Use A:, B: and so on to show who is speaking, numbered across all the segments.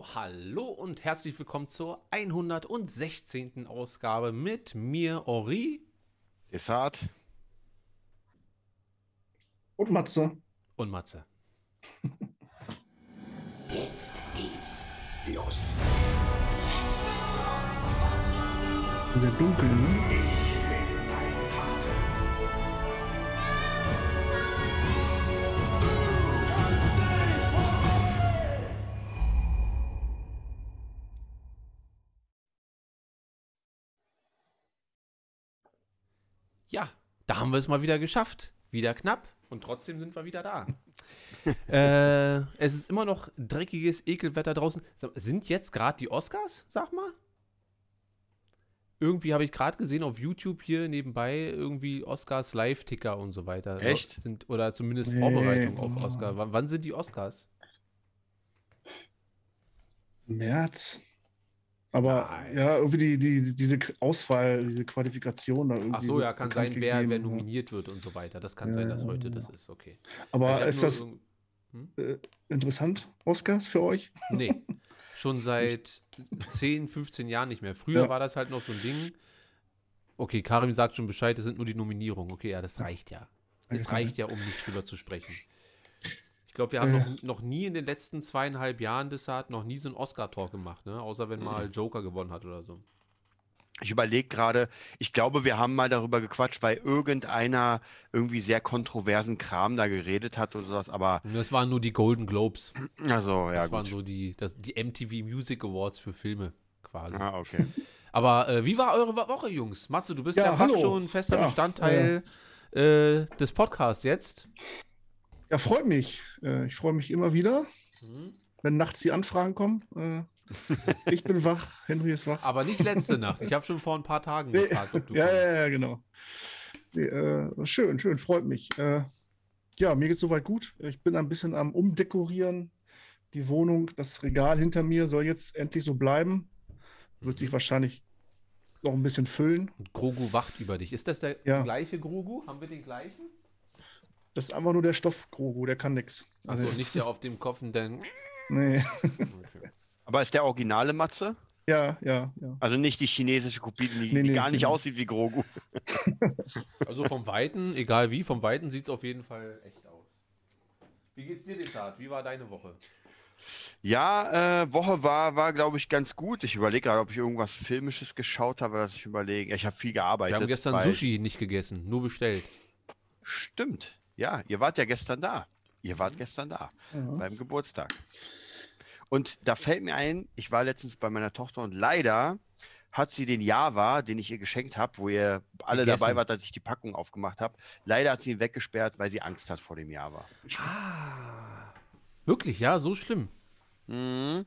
A: So, hallo und herzlich willkommen zur 116. Ausgabe mit mir, Ori.
B: Desart.
C: Und Matze.
A: Und Matze.
D: Jetzt geht's los.
C: Sehr dunkel, ne?
A: Haben wir es mal wieder geschafft. Wieder knapp und trotzdem sind wir wieder da. äh, es ist immer noch dreckiges Ekelwetter draußen. Sind jetzt gerade die Oscars, sag mal? Irgendwie habe ich gerade gesehen auf YouTube hier nebenbei irgendwie Oscars Live-Ticker und so weiter.
B: Echt?
A: Sind, oder zumindest
C: Nee,
A: Vorbereitung auf. Oscar. W wann sind die Oscars?
C: März. Aber
A: Nein.
C: ja, irgendwie die, die, diese Auswahl, diese Qualifikation da irgendwie.
A: Ach so, ja, kann sein, wer, wer
C: gegeben, ja.
A: nominiert wird und so weiter. Das kann
C: Ja,
A: sein, dass
C: ja,
A: heute
C: ja.
A: das ist, okay.
C: Aber ist das
A: irgend-
C: äh, interessant, Oscars, für euch?
A: Nee, schon seit 10, 15 Jahren nicht mehr. Früher
C: Ja.
A: war das halt noch so ein Ding. Okay, Karim sagt schon Bescheid, das sind nur die Nominierungen. Okay, ja, das reicht ja. Es
C: Okay.
A: reicht ja, um nicht drüber zu sprechen. Ich glaube, wir haben
C: Äh.
A: noch, noch nie in den letzten zweieinhalb Jahren Desart noch nie so einen Oscar-Talk gemacht, ne? Außer wenn mal Joker gewonnen hat oder so.
B: Ich überlege gerade, ich glaube, wir haben mal darüber gequatscht, weil irgendeiner irgendwie sehr kontroversen Kram da geredet hat oder sowas, aber
A: Das waren nur die Golden Globes.
B: also, ja
A: Das waren
B: gut.
A: so die, das, die MTV Music Awards für Filme quasi.
B: Ah, okay.
A: Aber äh, wie war eure Woche, Jungs? Matze, du bist ja,
C: Ja,
A: fast
C: hallo.
A: schon fester
C: Ja,
A: Bestandteil äh, des Podcasts jetzt.
C: Ja, freut mich. Äh, Ich freue mich immer wieder,
A: Mhm.
C: wenn nachts die Anfragen kommen. Äh, Ich bin wach, Henry ist wach.
A: Aber nicht letzte Nacht. Ich habe schon vor ein paar Tagen gefragt, ob du
C: ja,
A: kommst.
C: ja, ja, genau. Nee, äh, schön, schön, freut mich. Äh, ja, mir geht's soweit gut. Ich bin ein bisschen am Umdekorieren. Die Wohnung, das Regal hinter mir soll jetzt endlich so bleiben. Wird sich wahrscheinlich noch ein bisschen füllen.
A: Und Grogu wacht über dich. Ist das der
C: Ja.
A: gleiche Grogu? Haben wir den gleichen?
C: Das ist einfach nur der Stoff, Grogu, der kann nix.
A: Achso,
C: das-
A: nicht der auf dem Kopf, denn.
C: Nee.
A: Okay.
B: Aber ist der originale Matze?
C: Ja, ja, ja.
B: Also nicht die chinesische Kopie, die,
C: Nee,
B: die
C: nee,
B: gar nicht
C: genau.
B: aussieht wie Grogu.
A: Also vom Weiten, egal wie, vom Weiten sieht es auf jeden Fall echt aus. Wie geht's dir, Desart? Wie war deine Woche?
B: Ja, äh, Woche war, war glaube ich, ganz gut. Ich überlege gerade, ob ich irgendwas Filmisches geschaut habe, dass ich überlege. Ich habe viel gearbeitet.
A: Wir haben gestern Sushi nicht gegessen, nur bestellt.
B: Stimmt. Ja, ihr wart ja gestern da. Ihr
A: Mhm.
B: wart gestern da.
C: ja.
B: beim Geburtstag. Und da fällt mir ein, ich war letztens bei meiner Tochter und leider hat sie den Java, den ich ihr geschenkt habe, wo ihr alle
A: Gegessen.
B: dabei wart, als ich die Packung aufgemacht habe, leider hat sie ihn weggesperrt, weil sie Angst hat vor dem Java.
A: Ah. Wirklich, ja, so schlimm.
B: Mhm.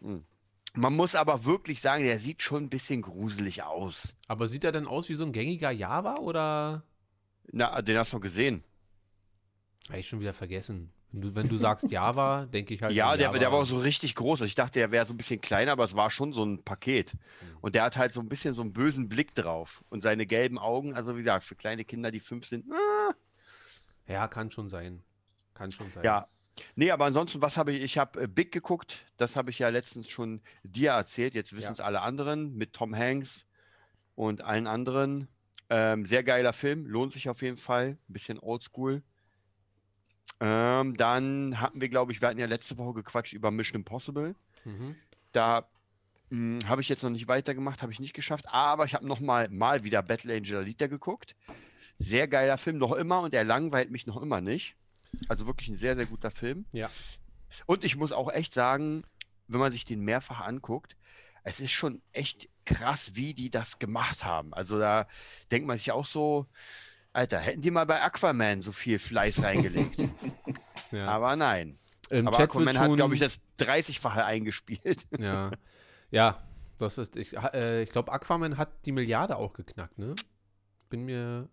B: Mhm. Man muss aber wirklich sagen, der sieht schon ein bisschen gruselig aus.
A: Aber sieht er denn aus wie so ein gängiger Java oder?
B: Na, den hast du noch gesehen.
A: Habe ich schon wieder vergessen. Wenn du, wenn du sagst Java, denke ich halt.
B: Ja, der,
A: Java.
B: der war auch so richtig groß. Ich dachte, der wäre so ein bisschen kleiner, aber es war schon so ein Paket.
A: Mhm.
B: Und der hat halt so ein bisschen so einen bösen Blick drauf. Und seine gelben Augen, also wie gesagt, für kleine Kinder, die fünf sind, ah,
A: Ja, kann schon sein. Kann schon sein.
B: ja. Nee, aber ansonsten, was habe ich? Ich habe äh, Big geguckt. Das habe ich ja letztens schon dir erzählt. Jetzt wissen
A: Ja.
B: es alle anderen mit Tom Hanks und allen anderen. Ähm, sehr geiler Film, lohnt sich auf jeden Fall. Ein bisschen oldschool. Ähm, dann hatten wir, glaube ich, wir hatten ja letzte Woche gequatscht über Mission Impossible.
A: Mhm.
B: Da hm, habe ich jetzt noch nicht weitergemacht, habe ich nicht geschafft. Aber ich habe noch mal, mal wieder Battle Angel Alita geguckt. Sehr geiler Film, noch immer. Und er langweilt mich noch immer nicht. Also wirklich ein sehr, sehr guter Film.
A: Ja.
B: Und ich muss auch echt sagen, wenn man sich den mehrfach anguckt, es ist schon echt krass, wie die das gemacht haben. Also da denkt man sich auch so, Alter, hätten die mal bei Aquaman so viel Fleiß reingelegt.
A: ja.
B: Aber nein.
A: Im
B: Aber
A: Chat
B: Aquaman hat, glaube ich, das 30-fache eingespielt.
A: Ja. Ja, das ist. Ich, äh, ich glaube, Aquaman hat die Milliarde auch geknackt, ne? Bin mir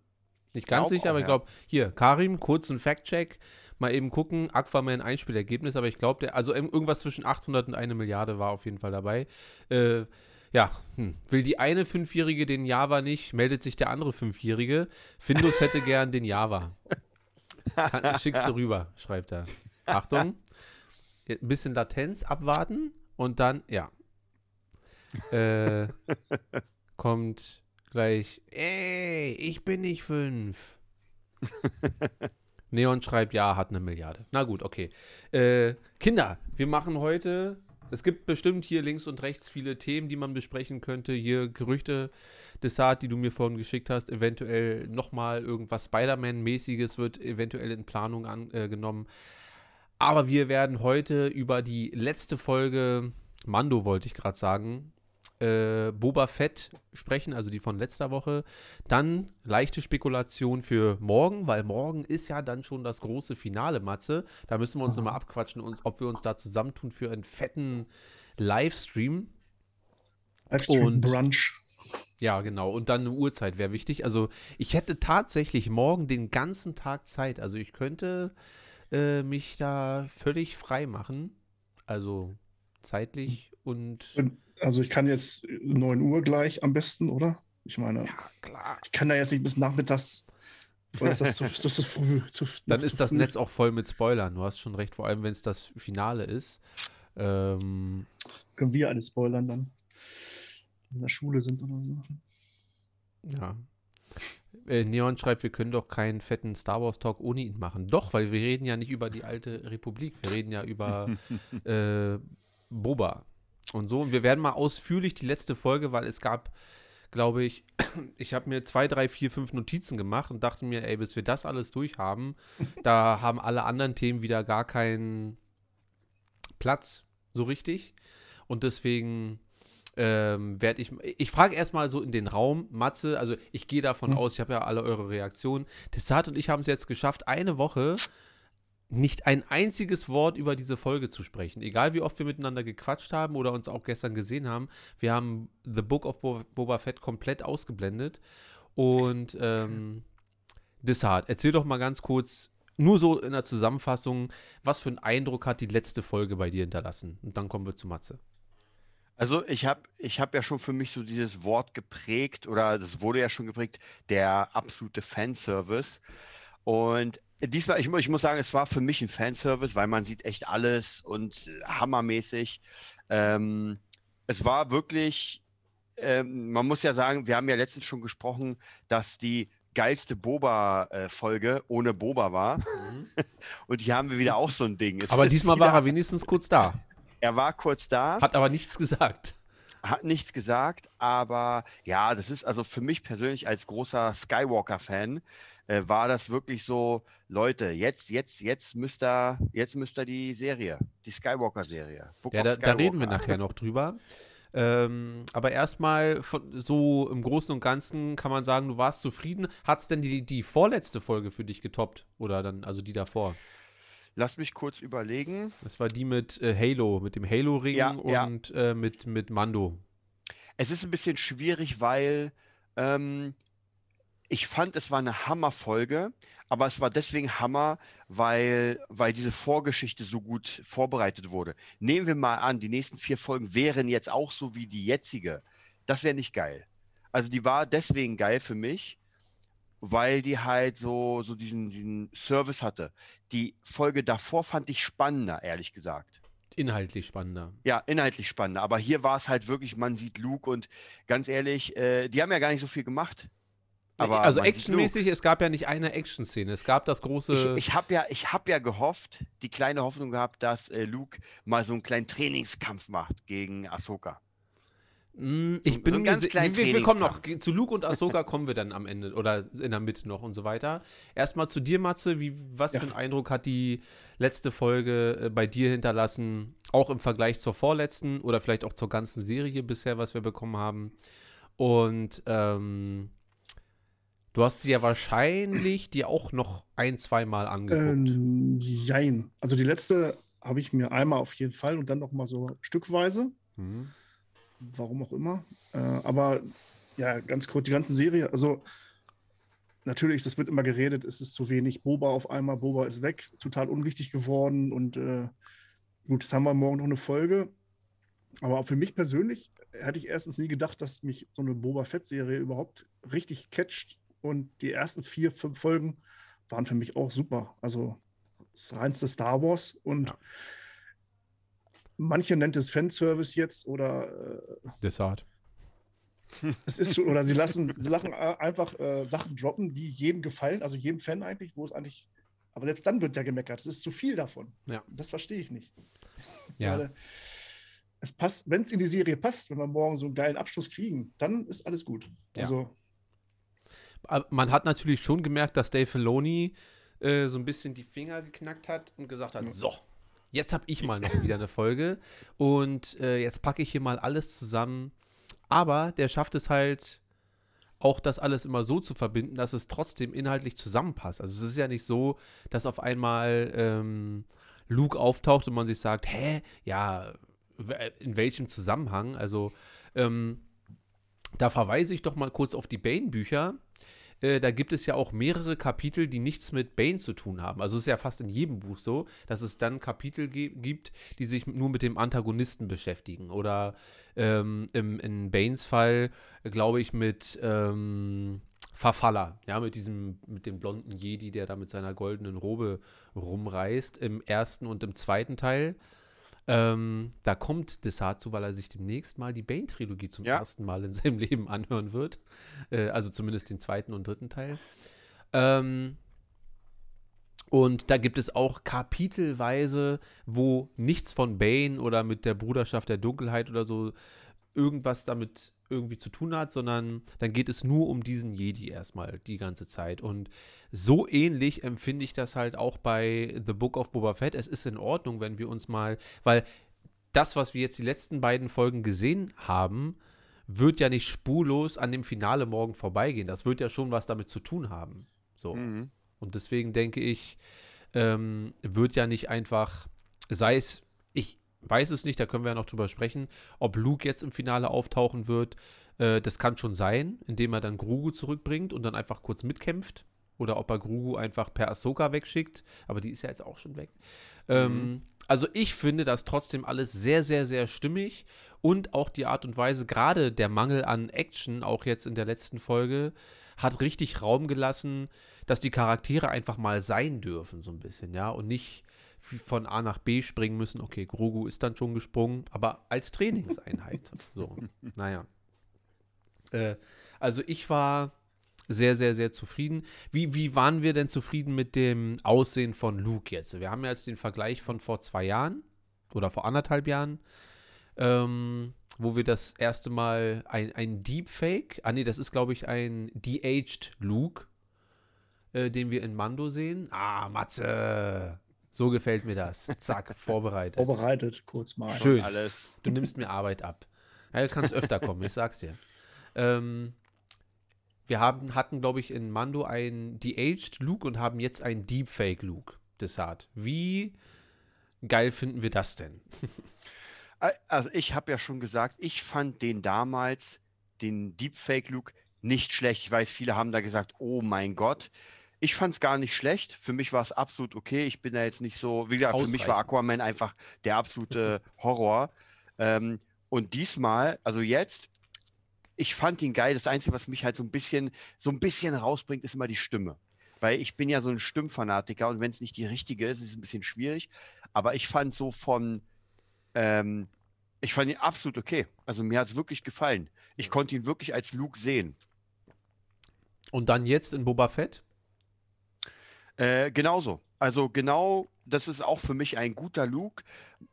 A: nicht ganz sicher,
B: auch,
A: aber ich glaube, hier, Karim, kurzen Fact-Check. Mal eben gucken, Aquaman Einspielergebnis, aber ich glaube, der, also ir- irgendwas zwischen 800 und eine Milliarde war auf jeden Fall dabei. Äh, ja, hm. will die eine Fünfjährige den Java nicht, meldet sich der andere Fünfjährige. Findus hätte gern den Java. Kann, schickst du rüber, schreibt er. Achtung, ein bisschen Latenz abwarten und dann, ja. äh, kommt gleich, ey, ich bin nicht fünf. Neon schreibt, ja, hat eine Milliarde. Na gut, okay. Äh, Kinder, wir machen heute, es gibt bestimmt hier links und rechts viele Themen, die man besprechen könnte. Hier Gerüchte, Desart, die du mir vorhin geschickt hast, eventuell nochmal irgendwas Spider-Man-mäßiges wird eventuell in Planung angenommen. Äh, Aber wir werden heute über die letzte Folge, Mando wollte ich gerade sagen, äh, Boba Fett sprechen, also die von letzter Woche. Dann leichte Spekulation für morgen, weil morgen ist ja dann schon das große Finale, Matze. Da müssen wir uns nochmal abquatschen, ob wir uns da zusammentun für einen fetten Livestream.
C: Livestream
A: Und-
C: Brunch.
A: Ja, genau. Und dann eine Uhrzeit wäre wichtig. Also ich hätte tatsächlich morgen den ganzen Tag Zeit. Also ich könnte äh, mich da völlig frei machen. Also zeitlich und
C: Und, Also ich kann jetzt 9 Uhr gleich am besten, oder? Ich meine,
A: klar.
C: ich kann da jetzt nicht bis nachmittags. Ist das zu, ist das zu früh? Zu,
A: Dann ist
C: zu
A: das
C: früh?
A: Netz auch voll mit Spoilern. Du hast schon recht, vor allem wenn es das Finale ist. Ähm,
C: Können wir alles spoilern dann? In der Schule sind oder so.
A: ja. Äh, Neon schreibt, wir können doch keinen fetten Star Wars Talk ohne ihn machen. Doch, weil wir reden ja nicht über die alte Republik. Wir reden ja über äh, Boba. Und so. Und wir werden mal ausführlich die letzte Folge, weil es gab, glaube ich, ich habe mir zwei, drei, vier, fünf Notizen gemacht und dachte mir, ey, bis wir das alles durchhaben, da haben alle anderen Themen wieder gar keinen Platz so richtig. Und deswegen ähm, werde ich, ich frage erstmal so in den Raum, Matze, also ich gehe davon
C: Hm.
A: aus, ich habe ja alle eure Reaktionen. Tessat und ich haben es jetzt geschafft, eine Woche nicht ein einziges Wort über diese Folge zu sprechen. Egal wie oft wir miteinander gequatscht haben oder uns auch gestern gesehen haben. Wir haben The Book of Bo Boba Fett komplett ausgeblendet. Und ähm, Dessart, erzähl doch mal ganz kurz, nur so in der Zusammenfassung, was für einen Eindruck hat die letzte Folge bei dir hinterlassen? Und dann kommen wir zu Matze.
B: Also ich habe ich hab ja schon für mich so dieses Wort geprägt oder das wurde ja schon geprägt, der absolute Fanservice. Und diesmal, ich, ich muss sagen, es war für mich ein Fanservice, weil man sieht echt alles und hammermäßig. Ähm, es war wirklich, ähm, man muss ja sagen, wir haben ja letztens schon gesprochen, dass die geilste Boba-Folge ohne Boba war. Und hier haben wir wieder auch so ein Ding. Es
A: Aber diesmal
B: wieder,
A: war er wenigstens kurz da,
B: er war kurz da
A: hat aber nichts gesagt.
B: hat nichts gesagt, aber ja, das ist also für mich persönlich als großer Skywalker-Fan äh, war das wirklich so, Leute, jetzt, jetzt, jetzt müsst ihr, jetzt müsst ihr die Serie, die Skywalker-Serie.
A: Ja, da, da reden wir
B: Skywalker.
A: nachher noch drüber. Ähm, aber erstmal so im Großen und Ganzen kann man sagen, du warst zufrieden. Hat es denn die, die vorletzte Folge für dich getoppt? Oder dann, also die davor?
B: Lass mich kurz überlegen.
A: Das war die mit äh, Halo, mit dem Halo-Ring
B: Ja, ja.
A: und Äh, mit, mit Mando.
B: Es ist ein bisschen schwierig, weil ähm, ich fand, es war eine Hammerfolge, aber es war deswegen Hammer, weil, weil diese Vorgeschichte so gut vorbereitet wurde. Nehmen wir mal an, die nächsten vier Folgen wären jetzt auch so wie die jetzige. Das wäre nicht geil. Also die war deswegen geil für mich, weil die halt so, so diesen, diesen Service hatte. Die Folge davor fand ich spannender, ehrlich gesagt.
A: Inhaltlich spannender.
B: Ja, inhaltlich spannender. Aber hier war es halt wirklich, man sieht Luke und ganz ehrlich, äh, die haben ja gar nicht so viel gemacht. Aber
A: also
B: man sieht
A: actionmäßig, es gab ja nicht eine Action-Szene. Es gab das große.
B: Ich, ich habe ja, ich hab ja gehofft, die kleine Hoffnung gehabt, dass äh, Luke mal so einen kleinen Trainingskampf macht gegen Ahsoka.
A: Mm, ich
B: so
A: bin
B: einen ganz kleinen
A: wir, wir kommen noch. Zu Luke und Ahsoka kommen wir dann am Ende oder in der Mitte noch und so weiter. Erstmal zu dir, Matze. Wie, was
C: Ja.
A: für einen Eindruck hat die letzte Folge äh, bei dir hinterlassen? Auch im Vergleich zur vorletzten oder vielleicht auch zur ganzen Serie bisher, was wir bekommen haben. Und ähm, du hast sie ja wahrscheinlich dir auch noch ein, zweimal angeguckt.
C: Ähm, jein. Also die letzte habe ich mir einmal auf jeden Fall und dann noch mal so stückweise.
A: Mhm.
C: Warum auch immer. Äh, aber ja, ganz kurz, die ganze Serie, also natürlich, das wird immer geredet, es ist zu wenig Boba auf einmal, Boba ist weg, total unwichtig geworden und äh, gut, jetzt haben wir morgen noch eine Folge. Aber auch für mich persönlich hätte ich erstens nie gedacht, dass mich so eine Boba Fett-Serie überhaupt richtig catcht. Und die ersten vier, fünf Folgen waren für mich auch super. Also das reinste Star Wars und
A: Ja.
C: manche nennt es Fanservice jetzt oder äh,
A: Desart.
C: es ist schon, oder sie lassen, sie lachen äh, einfach äh, Sachen droppen, die jedem gefallen, also jedem Fan eigentlich, wo es eigentlich, aber selbst dann wird ja gemeckert, es ist zu viel davon.
A: Ja.
C: Das verstehe ich nicht.
A: Ja.
C: Weil es passt, wenn es in die Serie passt, wenn wir morgen so einen geilen Abschluss kriegen, dann ist alles gut.
A: Ja.
C: Also,
A: man hat natürlich schon gemerkt, dass Dave Filoni äh, so ein bisschen die Finger geknackt hat und gesagt hat, so, jetzt habe ich mal noch wieder eine Folge und äh, jetzt packe ich hier mal alles zusammen. Aber der schafft es halt auch das alles immer so zu verbinden, dass es trotzdem inhaltlich zusammenpasst. Also es ist ja nicht so, dass auf einmal ähm, Luke auftaucht und man sich sagt, hä, ja, w- in welchem Zusammenhang? Also ähm, da verweise ich doch mal kurz auf die Bane-Bücher. Äh, da gibt es ja auch mehrere Kapitel, die nichts mit Bane zu tun haben. Also es ist ja fast in jedem Buch so, dass es dann Kapitel gibt, die sich nur mit dem Antagonisten beschäftigen. Oder ähm, im, in Banes Fall, glaube ich, mit ähm, Verfaller, ja, mit diesem, mit dem blonden Jedi, der da mit seiner goldenen Robe rumreist, im ersten und im zweiten Teil. Ähm, da kommt Desart zu, weil er sich demnächst mal die Bane-Trilogie zum
B: Ja.
A: ersten Mal in seinem Leben anhören wird. Äh, also zumindest den zweiten und dritten Teil. Ähm, und da gibt es auch kapitelweise, wo nichts von Bane oder mit der Bruderschaft der Dunkelheit oder so irgendwas damit irgendwie zu tun hat, sondern dann geht es nur um diesen Jedi erstmal die ganze Zeit. Und so ähnlich empfinde ich das halt auch bei The Book of Boba Fett. Es ist in Ordnung, wenn wir uns mal, weil das, was wir jetzt die letzten beiden Folgen gesehen haben, wird ja nicht spurlos an dem Finale morgen vorbeigehen. Das wird ja schon was damit zu tun haben. So.
B: Mhm.
A: Und deswegen denke ich, ähm, wird ja nicht einfach, sei es, weiß es nicht, da können wir ja noch drüber sprechen, ob Luke jetzt im Finale auftauchen wird. Äh, das kann schon sein, indem er dann Grugu zurückbringt und dann einfach kurz mitkämpft. Oder ob er Grugu einfach per Ahsoka wegschickt. Aber die ist ja jetzt auch schon weg. Ähm, also ich finde das trotzdem alles sehr, sehr, sehr stimmig. Und auch die Art und Weise, gerade der Mangel an Action, auch jetzt in der letzten Folge, hat richtig Raum gelassen, dass die Charaktere einfach mal sein dürfen, so ein bisschen, ja. Und nicht von A nach B springen müssen. Okay, Grogu ist dann schon gesprungen, aber als Trainingseinheit. so, naja. Äh, also ich war sehr, sehr, sehr zufrieden. Wie, wie waren wir denn zufrieden mit dem Aussehen von Luke jetzt? Wir haben ja jetzt den Vergleich von vor zwei Jahren oder vor anderthalb Jahren, ähm, wo wir das erste Mal ein, ein Deepfake, ah nee, das ist glaube ich ein de-aged Luke, äh, den wir in Mando sehen. Ah, Matze, so gefällt mir das. Zack, vorbereitet.
C: vorbereitet, kurz mal.
A: Schön.
B: Alles.
A: Du nimmst mir Arbeit ab. Ja, du kannst öfter kommen, ich sag's dir. Ähm, wir haben, hatten, glaube ich, in Mando einen De-Aged Luke und haben jetzt einen Deepfake Luke. Desart. Wie geil finden wir das denn?
B: Also ich habe ja schon gesagt, ich fand den damals, den Deepfake-Look, nicht schlecht. Ich weiß, viele haben da gesagt, oh mein Gott. Ich fand es gar nicht schlecht. Für mich war es absolut okay. Ich bin da jetzt nicht so, wie gesagt, für mich war. Aquaman einfach der absolute Horror. Ähm, und diesmal, also jetzt, ich fand ihn geil. Das Einzige, was mich halt so ein bisschen, so ein bisschen rausbringt, ist immer die Stimme. Weil ich bin ja so ein Stimmfanatiker und wenn es nicht die richtige ist, ist es ein bisschen schwierig. Aber ich fand so von, ähm, ich fand ihn absolut okay. Also mir hat es wirklich gefallen. Ich konnte ihn wirklich als Luke sehen.
A: Und dann jetzt in Boba Fett?
B: Äh, genauso. Also genau, das ist auch für mich ein guter Luke.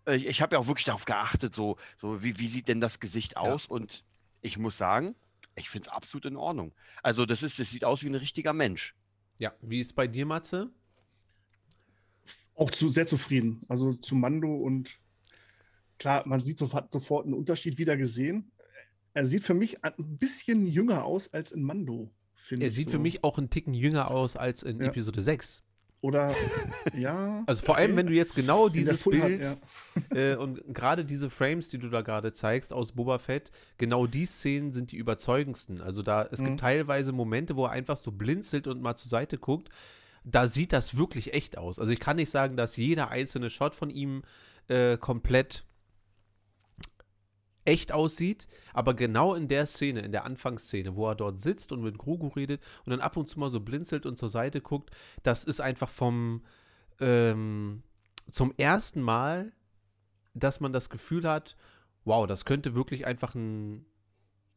B: Äh, ich ich habe ja auch wirklich darauf geachtet, so, so wie, wie sieht denn das Gesicht aus? Und ich muss sagen, ich finde es absolut in Ordnung. Also das ist, das sieht aus wie ein richtiger Mensch.
A: Ja. Wie ist bei dir, Matze?
C: Auch zu, sehr zufrieden. Also zu Mando und klar, man sieht sofort, sofort einen Unterschied wieder gesehen. Er sieht für mich ein bisschen jünger aus als in Mando,
A: Er sieht
C: so.
A: für mich auch einen Ticken jünger aus als in
C: Ja.
A: Episode 6.
C: Oder, ja.
A: Also vor allem, wenn du jetzt genau dieses Bild
C: Hat, ja.
A: äh, und gerade diese Frames, die du da gerade zeigst aus Boba Fett, genau die Szenen sind die überzeugendsten. Also da, es
C: Mhm.
A: gibt teilweise Momente, wo er einfach so blinzelt und mal zur Seite guckt. Da sieht das wirklich echt aus. Also ich kann nicht sagen, dass jeder einzelne Shot von ihm äh, komplett echt aussieht, aber genau in der Szene, in der Anfangsszene, wo er dort sitzt und mit Grogu redet und dann ab und zu mal so blinzelt und zur Seite guckt, das ist einfach vom ähm, zum ersten Mal dass man das Gefühl hat, wow, das könnte wirklich einfach ein,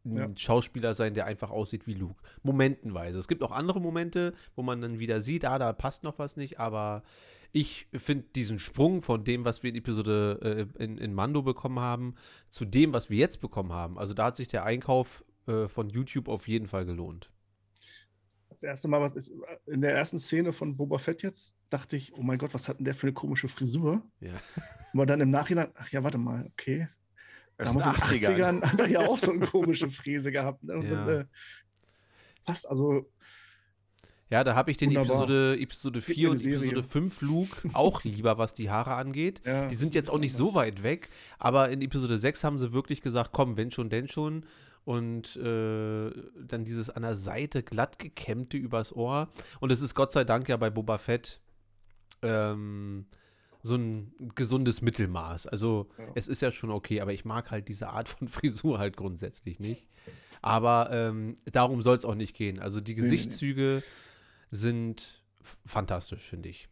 A: ein
C: Ja.
A: Schauspieler sein, der einfach aussieht wie Luke. Momentenweise. Es gibt auch andere Momente, wo man dann wieder sieht, ah, da passt noch was nicht, aber ich finde diesen Sprung von dem, was wir in Episode äh, in, in Mando bekommen haben, zu dem, was wir jetzt bekommen haben. Also da hat sich der Einkauf äh, von YouTube auf jeden Fall gelohnt.
C: Das erste Mal, was ist, in der ersten Szene von Boba Fett jetzt, dachte ich, oh mein Gott, was hat denn der für eine komische Frisur?
A: Ja.
C: Aber dann im Nachhinein, ach ja, warte mal, okay. Damals in den 80ern hat er ja auch so eine komische Fräse gehabt. Ne? Und
A: Ja.
C: dann, äh, passt, also
A: Ja, da habe ich den
C: Wunderbar.
A: Episode, Episode
C: Gib
A: 4
C: mir
A: und
C: Serie.
A: Episode 5 Luke auch lieber, was die Haare angeht.
C: Ja,
A: die sind jetzt auch nicht so
C: anders.
A: weit weg, aber in Episode 6 haben sie wirklich gesagt, komm, wenn schon, denn schon. Und äh, dann dieses an der Seite glatt gekämmte übers Ohr. Und es ist Gott sei Dank ja bei Boba Fett ähm, so ein gesundes Mittelmaß. Also
C: Ja.
A: es ist ja schon okay, aber ich mag halt diese Art von Frisur halt grundsätzlich nicht. Aber ähm, darum soll es auch nicht gehen. Also die
C: nee, nee.
A: Gesichtszüge sind fantastisch, finde ich.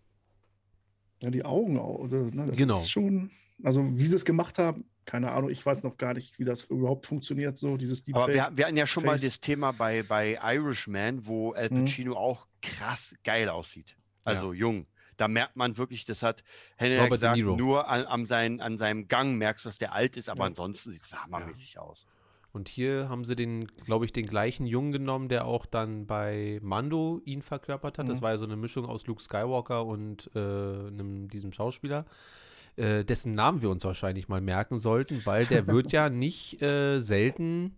C: ja, die Augen auch. Oder, ne, das
A: Genau.
C: ist schon, also wie sie es gemacht haben, keine Ahnung, ich weiß noch gar nicht, wie das überhaupt funktioniert, so dieses
B: Aber
C: Deepfake.
B: wir, wir hatten ja schon mal
C: Face.
B: das Thema bei, bei Irishman, wo Al
C: Mhm.
B: Pacino auch krass geil aussieht. Also
A: Ja.
B: jung. Da merkt man wirklich, das hat Henry gesagt, nur an, an, sein, an seinem Gang merkst du, dass der alt ist, aber
C: Ja.
B: ansonsten sieht es hammermäßig aus.
A: Und hier haben sie den, glaube ich, den gleichen Jungen genommen, der auch dann bei Mando ihn verkörpert hat. Das
C: Mhm.
A: war ja so eine Mischung aus Luke Skywalker und äh, einem, diesem Schauspieler, äh, dessen Namen wir uns wahrscheinlich mal merken sollten, weil der wird ja nicht äh, selten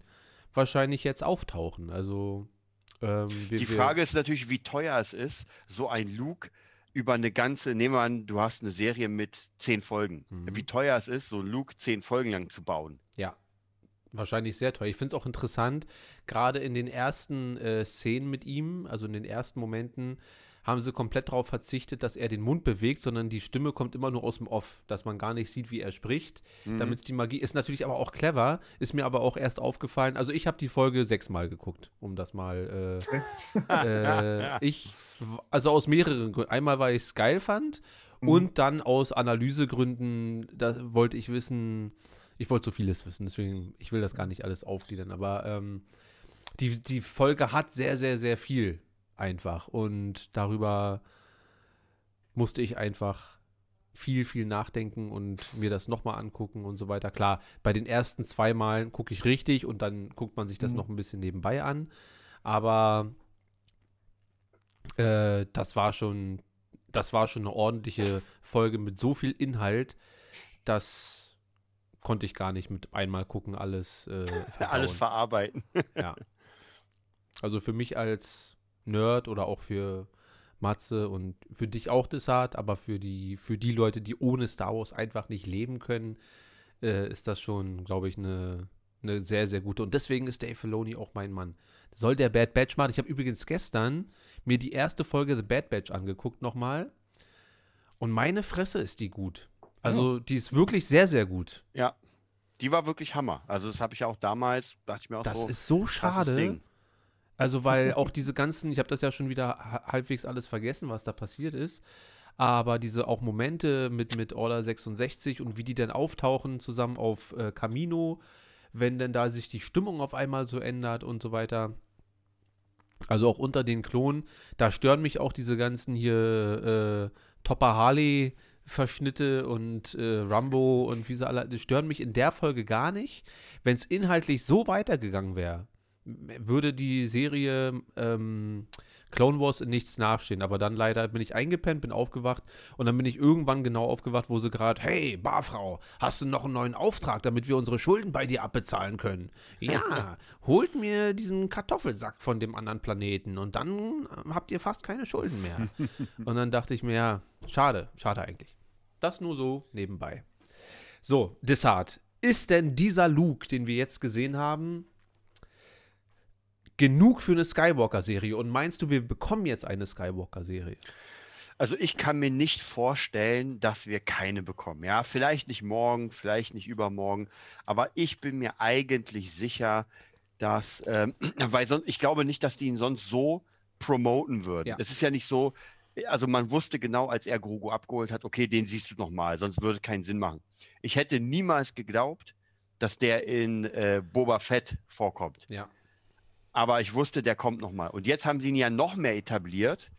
A: wahrscheinlich jetzt auftauchen. Also ähm, wir,
B: Die Frage ist natürlich, wie teuer es ist, so ein Luke über eine ganze, nehmen wir an, du hast eine Serie mit zehn Folgen.
A: Mhm.
B: Wie teuer es ist, so Luke zehn Folgen lang zu bauen.
A: Ja, wahrscheinlich sehr teuer. Ich finde es auch interessant, gerade in den ersten äh, Szenen mit ihm, also in den ersten Momenten, haben sie komplett darauf verzichtet, dass er den Mund bewegt, sondern die Stimme kommt immer nur aus dem Off, dass man gar nicht sieht, wie er spricht.
B: Mhm.
A: Damit es die Magie ist natürlich aber auch clever, ist mir aber auch erst aufgefallen. Also ich habe die Folge sechsmal geguckt, um das mal. Äh, äh, ich, also aus mehreren Gründen. Einmal, weil ich es geil fand
C: Mhm.
A: und dann aus Analysegründen, da wollte ich wissen, ich wollte so vieles wissen, deswegen, ich will das gar nicht alles aufgliedern, aber ähm, die, die Folge hat sehr, sehr, sehr viel einfach und darüber musste ich einfach viel, viel nachdenken und mir das nochmal angucken und so weiter. Klar, bei den ersten zwei Malen gucke ich richtig und dann guckt man sich das
C: Mhm.
A: noch ein bisschen nebenbei an, aber äh, das war schon, das war schon eine ordentliche Folge mit so viel Inhalt, das konnte ich gar nicht mit einmal gucken, alles äh,
B: Alles verarbeiten.
A: Ja. Also für mich als Nerd oder auch für Matze und für dich auch Desart, aber für die, für die Leute, die ohne Star Wars einfach nicht leben können, äh, ist das schon, glaube ich, eine, eine sehr, sehr gute. Und deswegen ist Dave Filoni auch mein Mann. Soll der Bad Batch machen? Ich habe übrigens gestern mir die erste Folge The Bad Batch angeguckt nochmal. Und meine Fresse ist die gut. Also die ist wirklich sehr, sehr gut.
B: Ja. Die war wirklich Hammer. Also das habe ich auch damals, dachte ich mir auch
A: Das
B: so.
A: ist so schade.
B: Ding.
A: Also, weil auch diese ganzen, ich habe das ja schon wieder ha- halbwegs alles vergessen, was da passiert ist. Aber diese auch Momente mit, mit Order 66 und wie die dann auftauchen zusammen auf äh, Camino, wenn denn da sich die Stimmung auf einmal so ändert und so weiter. Also auch unter den Klonen, da stören mich auch diese ganzen hier äh, Topper Harley Verschnitte und äh, Rambo und wie sie alle, die stören mich in der Folge gar nicht. Wenn es inhaltlich so weitergegangen wäre, würde die Serie ähm, Clone Wars in nichts nachstehen. Aber dann leider bin ich eingepennt, bin aufgewacht und dann bin ich irgendwann genau aufgewacht, wo sie gerade, hey, Barfrau, hast du noch einen neuen Auftrag, damit wir unsere Schulden bei dir abbezahlen können? Ja, holt mir diesen Kartoffelsack von dem anderen Planeten und dann äh, habt ihr fast keine Schulden mehr. und dann dachte ich mir, ja, schade, schade eigentlich. Das nur so nebenbei. So, Dessart. Ist denn dieser Luke, den wir jetzt gesehen haben, genug für eine Skywalker-Serie? Und meinst du, wir bekommen jetzt eine Skywalker-Serie?
B: Also ich kann mir nicht vorstellen, dass wir keine bekommen. Ja, vielleicht nicht morgen, vielleicht nicht übermorgen, aber ich bin mir eigentlich sicher, dass, ähm, weil sonst, ich glaube nicht, dass die ihn sonst so promoten würden.
A: Ja.
B: Es ist ja nicht so, also man wusste genau, als er Grogu abgeholt hat, okay, den siehst du nochmal, sonst würde es keinen Sinn machen. Ich hätte niemals geglaubt, dass der in äh, Boba Fett vorkommt.
A: Ja.
B: Aber ich wusste, der kommt nochmal. Und jetzt haben sie ihn ja noch mehr etabliert.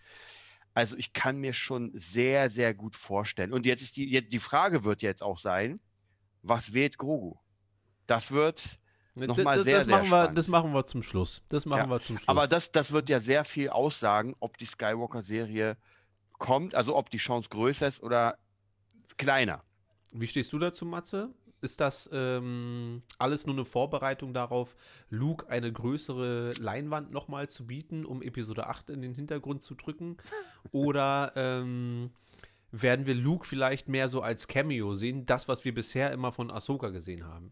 B: Also ich kann mir schon sehr, sehr gut vorstellen. Und jetzt ist die, jetzt, die Frage wird jetzt auch sein, was wählt Grogu? Das wird nochmal
A: das,
B: sehr,
A: das
B: sehr
A: machen wir. Das machen wir zum Schluss. Das machen
B: Ja,
A: wir zum Schluss.
B: Aber das, das wird ja sehr viel aussagen, ob die Skywalker-Serie kommt, also ob die Chance größer ist oder kleiner.
A: Wie stehst du dazu, Matze? Ist das ähm, alles nur eine Vorbereitung darauf, Luke eine größere Leinwand nochmal zu bieten, um Episode 8 in den Hintergrund zu drücken? Oder ähm, werden wir Luke vielleicht mehr so als Cameo sehen, das, was wir bisher immer von Ahsoka gesehen haben?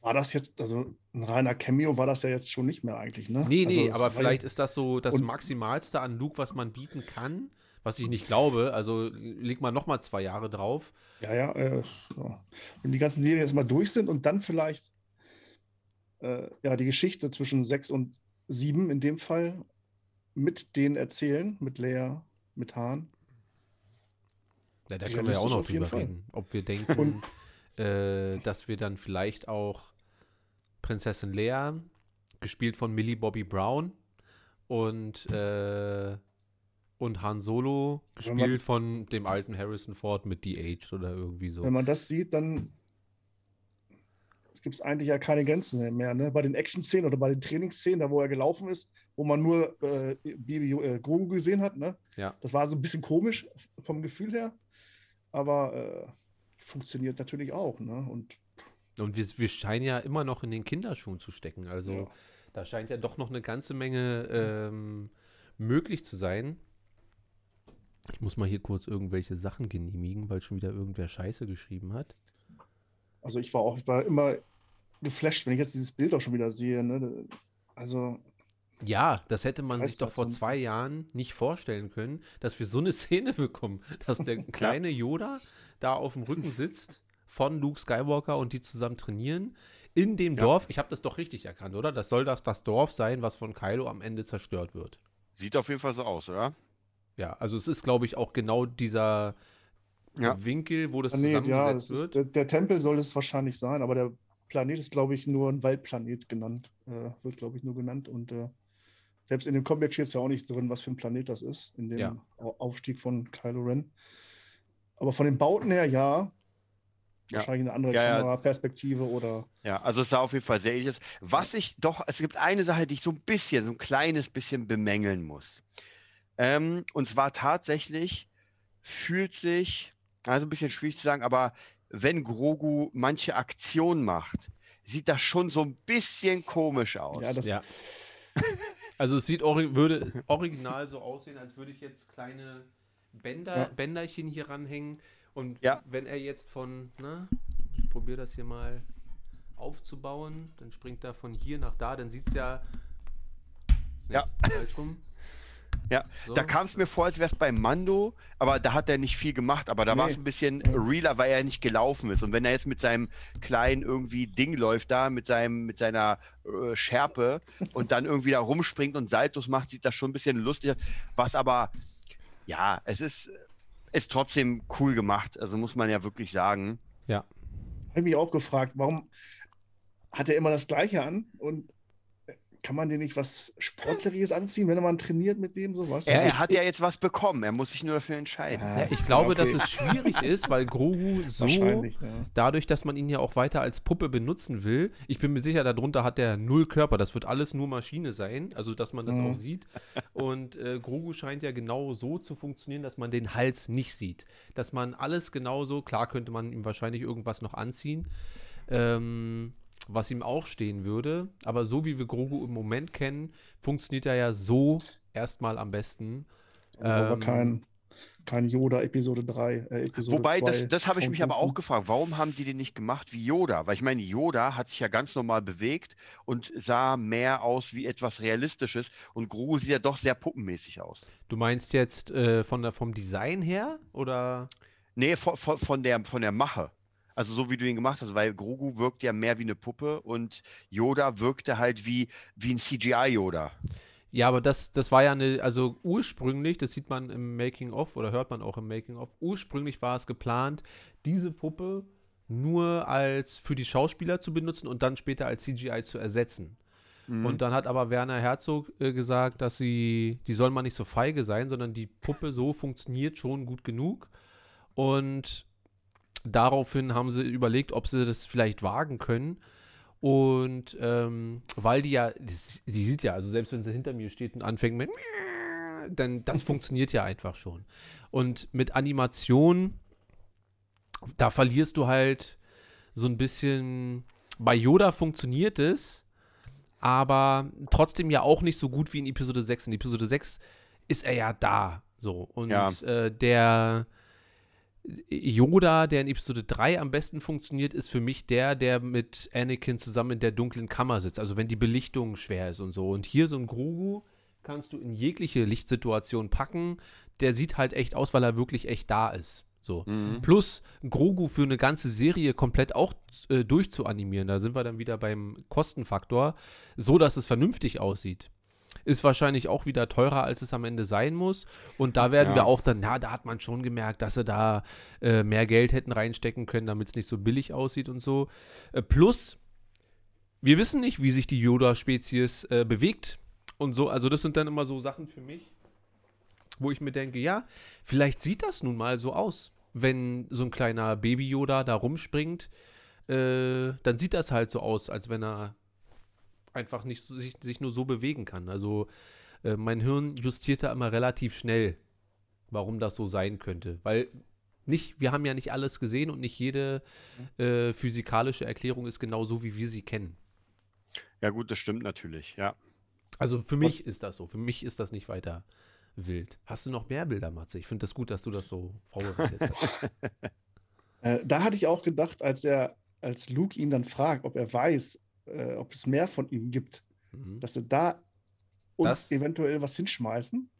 C: War das jetzt, also ein reiner Cameo war das ja jetzt schon nicht mehr eigentlich, ne?
A: Nee, nee,
C: also,
A: aber vielleicht ist das so das
C: Und-
A: Maximalste an Luke, was man bieten kann, was ich nicht glaube. Also leg mal nochmal zwei Jahre drauf.
C: Ja, ja, äh, ja. Wenn die ganzen Serien jetzt mal durch sind und dann vielleicht äh, ja, die Geschichte zwischen sechs und sieben in dem Fall mit denen erzählen, mit Lea, mit Hahn.
A: Ja, da können wir ja auch noch drüber reden. Ob wir denken, äh, dass wir dann vielleicht auch Prinzessin Lea, gespielt von Millie Bobby Brown, und, äh, und Han Solo,
C: Wenn man-
A: gespielt von dem alten Harrison Ford mit De-Aged oder irgendwie so.
C: Wenn man das sieht, dann gibt es eigentlich ja keine Grenzen mehr. Ne? Bei den Action-Szenen oder bei den Trainingsszenen, da wo er gelaufen ist, wo man nur äh, Baby äh, Grogu gesehen hat, ne?
A: Ja.
C: das war so ein bisschen komisch vom Gefühl her, aber äh, funktioniert natürlich auch. Ne? Und
A: Und wir, wir scheinen ja immer noch in den Kinderschuhen zu stecken. Also
C: Ja.
A: da scheint ja doch noch eine ganze Menge ähm, möglich zu sein. Ich muss mal hier kurz irgendwelche Sachen genehmigen, weil schon wieder irgendwer Scheiße geschrieben hat.
C: Also ich war auch, ich war immer geflasht, wenn ich jetzt dieses Bild auch schon wieder sehe. Ne? Also
A: Ja, das hätte man sich doch
C: das
A: vor zwei Jahren nicht vorstellen können, dass wir so eine Szene bekommen, dass der kleine Yoda da auf dem Rücken sitzt von Luke Skywalker und die zusammen trainieren in dem
B: Ja.
A: Dorf. Ich habe das doch richtig erkannt, oder? Das soll doch das Dorf sein, was von Kylo am Ende zerstört wird.
B: Sieht auf jeden Fall so aus, oder?
A: Ja, also es ist, glaube ich, auch genau dieser
B: Ja.
A: Winkel, wo das
C: Planet, ja,
A: zusammengesetzt
C: das ist,
A: wird.
C: der, der Tempel soll es wahrscheinlich sein, aber der Planet ist, glaube ich, nur ein Waldplanet genannt. Äh, wird, glaube ich, nur genannt. Und äh, selbst in dem Comic steht es ja auch nicht drin, was für ein Planet das ist, in dem
A: Ja.
C: Au- Aufstieg von Kylo Ren. Aber von den Bauten her, ja.
B: Ja.
C: Wahrscheinlich eine andere
B: Ja.
C: Kameraperspektive oder.
B: Ja, also es sah auf jeden Fall sehr ähnlich aus. Was ich doch, es gibt eine Sache, die ich so ein bisschen, so ein kleines bisschen bemängeln muss. Ähm, und zwar tatsächlich fühlt sich, also ein bisschen schwierig zu sagen, aber wenn Grogu manche Aktionen macht, sieht das schon so ein bisschen komisch aus.
C: Ja, das,
A: Ja. Also es sieht ori würde original so aussehen, als würde ich jetzt kleine Bänder,
C: Ja.
A: Bänderchen hier ranhängen. Und
B: Ja.
A: wenn er jetzt von, na, ich probiere das hier mal aufzubauen, dann springt er von hier nach da, dann sieht es ja. Nee,
B: Ja.
A: falsch rum.
B: Ja,
A: So.
B: Da kam es mir vor, als wäre es bei Mando, aber da hat er nicht viel gemacht. Aber da war es
C: Nee.
B: ein bisschen realer, weil er nicht gelaufen ist. Und wenn er jetzt mit seinem kleinen irgendwie Ding läuft da, mit seinem, mit seiner äh, Schärpe und dann irgendwie da rumspringt und Saltos macht, sieht das schon ein bisschen lustig aus. Was aber, ja, es ist, ist trotzdem cool gemacht. Also muss man ja wirklich sagen.
A: Ja.
C: habe ich mich auch gefragt, warum hat er immer das Gleiche an und kann man dir nicht was Sportliches anziehen, wenn man trainiert mit dem sowas?
B: Er,
C: Also,
B: er hat ja jetzt was bekommen. Er muss sich nur dafür entscheiden.
C: Ah,
A: Ja, ich glaube,
C: okay.
A: dass es schwierig ist, weil Grogu so.
C: Ja.
A: dadurch, dass man ihn ja auch weiter als Puppe benutzen will, ich bin mir sicher, darunter hat er null Körper. Das wird alles nur Maschine sein, also dass man das
C: Mhm.
A: auch sieht. Und äh, Grogu scheint ja genau so zu funktionieren, dass man den Hals nicht sieht. Dass man alles genauso, klar könnte man ihm wahrscheinlich irgendwas noch anziehen, ähm, was ihm auch stehen würde. Aber so wie wir Grogu im Moment kennen, funktioniert er ja so erstmal am besten.
C: Also aber
A: Ähm,
C: kein, kein Yoda Episode 3, äh, Episode
B: Wobei,
C: 2.
B: das, das habe ich mich aber auch gefragt, warum haben die den nicht gemacht wie Yoda? Weil ich meine, Yoda hat sich ja ganz normal bewegt und sah mehr aus wie etwas Realistisches und Grogu sieht ja doch sehr puppenmäßig aus.
A: Du meinst jetzt äh, von der, vom Design her oder?
B: Nee, von, von, von, der, von der Mache. Also so wie du ihn gemacht hast, weil Grogu wirkt ja mehr wie eine Puppe und Yoda wirkte halt wie, wie ein CGI-Yoda.
A: Ja, aber das, das war ja eine, also ursprünglich, das sieht man im Making-of oder hört man auch im Making-of, ursprünglich war es geplant, diese Puppe nur als für die Schauspieler zu benutzen und dann später als CGI zu ersetzen.
B: Mhm.
A: Und dann hat aber Werner Herzog äh, gesagt, dass sie, die soll mal nicht so feige sein, sondern die Puppe so funktioniert schon gut genug. Und daraufhin haben sie überlegt, ob sie das vielleicht wagen können. Und ähm, weil die ja, das, sie sieht ja, also selbst wenn sie hinter mir steht und anfängt mit, dann das funktioniert ja einfach schon. Und mit Animation, da verlierst du halt so ein bisschen. Bei Yoda funktioniert es, aber trotzdem ja auch nicht so gut wie in Episode 6. In Episode 6 ist er ja da. So. Und
B: Ja.
A: äh, der Yoda, der in Episode 3 am besten funktioniert, ist für mich der, der mit Anakin zusammen in der dunklen Kammer sitzt. Also wenn die Belichtung schwer ist und so. Und hier so ein Grogu kannst du in jegliche Lichtsituation packen. Der sieht halt echt aus, weil er wirklich echt da ist. So.
B: Mhm.
A: Plus Grogu für eine ganze Serie komplett auch äh, durchzuanimieren. Da sind wir dann wieder beim Kostenfaktor, so dass es vernünftig aussieht. Ist wahrscheinlich auch wieder teurer, als es am Ende sein muss. Und da werden
B: Ja.
A: wir auch dann, ja, da hat man schon gemerkt, dass sie da äh, mehr Geld hätten reinstecken können, damit es nicht so billig aussieht und so. Äh, plus, wir wissen nicht, wie sich die Yoda-Spezies äh, bewegt und so. Also, das sind dann immer so Sachen für mich, wo ich mir denke, ja, vielleicht sieht das nun mal so aus, wenn so ein kleiner Baby-Yoda da rumspringt. Äh, dann sieht das halt so aus, als wenn er einfach nicht so, sich, sich nur so bewegen kann. Also äh, mein Hirn justiert da immer relativ schnell, warum das so sein könnte. Weil nicht, wir haben ja nicht alles gesehen und nicht jede äh, physikalische Erklärung ist genau so, wie wir sie kennen.
B: Ja, gut, das stimmt natürlich, ja.
A: Also für mich ist das so. Für mich ist das nicht weiter wild. Hast du noch mehr Bilder, Matze? Ich finde das gut, dass du das so vorbereitet hast.
C: Äh, da hatte ich auch gedacht, als er, als Luke ihn dann fragt, ob er weiß, äh, ob es mehr von ihm gibt,
A: Mhm.
C: dass sie da uns
A: Das-
C: eventuell was hinschmeißen.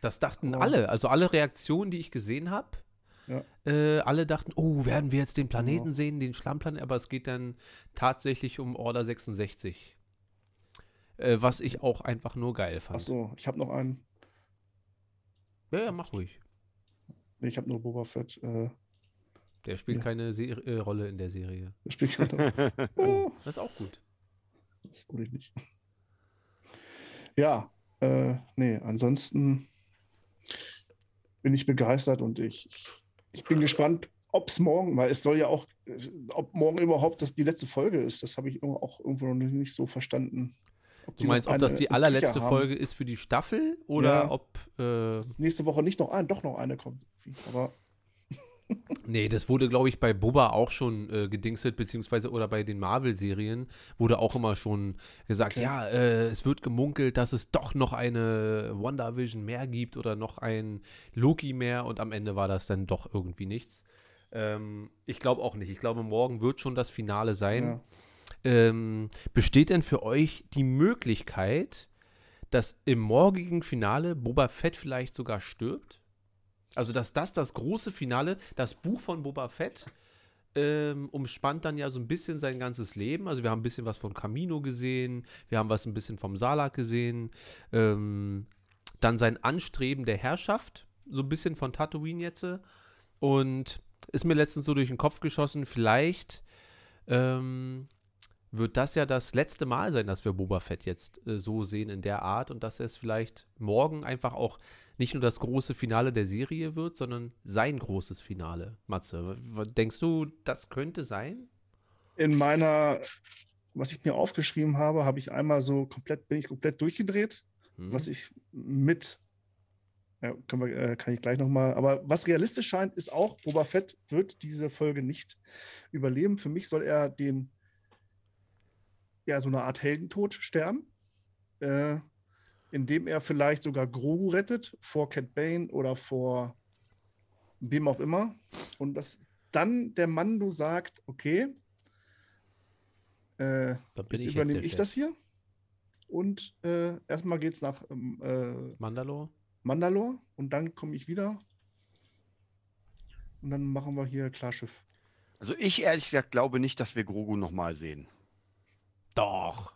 A: Das dachten
C: Aber-
A: alle. Also alle Reaktionen, die ich gesehen habe,
C: Ja.
A: äh, alle dachten, oh, werden wir jetzt den Planeten
C: Genau.
A: sehen, den Schlammplanet, aber es geht dann tatsächlich um Order 66. Äh, was ich auch einfach nur geil fand.
C: Achso, ich habe noch einen.
A: Ja, ja, mach ruhig.
C: Nee, ich habe nur Boba Fett. Äh,
A: Der spielt
C: Ja.
A: keine Se äh, Rolle in der Serie.
C: der spielt gerade. oh,
A: Das ist auch gut.
C: Das wurde ich nicht. Ja, äh, nee, ansonsten bin ich begeistert und ich, ich, bin gespannt, ob es morgen, weil es soll ja auch, ob morgen überhaupt das die letzte Folge ist. Das habe ich auch irgendwo noch nicht so verstanden.
A: Du meinst, ob das
C: eine
A: die allerletzte
C: haben.
A: Folge ist für die Staffel oder
C: Ja.
A: ob. Äh,
C: Nächste Woche nicht noch ein, doch noch eine kommt. Aber
A: Nee, das wurde, glaube ich, bei Boba auch schon äh, gedingselt, beziehungsweise oder bei den Marvel-Serien wurde auch immer schon gesagt,
C: Okay.
A: ja, äh, es wird gemunkelt, dass es doch noch eine WandaVision mehr gibt oder noch ein Loki mehr und am Ende war das dann doch irgendwie nichts. Ähm, ich glaube auch nicht. Ich glaube, morgen wird schon das Finale sein.
C: ja.
A: Ähm, besteht denn für euch die Möglichkeit, dass im morgigen Finale Boba Fett vielleicht sogar stirbt? Also, dass das das große Finale, das Buch von Boba Fett, ähm, umspannt dann ja so ein bisschen sein ganzes Leben. Also, wir haben ein bisschen was von Camino gesehen, wir haben was ein bisschen vom Salak gesehen, ähm, dann sein Anstreben der Herrschaft, so ein bisschen von Tatooine jetzt. Und ist mir letztens so durch den Kopf geschossen, vielleicht ähm, wird das ja das letzte Mal sein, dass wir Boba Fett jetzt äh, so sehen in der Art und dass es vielleicht morgen einfach auch nicht nur das große Finale der Serie wird, sondern sein großes Finale. Matze, denkst du, das könnte sein?
C: In meiner, was ich mir aufgeschrieben habe, habe ich einmal so komplett, bin ich komplett durchgedreht.
A: Hm?
C: was ich mit, ja, wir, äh, kann ich gleich nochmal, aber was realistisch scheint, ist auch, Boba Fett wird diese Folge nicht überleben. Für mich soll er den, ja, so eine Art Heldentod sterben, äh, indem er vielleicht sogar Grogu rettet vor Cat Bane oder vor wem auch immer. Und dass dann der Mando sagt, okay, äh,
A: Dann bin
C: jetzt
A: ich
C: übernehme ich
A: Chef.
C: das hier. Und äh, erstmal geht es nach ähm, äh,
A: Mandalore?
C: Mandalore und dann komme ich wieder. Und dann machen wir hier Klarschiff.
B: Also ich ehrlich gesagt glaube nicht, dass wir Grogu nochmal sehen.
A: Doch.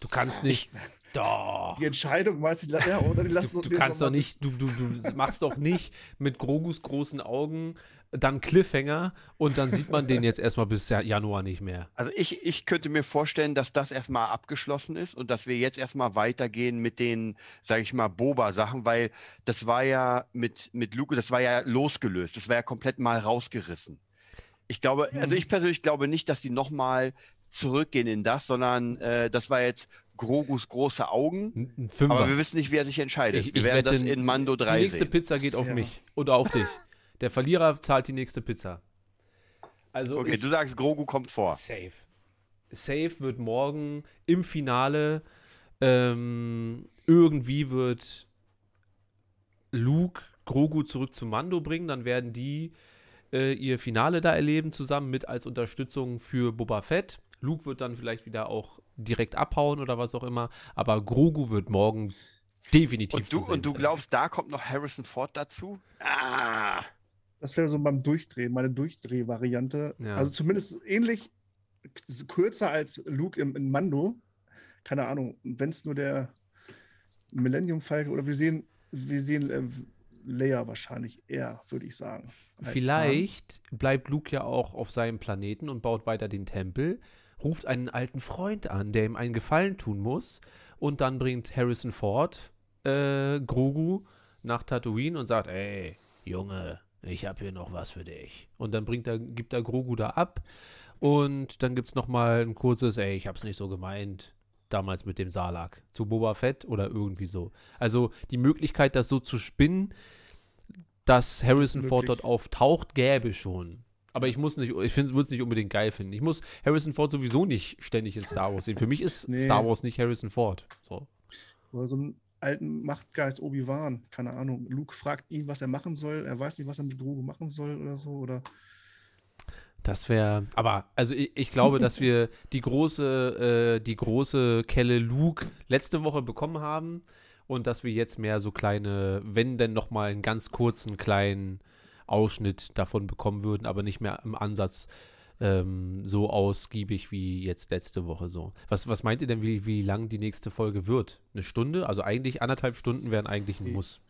A: Du kannst nicht. Doch.
C: die Entscheidung, weißt du, ja, oder die lassen
A: Du,
C: uns
A: du kannst doch nicht, du, du, du machst doch nicht mit Grogus großen Augen dann Cliffhanger und dann sieht man den jetzt erstmal bis Ja- Januar nicht mehr.
B: Also ich, ich könnte mir vorstellen, dass das erstmal abgeschlossen ist und dass wir jetzt erstmal weitergehen mit den, sage ich mal, Boba-Sachen, weil das war ja mit, mit Luke, das war ja losgelöst, das war ja komplett mal rausgerissen. Ich glaube, also
C: Mhm.
B: ich persönlich glaube nicht, dass die nochmal zurückgehen in das, sondern äh, das war jetzt Grogus große Augen,
A: Ein, Fünfer.
B: aber wir wissen nicht, wer sich entscheidet.
A: Ich-
B: wir
A: ich
B: werden das in Mando 3
A: Die nächste
B: sehen.
A: Pizza geht auf
C: Ja.
A: mich oder auf dich. Der Verlierer zahlt die nächste Pizza. Also
B: Okay,
A: ich,
B: du sagst, Grogu kommt vor.
A: safe. Safe wird morgen im Finale ähm, irgendwie wird Luke Grogu zurück zu Mando bringen, dann werden die äh, ihr Finale da erleben zusammen mit als Unterstützung für Boba Fett. Luke wird dann vielleicht wieder auch direkt abhauen oder was auch immer, aber Grogu wird morgen definitiv
B: Und du,
A: zu sehen
B: und du
A: sein.
B: glaubst, da kommt noch Harrison Ford dazu? Ah.
C: Das wäre so beim Durchdrehen, meine Durchdreh-Variante.
A: Ja.
C: Also zumindest ähnlich, kürzer als Luke im, in Mando. Keine Ahnung, wenn es nur der Millennium Falcon oder wir sehen, wir sehen äh, Leia wahrscheinlich eher, würde ich sagen. als Han.
A: Vielleicht bleibt Luke ja auch auf seinem Planeten und baut weiter den Tempel, ruft einen alten Freund an, der ihm einen Gefallen tun muss, und dann bringt Harrison Ford äh, Grogu nach Tatooine und sagt, ey, Junge, ich habe hier noch was für dich. Und dann bringt er, gibt er Grogu da ab und dann gibt es nochmal ein kurzes, ey, ich hab's nicht so gemeint, damals mit dem Salak, zu Boba Fett oder irgendwie so. Also die Möglichkeit, das so zu spinnen, dass Harrison Ford
C: möglich.
A: dort auftaucht, gäbe schon. Aber ich muss nicht, ich würde es nicht unbedingt geil finden. Ich muss Harrison Ford sowieso nicht ständig in Star Wars sehen. Für mich ist
C: Nee.
A: Star Wars nicht Harrison Ford. So.
C: Oder so einen alten Machtgeist Obi-Wan, keine Ahnung. Luke fragt ihn, was er machen soll. Er weiß nicht, was er mit Grogu machen soll oder so. Oder
A: Das wäre, aber also ich, ich glaube, dass wir die große, äh, die große Kelle Luke letzte Woche bekommen haben und dass wir jetzt mehr so kleine, wenn denn noch mal einen ganz kurzen kleinen Ausschnitt davon bekommen würden, aber nicht mehr im Ansatz ähm, so ausgiebig wie jetzt letzte Woche so. Was, was meint ihr denn, wie, wie lang die nächste Folge wird? Eine Stunde? Also eigentlich anderthalb Stunden wären eigentlich ein Muss.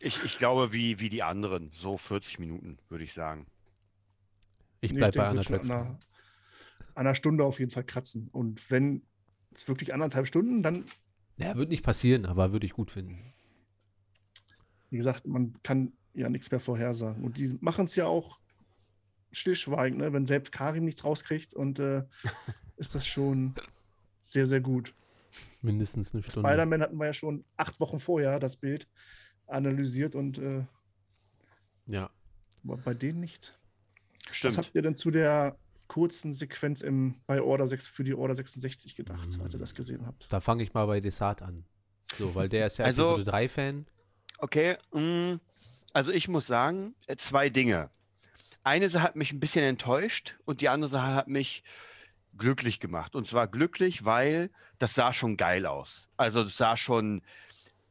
B: Ich, ich glaube, wie, wie die anderen, so 40 Minuten, würde ich sagen.
A: Ich
C: Nee,
A: bleibe bei
C: wird schon
A: anderthalb
C: an
A: Stunden.
C: einer, an einer Stunde auf jeden Fall kratzen. Und wenn es wirklich anderthalb Stunden, dann,
A: Ja, wird nicht passieren, aber würde ich gut finden.
C: wie gesagt, man kann ja nichts mehr vorhersagen. Und die machen es ja auch stillschweigend, ne? wenn selbst Karim nichts rauskriegt und äh, ist das schon sehr, sehr gut.
A: Mindestens eine Stunde.
C: Spider-Man hatten wir ja schon acht Wochen vorher das Bild analysiert und äh,
A: Ja.
C: aber bei denen nicht. Was
B: Stimmt.
C: habt ihr denn zu der kurzen Sequenz im, bei Order 6 für die Order 66 gedacht, als ihr
A: Mm.
C: das gesehen habt?
A: Da fange ich mal bei Desart an. So, weil der ist ja
B: Also-
A: Episode 3-Fan.
B: Okay, mm, also ich muss sagen, äh, zwei Dinge. Eine Sache hat mich ein bisschen enttäuscht und die andere Sache hat mich glücklich gemacht. Und zwar glücklich, weil das sah schon geil aus. Also das sah schon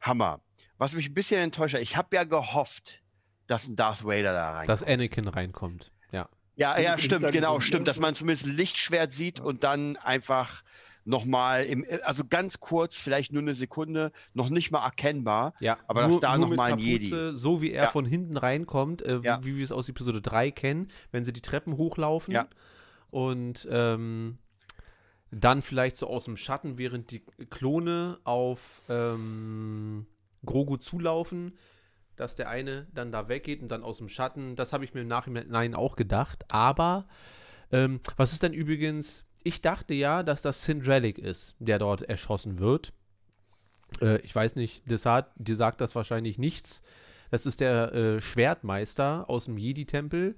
B: Hammer. Was mich ein bisschen enttäuscht hat, ich habe ja gehofft, dass ein Darth Vader da reinkommt.
A: Dass Anakin reinkommt. Ja.
B: Ja, ja, stimmt, genau, stimmt, dass man zumindest ein Lichtschwert sieht und dann einfach nochmal im, also ganz kurz, vielleicht nur eine Sekunde, noch nicht mal erkennbar.
A: Ja,
B: Aber dass da noch
A: mit
B: mal ein
A: Kapuze, So wie er
B: Ja.
A: von hinten reinkommt, äh,
B: Ja.
A: wie wir es aus Episode 3 kennen, wenn sie die Treppen hochlaufen
B: Ja.
A: und ähm, dann vielleicht so aus dem Schatten, während die Klone auf ähm, Grogu zulaufen, dass der eine dann da weggeht und dann aus dem Schatten. Das habe ich mir im Nachhinein auch gedacht. Aber ähm, was ist denn übrigens? Ich dachte ja, dass das Syndralic ist, der dort erschossen wird. Äh, ich weiß nicht, Desart, dir sagt das wahrscheinlich nichts. Das ist der äh, Schwertmeister aus dem Jedi-Tempel.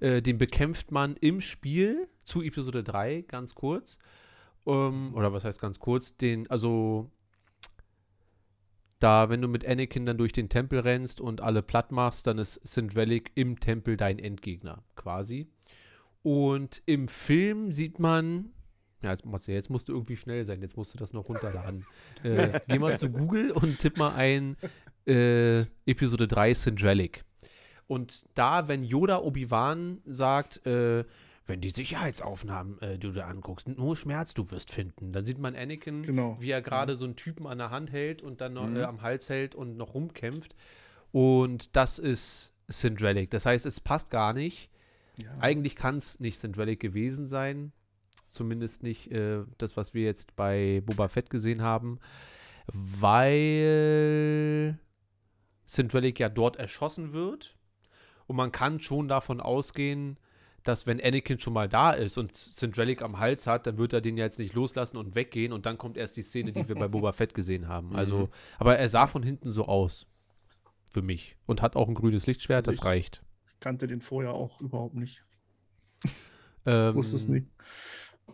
A: Äh, den bekämpft man im Spiel zu Episode 3, ganz kurz. Ähm, oder was heißt ganz kurz? Den, also da, wenn du mit Anakin dann durch den Tempel rennst und alle platt machst, dann ist Syndralic im Tempel dein Endgegner, quasi. Und im Film sieht man, ja, jetzt, Marcel, jetzt musst du irgendwie schnell sein, jetzt musst du das noch runterladen. äh, geh mal zu Google und tipp mal ein äh, Episode 3 Syndralic. Und da, wenn Yoda Obi-Wan sagt, äh, wenn die Sicherheitsaufnahmen äh, du dir anguckst, nur Schmerz du wirst finden. Dann sieht man Anakin,
C: Genau.
A: wie er gerade so einen Typen an der Hand hält und dann noch
B: Mhm.
A: äh, am Hals hält und noch rumkämpft. Und das ist Syndralic. Das heißt, es passt gar nicht.
C: Ja.
A: Eigentlich kann es nicht Syndralic gewesen sein. Zumindest nicht äh, das, was wir jetzt bei Boba Fett gesehen haben. Weil Syndralic ja dort erschossen wird. Und man kann schon davon ausgehen, dass wenn Anakin schon mal da ist und Syndralic am Hals hat, dann wird er den ja jetzt nicht loslassen und weggehen. Und dann kommt erst die Szene, die wir bei Boba Fett gesehen haben. Also, aber er sah von hinten so aus. Für mich. Und hat auch ein grünes Lichtschwert,
C: Also
A: das
C: ich-
A: reicht.
C: Kannte den vorher auch überhaupt nicht.
A: Ähm,
C: Wusste es nicht.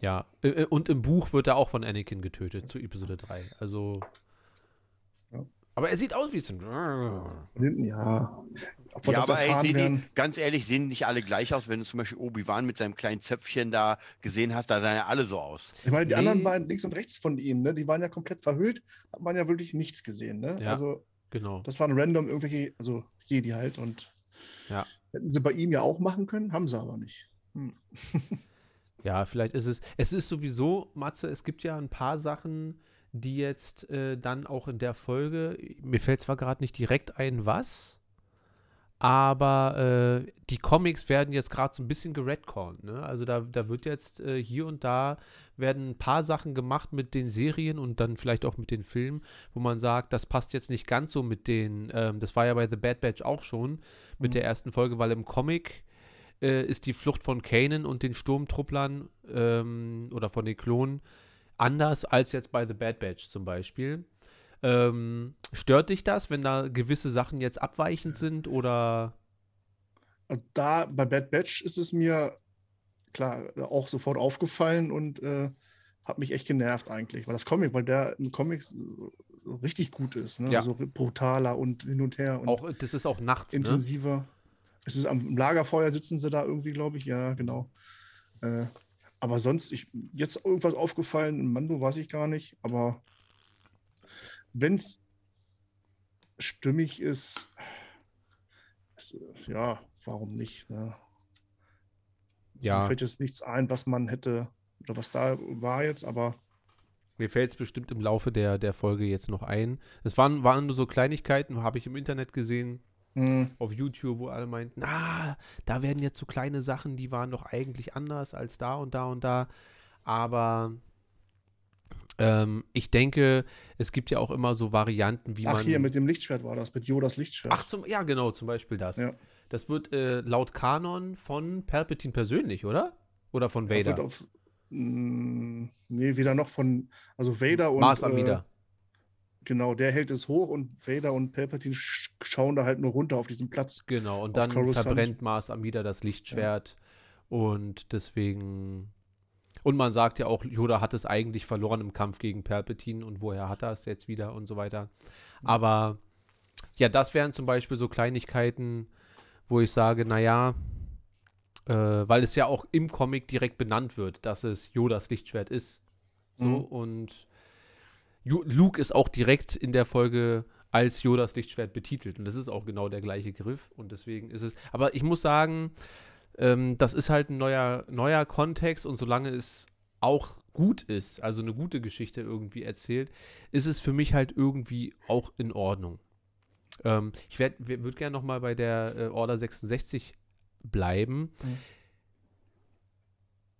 A: Ja, äh, äh, und im Buch wird er auch von Anakin getötet, zu Episode 3. Also.
C: Ja.
A: Aber er sieht aus wie
C: hinten, ja.
B: Ja, aber ey, die, ganz ehrlich, sehen nicht alle gleich aus. Wenn du zum Beispiel Obi-Wan mit seinem kleinen Zöpfchen da gesehen hast, da sahen ja alle so aus.
C: Ich meine, die
A: Nee.
C: anderen beiden links und rechts von ihm, ne, die waren ja komplett verhüllt, hat man ja wirklich nichts gesehen. Ne?
A: Ja.
C: Also,
A: Genau.
C: das waren random irgendwelche, also Jedi halt. Und
A: Ja.
C: Hätten sie bei ihm ja auch machen können, haben sie aber nicht. Hm.
A: Ja, vielleicht ist es. Es ist sowieso, Matze, es gibt ja ein paar Sachen, die jetzt äh, dann auch in der Folge. Mir fällt zwar gerade nicht direkt ein, was. Aber äh, die Comics werden jetzt gerade so ein bisschen geredcornt. Ne? Also da, da wird jetzt äh, hier und da werden ein paar Sachen gemacht mit den Serien und dann vielleicht auch mit den Filmen, wo man sagt, das passt jetzt nicht ganz so mit den, ähm, das war ja bei The Bad Batch auch schon, mit
C: Mhm.
A: der ersten Folge, weil im Comic äh, ist die Flucht von Kanan und den Sturmtrupplern ähm, oder von den Klonen anders als jetzt bei The Bad Batch zum Beispiel. Ähm, stört dich das, wenn da gewisse Sachen jetzt abweichend sind oder
C: Also da bei Bad Batch ist es mir klar auch sofort aufgefallen und äh, hat mich echt genervt eigentlich, weil das Comic, weil der im Comics richtig gut ist, ne?
A: Ja.
C: so brutaler und hin und her und
A: auch, das ist auch nachts, ne?
C: intensiver. Es ist am Lagerfeuer sitzen sie da irgendwie, glaube ich, ja, genau. Äh, aber sonst, ich, jetzt irgendwas aufgefallen, in Mando weiß ich gar nicht, aber wenn es stimmig ist, äh, ja, warum nicht? Ne? Mir
A: Ja,
C: fällt jetzt nichts ein, was man hätte, oder was da war jetzt, aber
A: mir fällt es bestimmt im Laufe der, der Folge jetzt noch ein. Es waren, waren nur so Kleinigkeiten, habe ich im Internet gesehen,
C: hm,
A: auf YouTube, wo alle meinten, na, da werden jetzt so kleine Sachen, die waren doch eigentlich anders als da und da und da. Aber ähm, ich denke, es gibt ja auch immer so Varianten, wie
C: ach
A: man.
C: hier, mit dem Lichtschwert war das, mit Jodas Lichtschwert.
A: Ach, zum, ja, genau, zum Beispiel das.
C: Ja.
A: Das wird äh, laut Kanon von Palpatine persönlich, oder? Oder von
C: Ja, wird
A: Vader?
C: Auf, mh, nee, weder noch von, also Vader und.
A: Mars
C: äh,
A: Amida.
C: Genau, der hält es hoch und Vader und Palpatine sch schauen da halt nur runter auf diesem Platz.
A: Genau, und dann verbrennt Mars Amida das Lichtschwert. Und deswegen. Und man sagt ja auch, Yoda hat es eigentlich verloren im Kampf gegen Palpatine und woher hat er es jetzt wieder und so weiter. Aber ja, das wären zum Beispiel so Kleinigkeiten, wo ich sage, naja, äh, weil es ja auch im Comic direkt benannt wird, dass es Yodas Lichtschwert ist. So,
C: Mhm.
A: und Luke ist auch direkt in der Folge als Yodas Lichtschwert betitelt. Und das ist auch genau der gleiche Griff. Und deswegen ist es. Aber ich muss sagen, ähm, das ist halt ein neuer, neuer Kontext. Und solange es auch gut ist, also eine gute Geschichte irgendwie erzählt, ist es für mich halt irgendwie auch in Ordnung. Ähm, ich würde gerne noch mal bei der äh, Order 66 bleiben.
C: Mhm.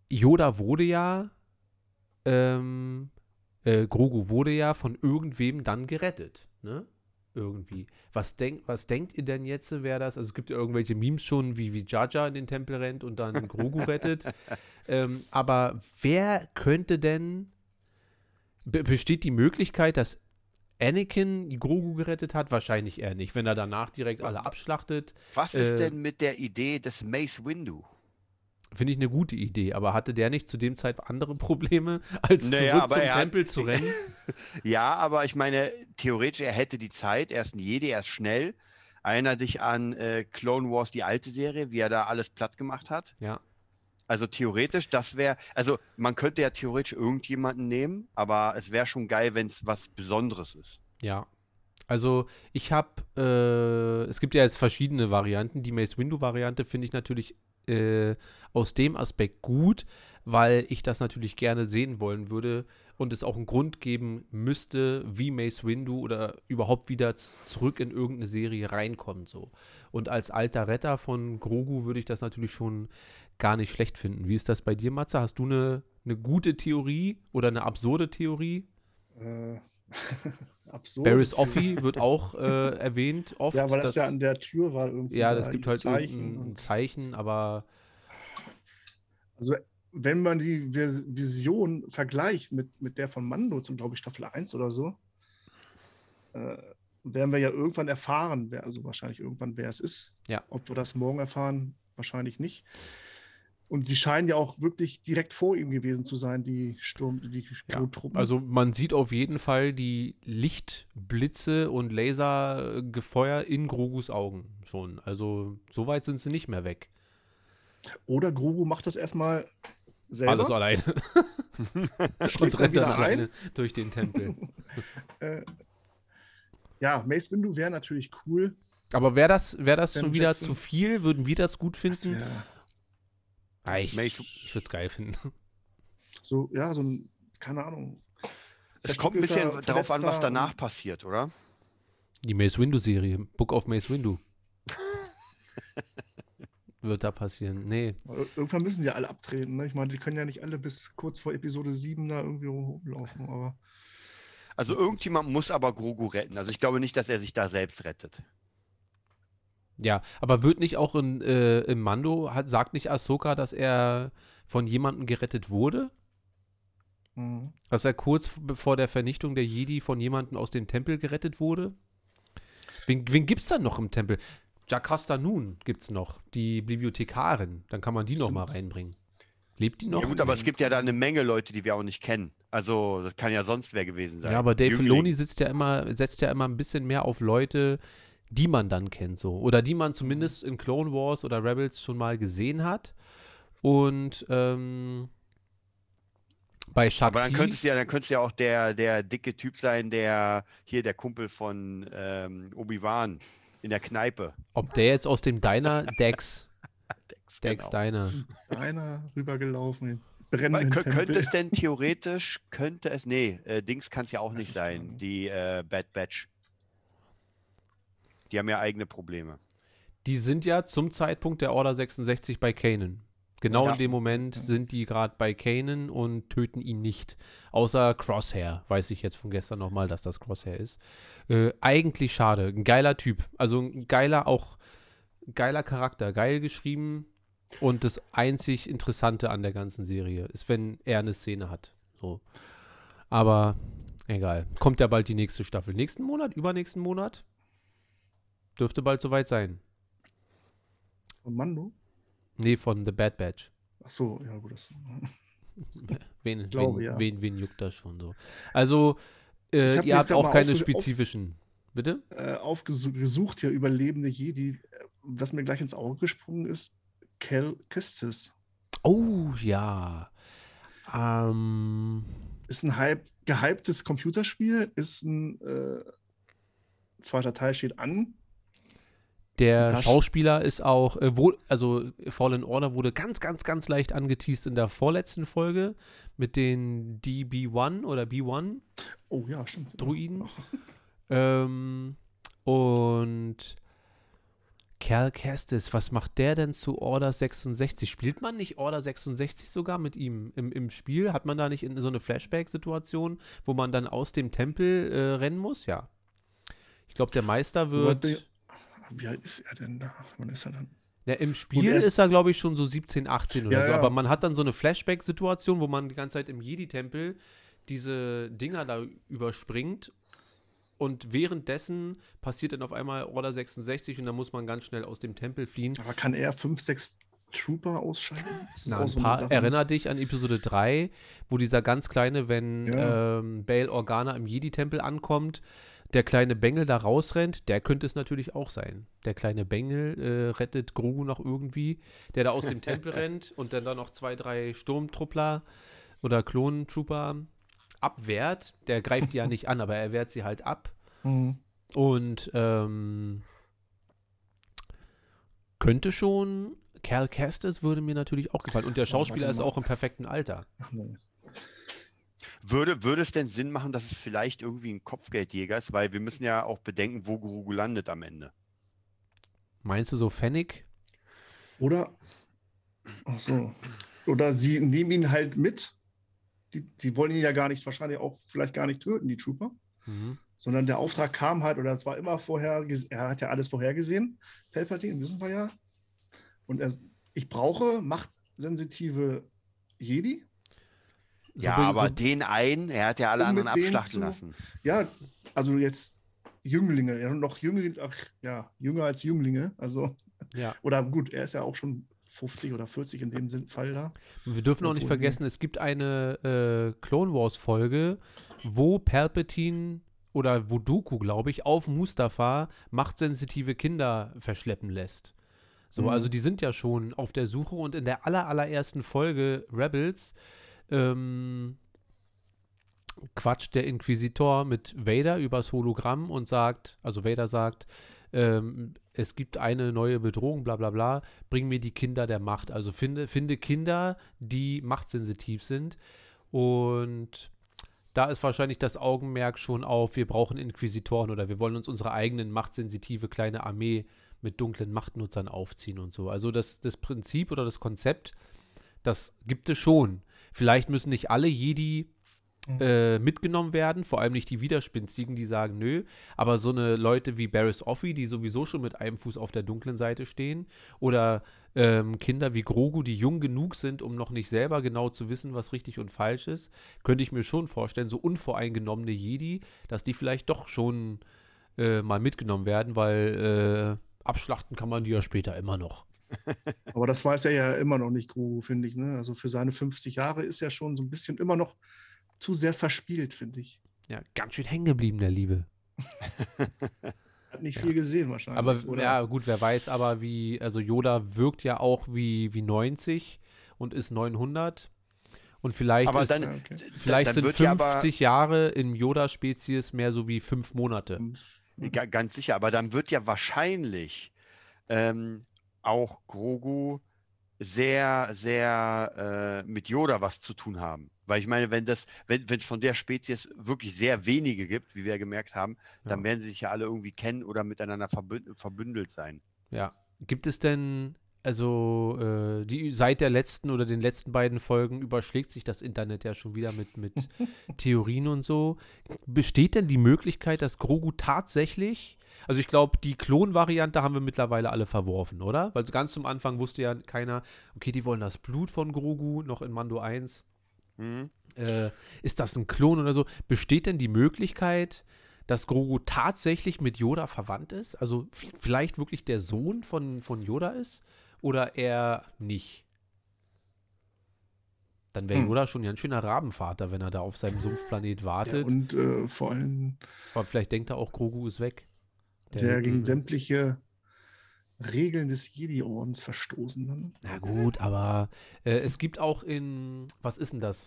A: Yoda wurde ja ähm, äh, Grogu wurde ja von irgendwem dann gerettet, ne? Irgendwie. Was, denk, was denkt ihr denn jetzt, wer das? Also es gibt ja irgendwelche Memes schon, wie, wie Jaja in den Tempel rennt und dann Grogu rettet. Ähm, aber wer könnte denn, be besteht die Möglichkeit, dass Anakin Grogu gerettet hat? Wahrscheinlich eher nicht, wenn er danach direkt alle abschlachtet.
B: Was ist
A: Äh,
B: denn mit der Idee des Mace Windu?
A: Finde ich eine gute Idee, aber hatte der nicht zu dem Zeitpunkt andere Probleme, als
B: Naja,
A: zurück zum
B: hat-
A: Tempel zu rennen?
B: Ja, aber ich meine, theoretisch, er hätte die Zeit, er ist ein Jedi, er ist schnell. Erinner dich an äh, Clone Wars, die alte Serie, wie er da alles platt gemacht hat.
A: Ja.
B: Also theoretisch, das wäre, also man könnte ja theoretisch irgendjemanden nehmen, aber es wäre schon geil, wenn es was Besonderes ist.
A: Ja. Also ich habe, äh, es gibt ja jetzt verschiedene Varianten. Die Mace Windu-Variante finde ich natürlich äh, aus dem Aspekt gut, weil ich das natürlich gerne sehen wollen würde und es auch einen Grund geben müsste, wie Mace Windu oder überhaupt wieder zurück in irgendeine Serie reinkommt. So. Und als alter Retter von Grogu würde ich das natürlich schon gar nicht schlecht finden. Wie ist das bei dir, Matze? Hast du eine, eine gute Theorie oder eine absurde Theorie?
C: Äh, absurd.
A: Barris Offi wird auch äh, erwähnt oft.
C: Ja, weil das, ja an der Tür war irgendwie.
A: ja,
C: da
A: das gibt halt
C: Zeichen und-
A: Zeichen, aber
C: Also, wenn man die Vis- Vision vergleicht mit, mit der von Mando, zum glaube ich Staffel 1 oder so, äh, werden wir ja irgendwann erfahren, wer, also wahrscheinlich irgendwann, wer es ist.
A: Ja.
C: Ob wir das morgen erfahren, wahrscheinlich nicht. Und sie scheinen ja auch wirklich direkt vor ihm gewesen zu sein, die Sturm, die
A: Ja,
C: Sturmtruppen.
A: Also man sieht auf jeden Fall die Lichtblitze und Lasergefeuer in Grogus Augen schon. Also so weit sind sie nicht mehr weg.
C: Oder Grogu macht das erstmal selber.
A: Alles alleine. und rennt dann alleine
C: ein.
A: durch den Tempel.
C: Äh, ja, Mace Windu wäre natürlich cool.
A: Aber wäre das, wär das schon wieder
C: Jackson.
A: zu viel? Würden wir das gut finden?
C: wär
A: Ah, ich ich würde es geil finden.
C: so, ja, so ein, keine Ahnung.
B: Es kommt ein bisschen darauf an, was danach passiert, oder?
A: Die Mace Windu-Serie, Book of Mace Windu. Wird da passieren? Nee.
C: Ir- Irgendwann müssen die alle abtreten. Ne? Ich meine, die können ja nicht alle bis kurz vor Episode 7 da irgendwie rumlaufen. Aber
B: Also irgendjemand muss aber Grogu retten. Also ich glaube nicht, dass er sich da selbst rettet.
A: Ja, aber wird nicht auch in, äh, im Mando, hat, sagt nicht Ahsoka, dass er von jemandem gerettet wurde?
C: mhm.
A: Dass er kurz vor der Vernichtung der Jedi von jemandem aus dem Tempel gerettet wurde? Wen, wen gibt's dann noch im Tempel? Jocasta Nun gibt's noch, die Bibliothekarin. Dann kann man die noch mal
C: Stimmt.
A: reinbringen. Lebt die noch?
B: Ja gut, aber es gibt ja da eine Menge Leute, die wir auch nicht kennen. Also das kann ja sonst wer gewesen sein.
A: Ja, aber Dave. Filoni sitzt ja immer, setzt ja immer ein bisschen mehr auf Leute, die man dann kennt, so. Oder die man zumindest in Clone Wars oder Rebels schon mal gesehen hat. Und ähm, bei Shakti.
B: Aber dann könnte es ja, dann könnte es ja auch der, der dicke Typ sein, der hier der Kumpel von ähm, Obi-Wan in der Kneipe.
A: ob der jetzt aus dem Diner Dex,
B: Dex,
A: Dex
B: genau.
A: Diner.
C: einer rübergelaufen, brennenden
B: kö- könnte
C: Tempel.
B: es denn theoretisch, könnte es, nee, äh, Dings kann es ja auch
C: Weiß
B: nicht sein, die äh, Bad Batch. Die haben ja eigene Probleme.
A: Die sind ja zum Zeitpunkt der Order 66 bei Kanan. Genau
B: Ja.
A: in dem Moment sind die gerade bei Kanan und töten ihn nicht. Außer Crosshair. Weiß ich jetzt von gestern nochmal, dass das Crosshair ist. Äh, eigentlich schade. Ein geiler Typ. Also ein geiler, auch geiler Charakter. Geil geschrieben. Und das einzig Interessante an der ganzen Serie ist, wenn er eine Szene hat. So. Aber egal. Kommt ja bald die nächste Staffel. Nächsten Monat? Übernächsten Monat? Dürfte bald soweit sein.
C: Und Mando?
A: Nee, von The Bad Batch.
C: Ach so, ja gut. Das,
A: Wen,
C: glaube,
A: wen,
C: ja.
A: wen, wen juckt das schon so? Also,
C: Ich
A: äh,
C: hab
A: ihr habt auch keine
C: aufge- auf-
A: spezifischen. Bitte?
C: äh, aufgesucht hier überlebende Jedi. Was mir gleich ins Auge gesprungen ist, Cal Kestis.
A: Oh, ja. Ähm,
C: Ist ein hype, gehyptes Computerspiel, ist ein äh, zweiter Teil steht an.
A: Der
C: Das-
A: Schauspieler ist auch, äh, wo, also Fallen Order wurde ganz, ganz, ganz leicht angeteased in der vorletzten Folge mit den DB1 oder B1
C: Oh ja, stimmt.
A: Druiden. Ähm, und Cal Kestis, was macht der denn zu Order 66? Spielt man nicht Order 66 sogar mit ihm im, im Spiel? Hat man da nicht in so eine Flashback-Situation, wo man dann aus dem Tempel äh, rennen muss? Ja. Ich glaube, der Meister wird.
C: Wie alt ist er denn da? Wann ist er dann?
A: Ja, Im Spiel
C: er ist-
A: ist er, glaube ich, schon so 17, 18 oder
C: Ja,
A: so. Aber man hat dann so eine Flashback-Situation, wo man die ganze Zeit im Jedi-Tempel diese Dinger da überspringt. Und währenddessen passiert dann auf einmal Order 66 und dann muss man ganz schnell aus dem Tempel fliehen.
C: Aber kann er fünf, sechs Trooper ausschalten?
A: Na,
C: so
A: paar, erinner dich an Episode 3, wo dieser ganz kleine, wenn
C: Ja.
A: ähm, Bail Organa im Jedi-Tempel ankommt, der kleine Bengel da rausrennt, der könnte es natürlich auch sein. Der kleine Bengel äh, rettet Grogu noch irgendwie, der da aus dem Tempel rennt und dann da noch zwei, drei Sturmtruppler oder Klontrooper abwehrt. Der greift die ja nicht an, aber er wehrt sie halt ab.
C: Mhm.
A: Und ähm, könnte schon Cal Kestis würde mir natürlich auch gefallen. Und der Schauspieler
C: warte
A: ist auch im perfekten Alter.
C: Ach nee.
B: Würde, würde es denn Sinn machen, dass es vielleicht irgendwie ein Kopfgeldjäger ist? Weil wir müssen ja auch bedenken, wo Grogu landet am Ende.
A: Meinst du so Fennec?
C: Oder, ach so. Oder sie nehmen ihn halt mit. Die, die wollen ihn ja gar nicht, wahrscheinlich auch vielleicht gar nicht töten, die Trooper.
A: Mhm.
C: Sondern der Auftrag kam halt, oder es war immer vorher, er hat ja alles vorhergesehen, Palpatine, wissen wir ja. Und er, ich brauche machtsensitive Jedi.
A: So
B: ja,
A: be-
B: aber
A: so,
B: den einen, er hat ja alle anderen abschlachten
C: zu-
B: lassen.
C: Ja, also jetzt Jünglinge, ja, noch jünger, ach, ja, jünger als Jünglinge. Also,
A: ja.
C: oder gut, er ist ja auch schon 50 oder 40 in dem Sinn, Fall da.
A: Wir dürfen auch nicht
C: nee.
A: vergessen, es gibt eine äh, Clone Wars Folge, wo Palpatine oder wo Dooku, glaube ich, auf Mustafa machtsensitive Kinder verschleppen lässt. So,
C: Mhm.
A: also die sind ja schon auf der Suche und in der aller, allerersten Folge Rebels ähm, quatscht der Inquisitor mit Vader übers Hologramm und sagt, also Vader sagt, ähm, es gibt eine neue Bedrohung, bla bla bla, bring mir die Kinder der Macht. Also finde, finde Kinder, die machtsensitiv sind. Und da ist wahrscheinlich das Augenmerk schon auf, wir brauchen Inquisitoren oder wir wollen uns unsere eigenen machtsensitive kleine Armee mit dunklen Machtnutzern aufziehen und so. Also das, das Prinzip oder das Konzept, das gibt es schon. Vielleicht müssen nicht alle Jedi äh, mitgenommen werden, vor allem nicht die Widerspenstigen, die sagen, nö, aber so eine Leute wie Barris Offee, die sowieso schon mit einem Fuß auf der dunklen Seite stehen, oder ähm, Kinder wie Grogu, die jung genug sind, um noch nicht selber genau zu wissen, was richtig und falsch ist, könnte ich mir schon vorstellen, so unvoreingenommene Jedi, dass die vielleicht doch schon äh, mal mitgenommen werden, weil äh, abschlachten kann man die ja später immer noch.
C: Aber das weiß er ja immer noch nicht, Grogu, finde ich. Ne? Also für seine 50 Jahre ist er schon so ein bisschen immer noch zu sehr verspielt, finde ich.
A: Ja, ganz schön hängen geblieben, der Liebe.
C: Hat nicht viel gesehen wahrscheinlich.
A: Aber
C: oder?
A: ja, gut, wer weiß aber, wie, also Yoda wirkt ja auch wie, wie 90 und ist 900. Und vielleicht,
B: Aber
A: ist,
B: dann-
C: Ja, okay.
A: vielleicht
B: dann
A: sind
B: wird ja aber-
A: 50 Jahre in Yoda-Spezies mehr so wie fünf Monate.
B: Ga- Ganz sicher, aber dann wird ja wahrscheinlich ähm, auch Grogu sehr, sehr äh, mit Yoda was zu tun haben. Weil ich meine, wenn das, wenn es von der Spezies wirklich sehr wenige gibt, wie wir gemerkt haben, dann
A: Ja.
B: werden sie sich ja alle irgendwie kennen oder miteinander verbünd verbündelt sein.
A: Ja. Gibt es denn, also äh, die, seit der letzten oder den letzten beiden Folgen überschlägt sich das Internet ja schon wieder mit, mit Theorien und so. Besteht denn die Möglichkeit, dass Grogu tatsächlich, also ich glaube, die Klon-Variante haben wir mittlerweile alle verworfen, oder? Weil ganz zum Anfang wusste ja keiner, okay, die wollen das Blut von Grogu, noch in Mando 1.
B: Mhm.
A: Äh, ist das ein Klon oder so? Besteht denn die Möglichkeit, dass Grogu tatsächlich mit Yoda verwandt ist? Also vielleicht wirklich der Sohn von, von Yoda ist? Oder eher nicht? Dann wäre
C: Hm.
A: Yoda schon ja ein schöner Rabenvater, wenn er da auf seinem Sumpfplanet
C: Ja,
A: wartet.
C: und äh, vor allem,
A: Aber vielleicht denkt er auch, Grogu ist weg.
C: Der, gegen
A: nur-
C: sämtliche Regeln des Jedi-Ordens verstoßen. Ne?
A: Na gut, aber äh, es gibt auch in, was ist denn das?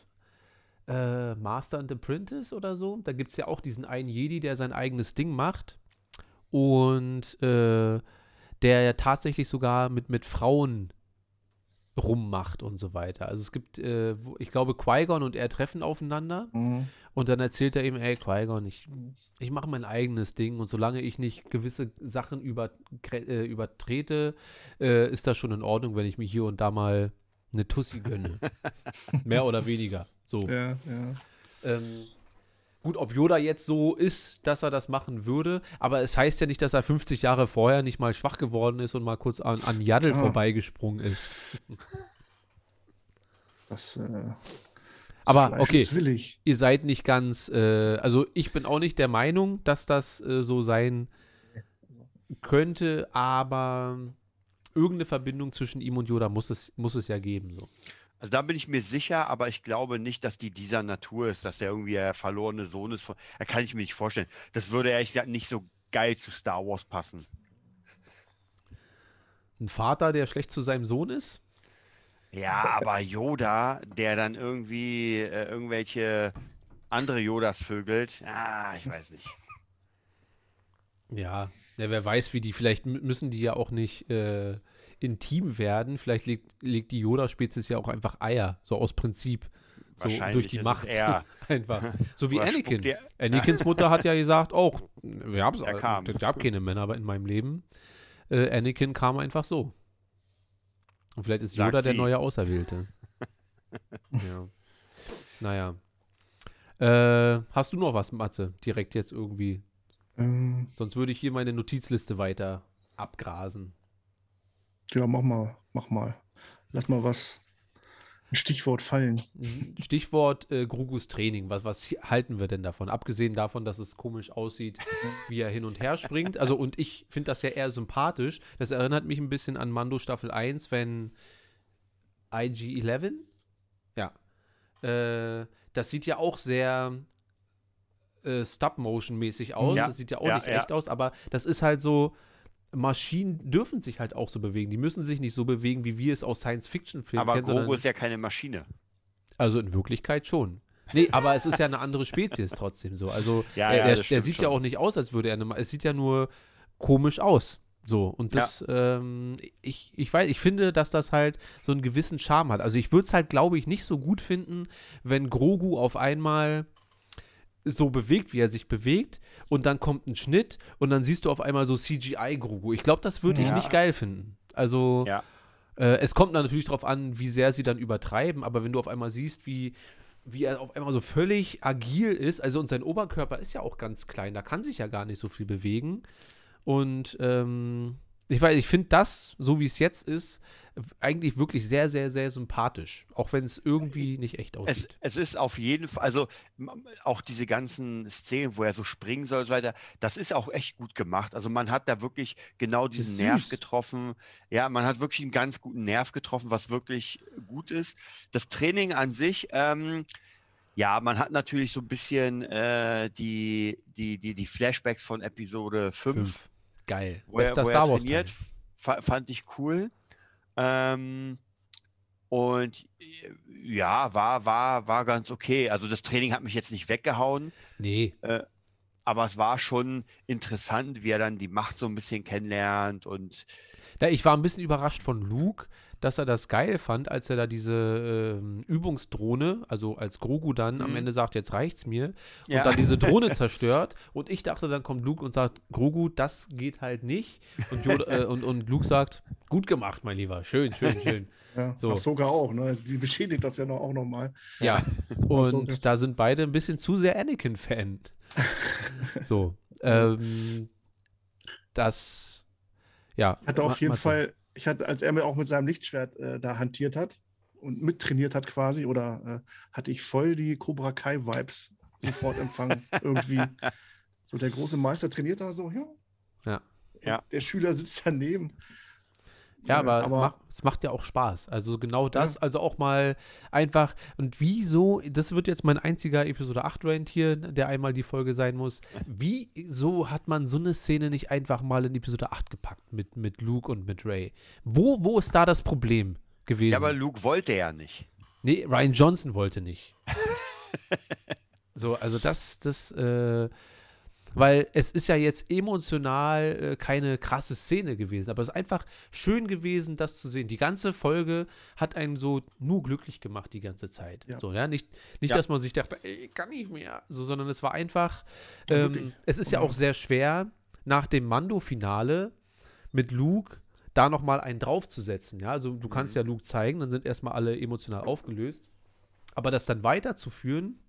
A: Äh, Master and Apprentice oder so. Da gibt es ja auch diesen einen Jedi, der sein eigenes Ding macht. Und äh, der ja tatsächlich sogar mit, mit Frauen rummacht und so weiter. Also es gibt, äh, ich glaube, Qui-Gon und er treffen aufeinander.
C: Mhm.
A: Und dann erzählt er ihm, ey, Qui-Gon, ich, ich mache mein eigenes Ding und solange ich nicht gewisse Sachen über, äh, übertrete, äh, ist das schon in Ordnung, wenn ich mir hier und da mal eine Tussi gönne. Mehr oder weniger. So.
C: Ja, ja.
A: Ähm, gut, ob Yoda jetzt so ist, dass er das machen würde, aber es heißt ja nicht, dass er 50 Jahre vorher nicht mal schwach geworden ist und mal kurz an, an Yaddle
C: Klar.
A: vorbeigesprungen ist.
C: Das, äh,
A: Aber,
C: Fleisch
A: okay.
C: ist willig.
A: ihr seid nicht ganz, äh, also ich bin auch nicht der Meinung, dass das äh, so sein könnte, aber irgendeine Verbindung zwischen ihm und Yoda muss es, muss es ja geben. So.
B: Also da bin ich mir sicher, aber ich glaube nicht, dass die dieser Natur ist, dass er irgendwie der verlorene Sohn ist. Von, da kann ich mir nicht vorstellen. Das würde ehrlich gesagt nicht so geil zu Star Wars passen.
A: Ein Vater, der schlecht zu seinem Sohn ist?
B: Ja, aber Yoda, der dann irgendwie äh, irgendwelche andere Yodas vögelt, ah, ich weiß nicht.
A: Ja, ja, wer weiß, wie die, vielleicht müssen die ja auch nicht äh, intim werden. Vielleicht legt, legt die Yoda-Spezies ja auch einfach Eier, so aus Prinzip. So durch die Macht. einfach. So wie
B: Oder
A: Anakin.
B: ihr-
A: Anakins Mutter hat ja gesagt, auch, wir haben es gab keine Männer in meinem Leben. Äh, Anakin kam einfach so. Und vielleicht ist Yoda der neue Auserwählte. ja. Naja. Äh, hast du noch was, Matze? Direkt jetzt irgendwie.
C: Ähm,
A: Sonst würde ich hier meine Notizliste weiter abgrasen.
C: ja, mach mal, mach mal. Lass mal was, ein Stichwort fallen.
A: Stichwort äh, Grugus Training. Was, was halten wir denn davon? Abgesehen davon, dass es komisch aussieht, wie er hin und her springt. Also, und ich finde das ja eher sympathisch. Das erinnert mich ein bisschen an Mando Staffel 1, wenn IG-11? Ja. Äh, das sieht ja auch sehr äh, Stop-Motion-mäßig aus.
B: Ja.
A: Das sieht ja auch
B: Ja,
A: nicht
B: ja.
A: echt aus, aber das ist halt so. Maschinen dürfen sich halt auch so bewegen. Die müssen sich nicht so bewegen, wie wir es aus Science-Fiction-Filmen
B: Aber
A: kennen. sondern-
B: Grogu ist ja keine Maschine.
A: also in Wirklichkeit schon. Nee, aber es ist ja eine andere Spezies trotzdem so. Also
B: Ja,
A: er,
B: ja,
A: er, der sieht ja
B: schon.
A: auch nicht aus, als würde er eine. Es sieht ja nur komisch aus. So. Und das, ähm, ich, ich weiß, ich finde, dass das halt so einen gewissen Charme hat. Also ich würde es halt, glaube ich, nicht so gut finden, wenn Grogu auf einmal so bewegt, wie er sich bewegt, und dann kommt ein Schnitt und dann siehst du auf einmal so CGI-Grogu. Ich glaube, das würde ich
C: Ja.
A: nicht geil finden. Also
B: Ja.
A: äh, es kommt dann natürlich darauf an, wie sehr sie dann übertreiben, aber wenn du auf einmal siehst, wie, wie er auf einmal so völlig agil ist, also und sein Oberkörper ist ja auch ganz klein, da kann sich ja gar nicht so viel bewegen. Und ähm, ich weiß, ich finde das, so wie es jetzt ist, eigentlich wirklich sehr, sehr, sehr sympathisch. Auch wenn es irgendwie nicht echt
B: Es,
A: aussieht.
B: es ist auf jeden Fall, also auch diese ganzen Szenen, wo er so springen soll und so weiter, das ist auch echt gut gemacht. Also man hat da wirklich genau diesen Nerv getroffen. Ja, man hat wirklich einen ganz guten Nerv getroffen, was wirklich gut ist. Das Training an sich, ähm, ja, man hat natürlich so ein bisschen äh, die, die, die, die Flashbacks von Episode 5
A: Fünf. Geil.
B: wo er,
A: Bester
B: wo
A: Star
B: er trainiert, fa fand ich cool. Ähm, und äh, ja, war, war, war ganz okay. Also das Training hat mich jetzt nicht weggehauen,
A: Nee,
B: aber es war schon interessant, wie er dann die Macht so ein bisschen kennenlernt und
A: Da, ich war ein bisschen überrascht von Luke, dass er das geil fand, als er da diese ähm, Übungsdrohne, also als Grogu dann am
B: Mhm.
A: Ende sagt, jetzt reicht's mir, und
B: Ja.
A: dann diese Drohne zerstört. Und ich dachte, dann kommt Luke und sagt, Grogu, das geht halt nicht. Und, Yoda, äh, und, und Luke sagt, gut gemacht, mein Lieber, schön, schön, schön.
C: Ja,
A: So.
C: Ahsoka auch, ne? Sie beschädigt das ja noch, auch nochmal.
A: Ja, und da sind beide ein bisschen zu sehr Anakin-Fan. So, ähm, das, ja.
C: Hatte auf
A: Ma-
C: jeden. Fall, ich hatte, als er mir auch mit seinem Lichtschwert äh, da hantiert hat und mittrainiert hat quasi, oder äh, hatte ich voll die Cobra Kai-Vibes sofort empfangen. irgendwie. So der große Meister trainiert da so, ja.
A: Ja.
B: Ja.
C: Der Schüler sitzt daneben.
A: Ja,
C: Äh,
A: aber,
C: aber
A: mach, es macht ja auch Spaß. Also genau das, also auch mal einfach, und wieso, das wird jetzt mein einziger Episode 8 Rant hier, der einmal die Folge sein muss. Wieso hat man so eine Szene nicht einfach mal in Episode 8 gepackt mit, mit Luke und mit Ray? Wo, wo ist da das Problem gewesen?
B: ja, aber Luke wollte ja nicht.
A: nee, Ryan Johnson wollte nicht. so, also das, das, äh, weil es ist ja jetzt emotional äh, keine krasse Szene gewesen, aber es ist einfach schön gewesen, das zu sehen. Die ganze Folge hat einen so nur glücklich gemacht die ganze Zeit.
C: Ja.
A: So, ja, nicht, nicht
B: Ja.
A: dass man sich dachte, ey, kann nicht mehr, so, sondern es war einfach, ähm, es ist ja
C: Ja.
A: auch sehr schwer, nach dem Mando-Finale mit Luke da nochmal einen draufzusetzen. Ja, also du kannst ja Luke zeigen, dann sind erstmal alle emotional aufgelöst. Aber das dann weiterzuführen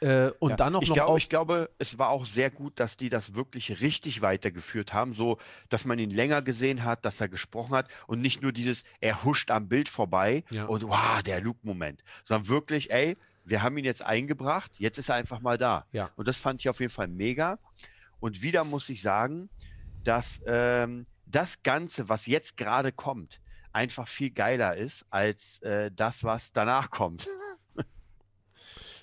A: äh, und
B: Ja,
A: dann noch,
B: ich,
A: noch
B: ich glaube, es war auch sehr gut, dass die das wirklich richtig weitergeführt haben, so dass man ihn länger gesehen hat, dass er gesprochen hat und nicht nur dieses, er huscht am Bild vorbei
A: Ja.
B: und wow, der Luke-Moment, sondern wirklich, ey, wir haben ihn jetzt eingebracht, jetzt ist er einfach mal da.
A: Ja.
B: Und das fand ich auf jeden Fall mega. Und wieder muss ich sagen, dass ähm, das Ganze, was jetzt gerade kommt, einfach viel geiler ist als äh, das, was danach kommt.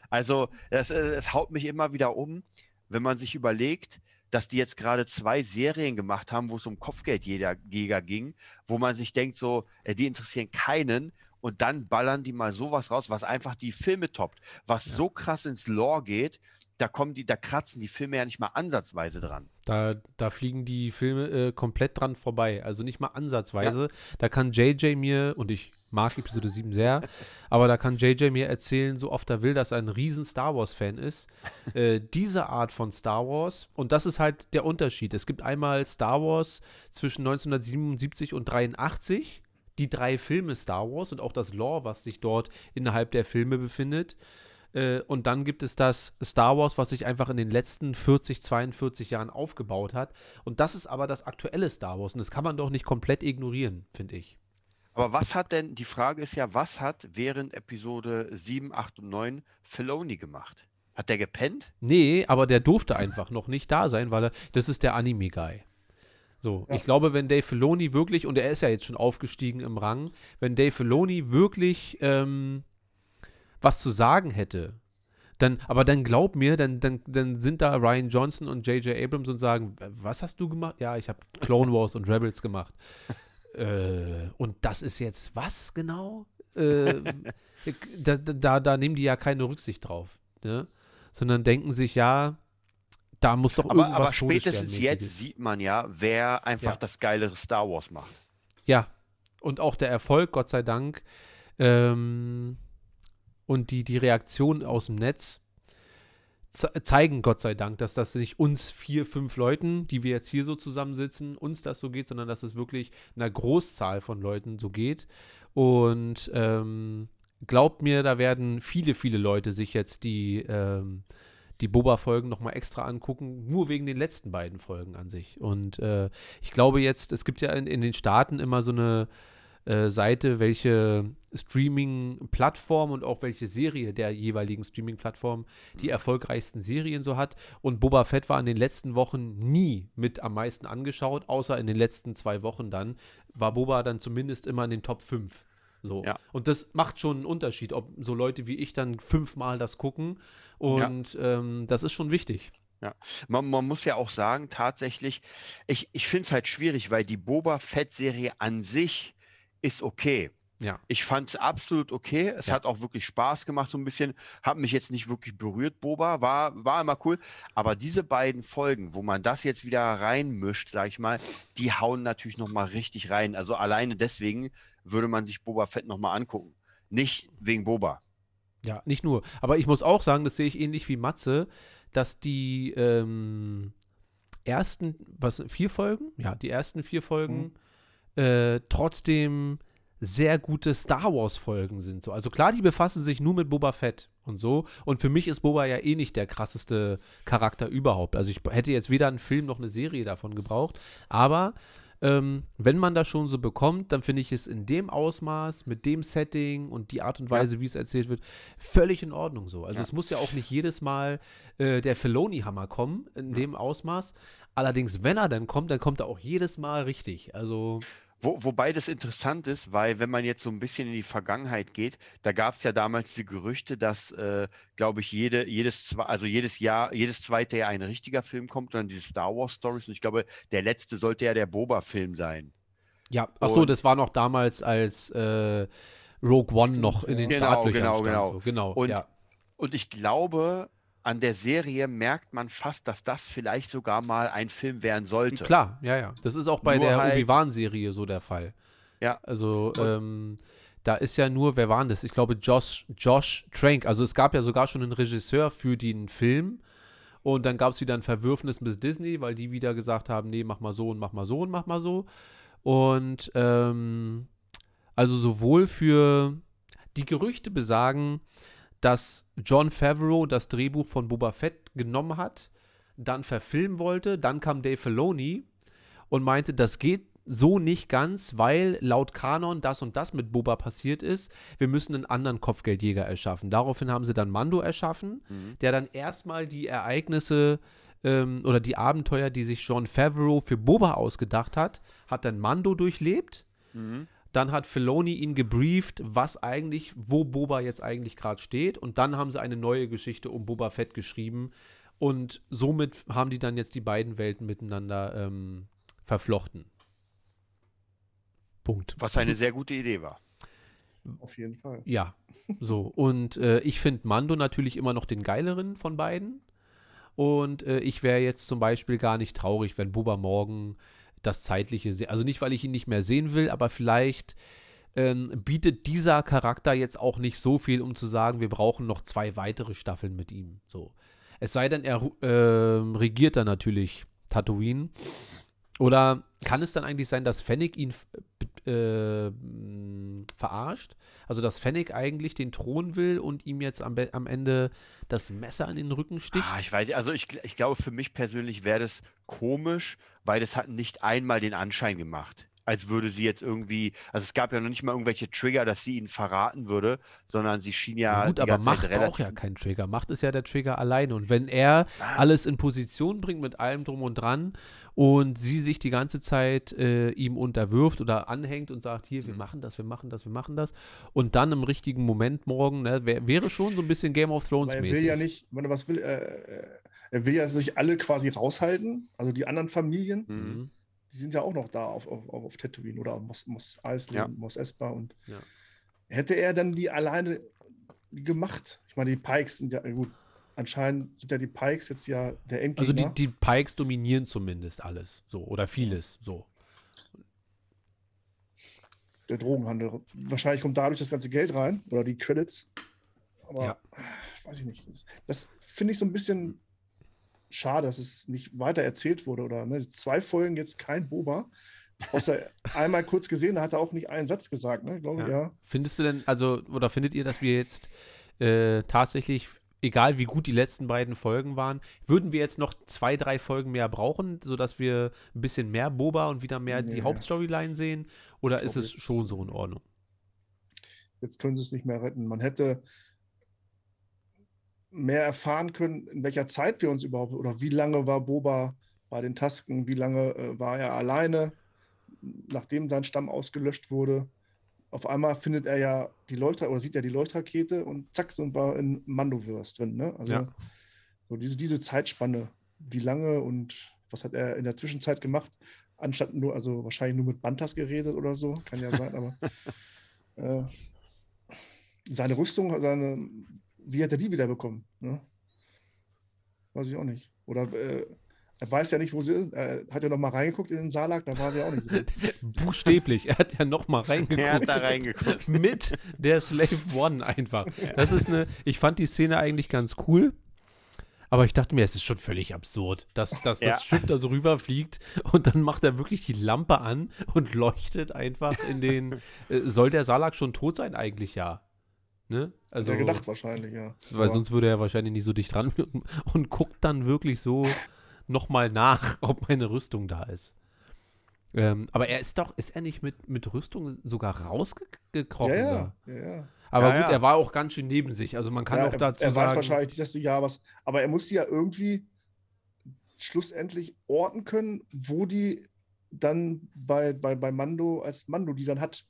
B: also es, äh, es haut mich immer wieder um, wenn man sich überlegt, dass die jetzt gerade zwei Serien gemacht haben, wo es um Kopfgeldjäger ging, wo man sich denkt, so, äh, die interessieren keinen. Und dann ballern die mal sowas raus, was einfach die Filme toppt, was
A: Ja.
B: so krass ins Lore geht, da kommen die, da kratzen die Filme ja nicht mal ansatzweise dran.
A: Da, da fliegen die Filme äh, komplett dran vorbei. Also nicht mal ansatzweise. Da kann JJ mir, und ich mag Episode 7 sehr, aber da kann JJ mir erzählen, so oft er will, dass er ein riesen Star Wars-Fan ist. äh, diese Art von Star Wars, und das ist halt der Unterschied. Es gibt einmal Star Wars zwischen 1977 und 83, die drei Filme Star Wars und auch das Lore, was sich dort innerhalb der Filme befindet. Äh, und dann gibt es das Star Wars, was sich einfach in den letzten 40, 42 Jahren aufgebaut hat. Und das ist aber das aktuelle Star Wars. Und das kann man doch nicht komplett ignorieren, finde ich.
B: Aber was hat denn, die Frage ist ja, was hat während Episode 7, 8 und 9 Filoni gemacht? Hat der gepennt?
A: Nee, aber der durfte einfach noch nicht da sein, weil er, das ist der Anime-Guy. So,
C: Ja.
A: ich glaube, wenn Dave Filoni wirklich, und er ist ja jetzt schon aufgestiegen im Rang, wenn Dave Filoni wirklich ähm, was zu sagen hätte, dann, aber dann glaub mir, dann, dann, dann sind da Ryan Johnson und J.J. Abrams und sagen, was hast du gemacht? Ja, ich habe Clone Wars und Rebels gemacht. Äh, und das ist jetzt was genau? Äh, da, da, da nehmen die ja keine Rücksicht drauf, ne? sondern denken sich, ja, da muss doch
B: Aber,
A: irgendwas
B: aber spätestens jetzt sieht man ja, wer einfach
A: Ja.
B: das geilere Star Wars macht.
A: Ja, und auch der Erfolg, Gott sei Dank, ähm, und die, die Reaktion aus dem Netz zeigen, Gott sei Dank, dass das nicht uns vier, fünf Leuten, die wir jetzt hier so zusammensitzen, uns das so geht, sondern dass es wirklich einer Großzahl von Leuten so geht. Und ähm, glaubt mir, da werden viele, viele Leute sich jetzt die, ähm, die Boba-Folgen nochmal extra angucken, nur wegen den letzten beiden Folgen an sich. Und äh, ich glaube jetzt, es gibt ja in, in den Staaten immer so eine äh, Seite, welche Streaming-Plattform und auch welche Serie der jeweiligen Streaming-Plattform die erfolgreichsten Serien so hat. Und Boba Fett war in den letzten Wochen nie mit am meisten angeschaut, außer in den letzten zwei Wochen dann, war Boba dann zumindest immer in den Top 5. So.
B: Ja.
A: Und das macht schon einen Unterschied, ob so Leute wie ich dann fünfmal das gucken. Und ähm, das ist schon wichtig.
B: Man, man muss ja auch sagen, tatsächlich, ich, ich finde es halt schwierig, weil die Boba Fett-Serie an sich ist okay.
A: Ja.
B: Ich fand es absolut okay. Es
A: Ja.
B: hat auch wirklich Spaß gemacht, so ein bisschen. Hat mich jetzt nicht wirklich berührt, Boba. War, war immer cool. Aber diese beiden Folgen, wo man das jetzt wieder reinmischt, sag ich mal, die hauen natürlich nochmal richtig rein. Also alleine deswegen würde man sich Boba Fett nochmal angucken. Nicht wegen Boba.
A: Ja, nicht nur. Aber ich muss auch sagen, das sehe ich ähnlich wie Matze, dass die ähm, ersten, was, vier Folgen? Ja, die ersten vier Folgen äh, trotzdem sehr gute Star Wars-Folgen sind. So. Also klar, die befassen sich nur mit Boba Fett und so. Und für mich ist Boba ja eh nicht der krasseste Charakter überhaupt. Also ich hätte jetzt weder einen Film noch eine Serie davon gebraucht. Aber ähm, wenn man das schon so bekommt, dann finde ich es in dem Ausmaß, mit dem Setting und die Art und
B: Ja.
A: Weise, wie es erzählt wird, völlig in Ordnung so. Also
B: Ja.
A: es muss ja auch nicht jedes Mal äh, der Filoni-Hammer kommen in dem Ausmaß. Allerdings, wenn er dann kommt, dann kommt er auch jedes Mal richtig. Also
B: Wo, wobei das interessant ist, weil wenn man jetzt so ein bisschen in die Vergangenheit geht, da gab es ja damals die Gerüchte, dass, äh, glaube ich, jede, jedes, also jedes Jahr, jedes zweite Jahr ein richtiger Film kommt und dann diese Star Wars Stories. Und ich glaube, der letzte sollte ja der Boba-Film sein.
A: Ja, ach so,
B: Und-
A: das war noch damals, als äh, Rogue One noch in den
B: Genau,
A: Startlöchern
B: genau,
A: stand.
B: genau.
A: So. genau
B: Und-
A: ja.
B: Und ich glaube, an der Serie merkt man fast, dass das vielleicht sogar mal ein Film werden sollte.
A: Klar, ja, ja. Das ist auch bei
B: Nur
A: der
B: halt-
A: Obi-Wan-Serie so der Fall.
B: Ja.
A: Also, ähm, da ist ja nur, wer war denn das? Ich glaube, Josh, Josh Trank. Also, es gab ja sogar schon einen Regisseur für den Film. Und dann gab es wieder ein Verwürfnis mit Disney, weil die wieder gesagt haben: Nee, mach mal so und mach mal so und mach mal so. Und, ähm, also sowohl für die Gerüchte besagen, dass John Favreau das Drehbuch von Boba Fett genommen hat, dann verfilmen wollte, dann kam Dave Filoni und meinte, das geht so nicht ganz, weil laut Kanon das und das mit Boba passiert ist. Wir müssen einen anderen Kopfgeldjäger erschaffen. Daraufhin haben sie dann Mando erschaffen,
B: Mhm.
A: der dann erstmal die Ereignisse ähm, oder die Abenteuer, die sich John Favreau für Boba ausgedacht hat, hat dann Mando durchlebt.
B: Mhm.
A: Dann hat Filoni ihn gebrieft, was eigentlich, wo Boba jetzt eigentlich gerade steht. Und dann haben sie eine neue Geschichte um Boba Fett geschrieben. Und somit haben die dann jetzt die beiden Welten miteinander ähm, verflochten. Punkt.
B: Was eine sehr gute Idee war.
C: Auf jeden Fall.
A: Ja, so. Und äh, ich finde Mando natürlich immer noch den geileren von beiden. Und äh, ich wäre jetzt zum Beispiel gar nicht traurig, wenn Boba morgen das Zeitliche, se- also nicht, weil ich ihn nicht mehr sehen will, aber vielleicht ähm, bietet dieser Charakter jetzt auch nicht so viel, um zu sagen, wir brauchen noch zwei weitere Staffeln mit ihm. So. Es sei denn, er ähm, regiert dann natürlich Tatooine. Oder kann es dann eigentlich sein, dass Fennec ihn äh, verarscht? Also, dass Fennec eigentlich den Thron will und ihm jetzt am, am Ende das Messer an den Rücken sticht?
B: Ah, ich weiß, also ich, ich glaube, für mich persönlich wäre das komisch, weil das hat nicht einmal den Anschein gemacht, als würde sie jetzt irgendwie, also es gab ja noch nicht mal irgendwelche Trigger, dass sie ihn verraten würde, sondern sie schien ja
A: Na gut, aber Macht braucht
B: relativ.
A: ja keinen Trigger. Macht ist ja der Trigger alleine. Und wenn er
B: Ah.
A: alles in Position bringt mit allem drum und dran und sie sich die ganze Zeit äh, ihm unterwirft oder anhängt und sagt, hier, wir
B: Mhm.
A: machen das, wir machen das, wir machen das und dann im richtigen Moment morgen, ne, wär, wäre schon so ein bisschen Game of Thrones
C: Aber er will
A: mäßig.
C: ja nicht, wenn er was will, äh, äh, er will ja sich alle quasi raushalten, also die anderen Familien,
B: Mhm.
C: Die sind ja auch noch da auf, auf, auf Tatooine oder Mos, Mos Eisley,
B: Ja.
C: Mos Espa und
A: Ja.
C: hätte er dann die alleine gemacht? Ich meine, die Pikes sind ja, gut, anscheinend sind ja die Pikes jetzt ja der
A: Also
C: Endgegner.
A: die, die Pikes dominieren zumindest alles, so oder vieles, so.
C: der Drogenhandel. Wahrscheinlich kommt dadurch das ganze Geld rein oder die Credits. Aber
A: Ja.
C: weiß ich nicht. Das, das finde ich so ein bisschen schade, dass es nicht weiter erzählt wurde. Oder ne? zwei Folgen jetzt kein Boba. Außer einmal kurz gesehen, da hat er auch nicht einen Satz gesagt, ne? Glaube
A: Ja.
C: ja.
A: Findest du denn, also, oder findet ihr, dass wir jetzt äh, tatsächlich, egal wie gut die letzten beiden Folgen waren, würden wir jetzt noch zwei, drei Folgen mehr brauchen, sodass wir ein bisschen mehr Boba und wieder mehr die
C: Nee.
A: Hauptstoryline sehen? Oder ist es schon so in Ordnung?
C: Jetzt können sie es nicht mehr retten. Man hätte mehr erfahren können, in welcher Zeit wir uns überhaupt oder wie lange war Boba bei den Tasken, wie lange äh, war er alleine, nachdem sein Stamm ausgelöscht wurde. Auf einmal findet er ja die Leuchtrakete oder sieht er die Leuchtrakete und zack sind wir in Mandoverse drin. Ne? Also
A: Ja.
C: so diese, diese Zeitspanne, wie lange und was hat er in der Zwischenzeit gemacht, anstatt nur, also wahrscheinlich nur mit Bantas geredet oder so, kann ja sein, aber äh, seine Rüstung, seine, wie hat er die wiederbekommen? Ne? Weiß ich auch nicht. Oder äh, er weiß ja nicht, wo sie ist. Er hat ja noch mal reingeguckt in den Salak, da war sie auch nicht drin.
A: Buchstäblich, er hat ja noch mal reingeguckt.
B: Er hat da reingeguckt.
A: mit der Slave One einfach. Das ist eine, ich fand die Szene eigentlich ganz cool. Aber ich dachte mir, es ist schon völlig absurd, dass, dass
B: Ja.
A: das Schiff da so rüberfliegt und dann macht er wirklich die Lampe an und leuchtet einfach in den. Äh, soll der Salak schon tot sein? Eigentlich ja. Ne?
C: Also, er gedacht wahrscheinlich, ja.
A: weil
C: Aber
A: sonst würde er wahrscheinlich nicht so dicht dran und, und guckt dann wirklich so nochmal nach, ob meine Rüstung da ist. Ähm, aber er ist doch, ist er nicht mit, mit Rüstung sogar rausgekrochen?
C: ja,
A: da?
C: ja, ja, ja.
A: Aber
B: Ja,
A: gut,
B: ja.
A: er war auch ganz schön neben sich. Also man kann
C: ja,
A: auch dazu
C: er, er weiß
A: sagen.
C: wahrscheinlich nicht, dass die ja was, aber er muss die ja irgendwie schlussendlich orten können, wo die dann bei, bei, bei Mando, als Mando die dann hat.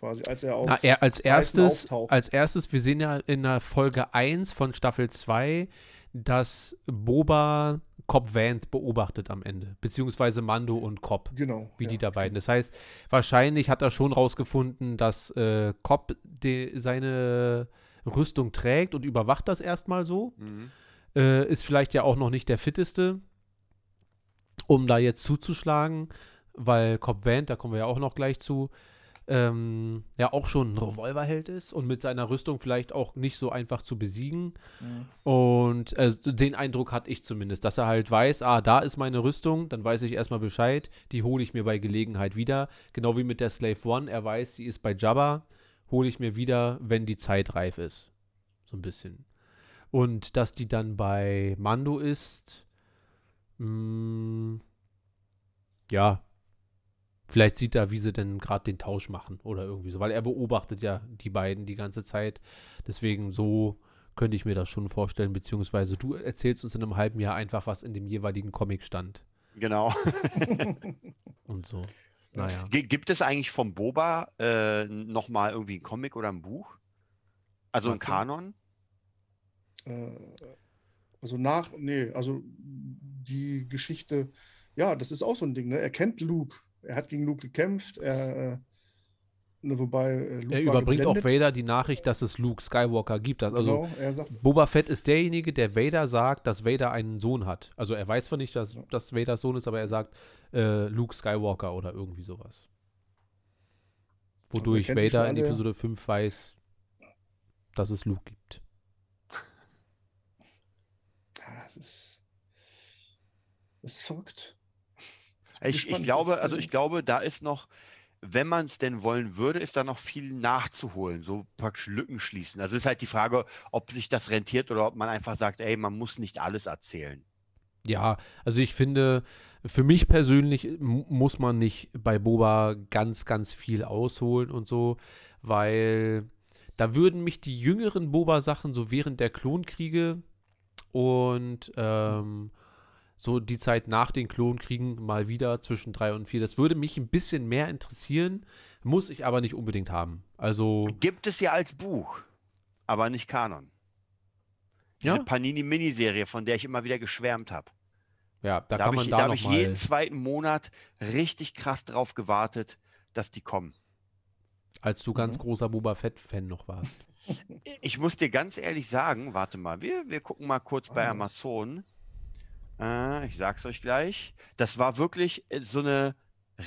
C: Quasi, als er auf.
A: Na, er als erstes,
C: auftaucht.
A: als erstes, wir sehen ja in der Folge 1 von Staffel 2, dass Boba Cobb Vanth beobachtet am Ende. Beziehungsweise Mando und Cobb.
C: genau.
A: wie
C: ja,
A: die da beiden. Das heißt, wahrscheinlich hat er schon rausgefunden, dass äh, Cobb de, seine Rüstung trägt und überwacht das erstmal so.
B: Mhm.
A: Äh, ist vielleicht ja auch noch nicht der fitteste, um da jetzt zuzuschlagen, weil Cobb Vanth, da kommen wir ja auch noch gleich zu, ähm, ja auch schon ein Revolverheld ist und mit seiner Rüstung vielleicht auch nicht so einfach zu besiegen.
C: Ja.
A: Und äh, den Eindruck hatte ich zumindest, dass er halt weiß, ah, da ist meine Rüstung, dann weiß ich erstmal Bescheid, die hole ich mir bei Gelegenheit wieder. Genau wie mit der Slave One, er weiß, die ist bei Jabba, hole ich mir wieder, wenn die Zeit reif ist. So ein bisschen. Und dass die dann bei Mando ist, mh, ja, vielleicht sieht er, wie sie denn gerade den Tausch machen oder irgendwie so, weil er beobachtet ja die beiden die ganze Zeit. Deswegen so könnte ich mir das schon vorstellen, beziehungsweise du erzählst uns in einem halben Jahr einfach, was in dem jeweiligen Comic stand
B: Genau.
A: und so. Naja.
B: G gibt es eigentlich vom Boba äh, nochmal irgendwie ein Comic oder ein Buch? Also ein? Kanon?
C: Äh, also nach, nee, also die Geschichte, ja, das ist auch so ein Ding, ne? Er kennt Luke. Er hat gegen Luke gekämpft. Er, äh, Ne, wobei äh, Luke
A: Er überbringt auch
C: geblendet.
A: Vader die Nachricht, dass es Luke Skywalker gibt. Also
C: Genau, er sagt,
A: Boba Fett ist derjenige, der Vader sagt, dass Vader einen Sohn hat. Also er weiß zwar nicht, dass, dass Vader Sohn ist, aber er sagt äh, Luke Skywalker oder irgendwie sowas. Wodurch
C: die schon
A: Vader in. Episode 5 weiß, dass es Luke gibt.
C: es ist, es ist verrückt.
B: Ich, ich glaube, also ich glaube, da ist noch, wenn man es denn wollen würde, ist da noch viel nachzuholen, so praktisch Lücken schließen. Also ist halt die Frage, ob sich das rentiert oder ob man einfach sagt, ey, man muss nicht alles erzählen.
A: Ja, also ich finde, für mich persönlich muss man nicht bei Boba ganz, ganz viel ausholen und so, weil da würden mich die jüngeren Boba-Sachen so während der Klonkriege und ähm, so die Zeit nach den Klonkriegen mal wieder zwischen drei und vier, das würde mich ein bisschen mehr interessieren, muss ich aber nicht unbedingt haben. Also,
B: Gibt es ja als Buch, aber nicht Kanon. Diese
A: Ja.
B: Panini-Miniserie, von der ich immer wieder geschwärmt habe.
A: ja, da,
B: Da,
A: kann
B: habe
A: man
B: ich,
A: da
B: da hab
A: noch
B: ich jeden zweiten Monat richtig krass drauf gewartet, dass die kommen.
A: als du ganz
C: Mhm.
A: großer Boba Fett-Fan noch warst.
B: Ich muss dir ganz ehrlich sagen, warte mal, wir, wir gucken mal kurz bei
C: Ah, was?
B: Amazon. Äh, ich sag's euch gleich. Das war wirklich äh, so eine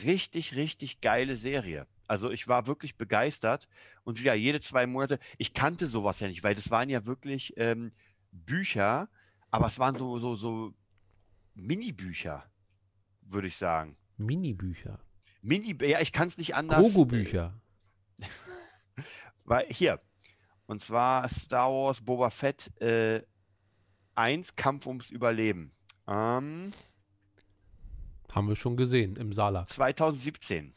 B: richtig, richtig geile Serie. Also ich war wirklich begeistert und wieder jede zwei Monate, ich kannte sowas ja nicht, weil das waren ja wirklich ähm, Bücher, aber es waren so, so, so Mini-Bücher, würde ich sagen.
A: Minibücher.
B: Mini, ja, ich kann es nicht anders.
A: Grogu-Bücher.
B: Weil hier, und zwar Star Wars Boba Fett äh, 1 Kampf ums Überleben. Ähm,
A: Haben wir schon gesehen im Salak.
B: 2017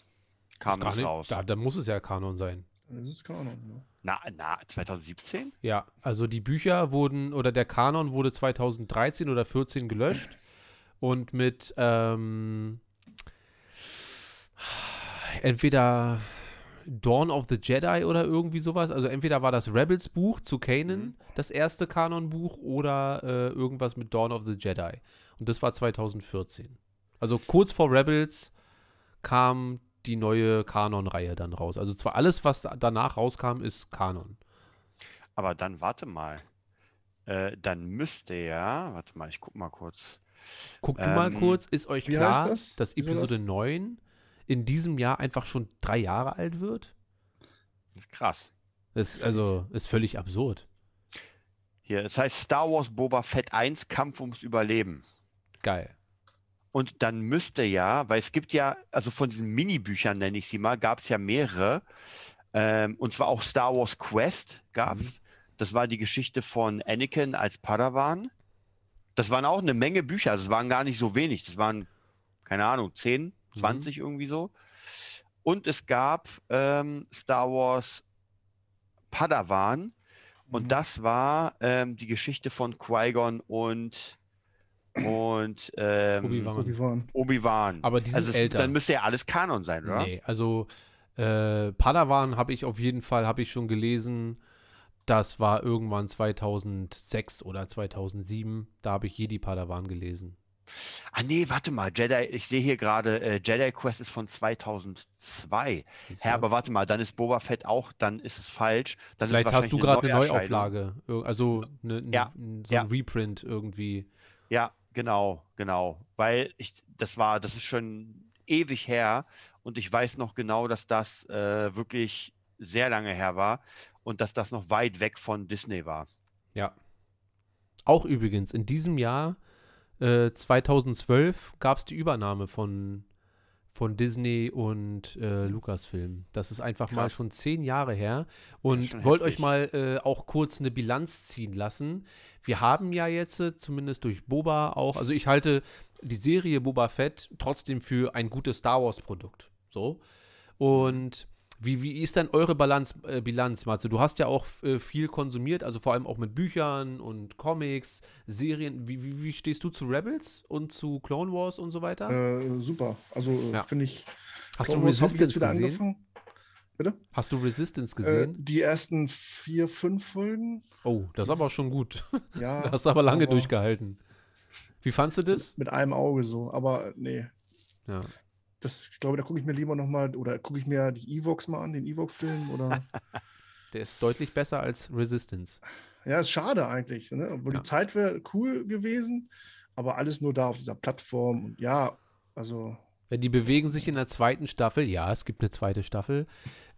B: kam das
A: nicht-
B: raus.
A: Da, da muss es ja Kanon sein.
C: Das ist Ahnung. Ne?
B: Na, na, 2017?
A: Ja, also die Bücher wurden, oder der Kanon wurde 2013 oder 14 gelöscht und mit ähm, entweder Dawn of the Jedi oder irgendwie sowas, also entweder war das Rebels Buch zu Kanan,
B: Mhm.
A: das erste Kanon-Buch, oder äh, irgendwas mit Dawn of the Jedi. Und das war 2014. Also kurz vor Rebels kam die neue Kanon-Reihe dann raus. Also zwar alles, was danach rauskam, ist Kanon.
B: Aber dann warte mal. Äh, dann müsste ja, warte mal, ich guck mal kurz.
A: Guckt du mal
B: Ähm,
A: kurz, ist euch klar, dass Episode
C: das?
A: 9 in diesem Jahr einfach schon drei Jahre alt wird?
B: Das ist krass.
A: Das ist also ist völlig absurd.
B: Hier, es heißt Star Wars Boba Fett 1 Kampf ums Überleben.
A: Geil.
B: Und dann müsste ja, weil es gibt ja, also von diesen Mini-Büchern nenne ich sie mal, gab es ja mehrere. Ähm, und zwar auch Star Wars Quest gab es. Das war die Geschichte von Anakin als Padawan. Das waren auch eine Menge Bücher, also es waren gar nicht so wenig. Das waren, keine Ahnung, 10, 20 irgendwie so. Und es gab ähm, Star Wars Padawan. Und
C: Mhm.
B: das war ähm, die Geschichte von Qui-Gon und, und ähm,
A: Obi-Wan.
C: Obi-Wan.
B: Obi-Wan.
A: Aber die sind
B: also es,
A: älter.
B: dann müsste ja alles Kanon sein, oder?
A: Nee, also äh, Padawan habe ich auf jeden Fall, habe ich schon gelesen. Das war irgendwann 2006 oder 2007. Da habe ich Jedi Padawan gelesen.
B: Ah nee, warte mal, Jedi, ich sehe hier gerade, äh, Jedi Quest ist von 2002.
A: Siehst
B: Hä,
A: du?
B: aber warte mal, dann ist Boba Fett auch, dann ist es falsch. Dann
A: Vielleicht
B: ist
A: hast du gerade eine. Neuauflage. Also ne, n-
B: Ja,
A: so
B: ja.
A: ein Reprint irgendwie.
B: Ja, genau, genau. Weil ich, das war, das ist schon ewig her und ich weiß noch genau, dass das äh, wirklich sehr lange her war und dass das noch weit weg von Disney war.
A: Ja. Auch übrigens, in diesem Jahr, äh, 2012, gab es die Übernahme von, von Disney und äh, Lucasfilm. Das ist einfach mal
B: Krass.
A: schon zehn Jahre her. Und wollt euch
B: heftig.
A: mal äh, auch kurz eine Bilanz ziehen lassen. Wir haben ja jetzt, äh, zumindest durch Boba auch, also ich halte die Serie Boba Fett trotzdem für ein gutes Star Wars-Produkt. So. Und wie, wie ist denn eure Bilanz, äh, Bilanz, Matze? Du hast ja auch äh, viel konsumiert, also vor allem auch mit Büchern und Comics, Serien. Wie, wie, wie stehst du zu Rebels und zu Clone Wars und so weiter?
C: Äh, super. Also äh,
A: Ja.
C: finde ich.
A: hast du
C: Clone jetzt
A: Resistance gesehen?
C: angefangen. Bitte?
A: Hast du Resistance
C: Äh,
A: gesehen?
C: die ersten vier, fünf Folgen.
A: oh, das ist aber schon gut.
C: Ja.
A: da hast du aber lange
C: aber
A: durchgehalten. Wie fandst du das?
C: Mit einem Auge so. Aber nee.
A: Ja.
C: Das, ich glaube, da gucke ich mir lieber nochmal, oder gucke ich mir die Evox mal an, den Evox-Film, oder.
A: Der ist deutlich besser als Resistance.
C: ja, ist schade eigentlich, ne? Obwohl
A: Ja.
C: die Zeit wäre cool gewesen, aber alles nur da auf dieser Plattform. Und ja, also,
A: Ja, Die bewegen sich in der zweiten Staffel, ja, es gibt eine zweite Staffel,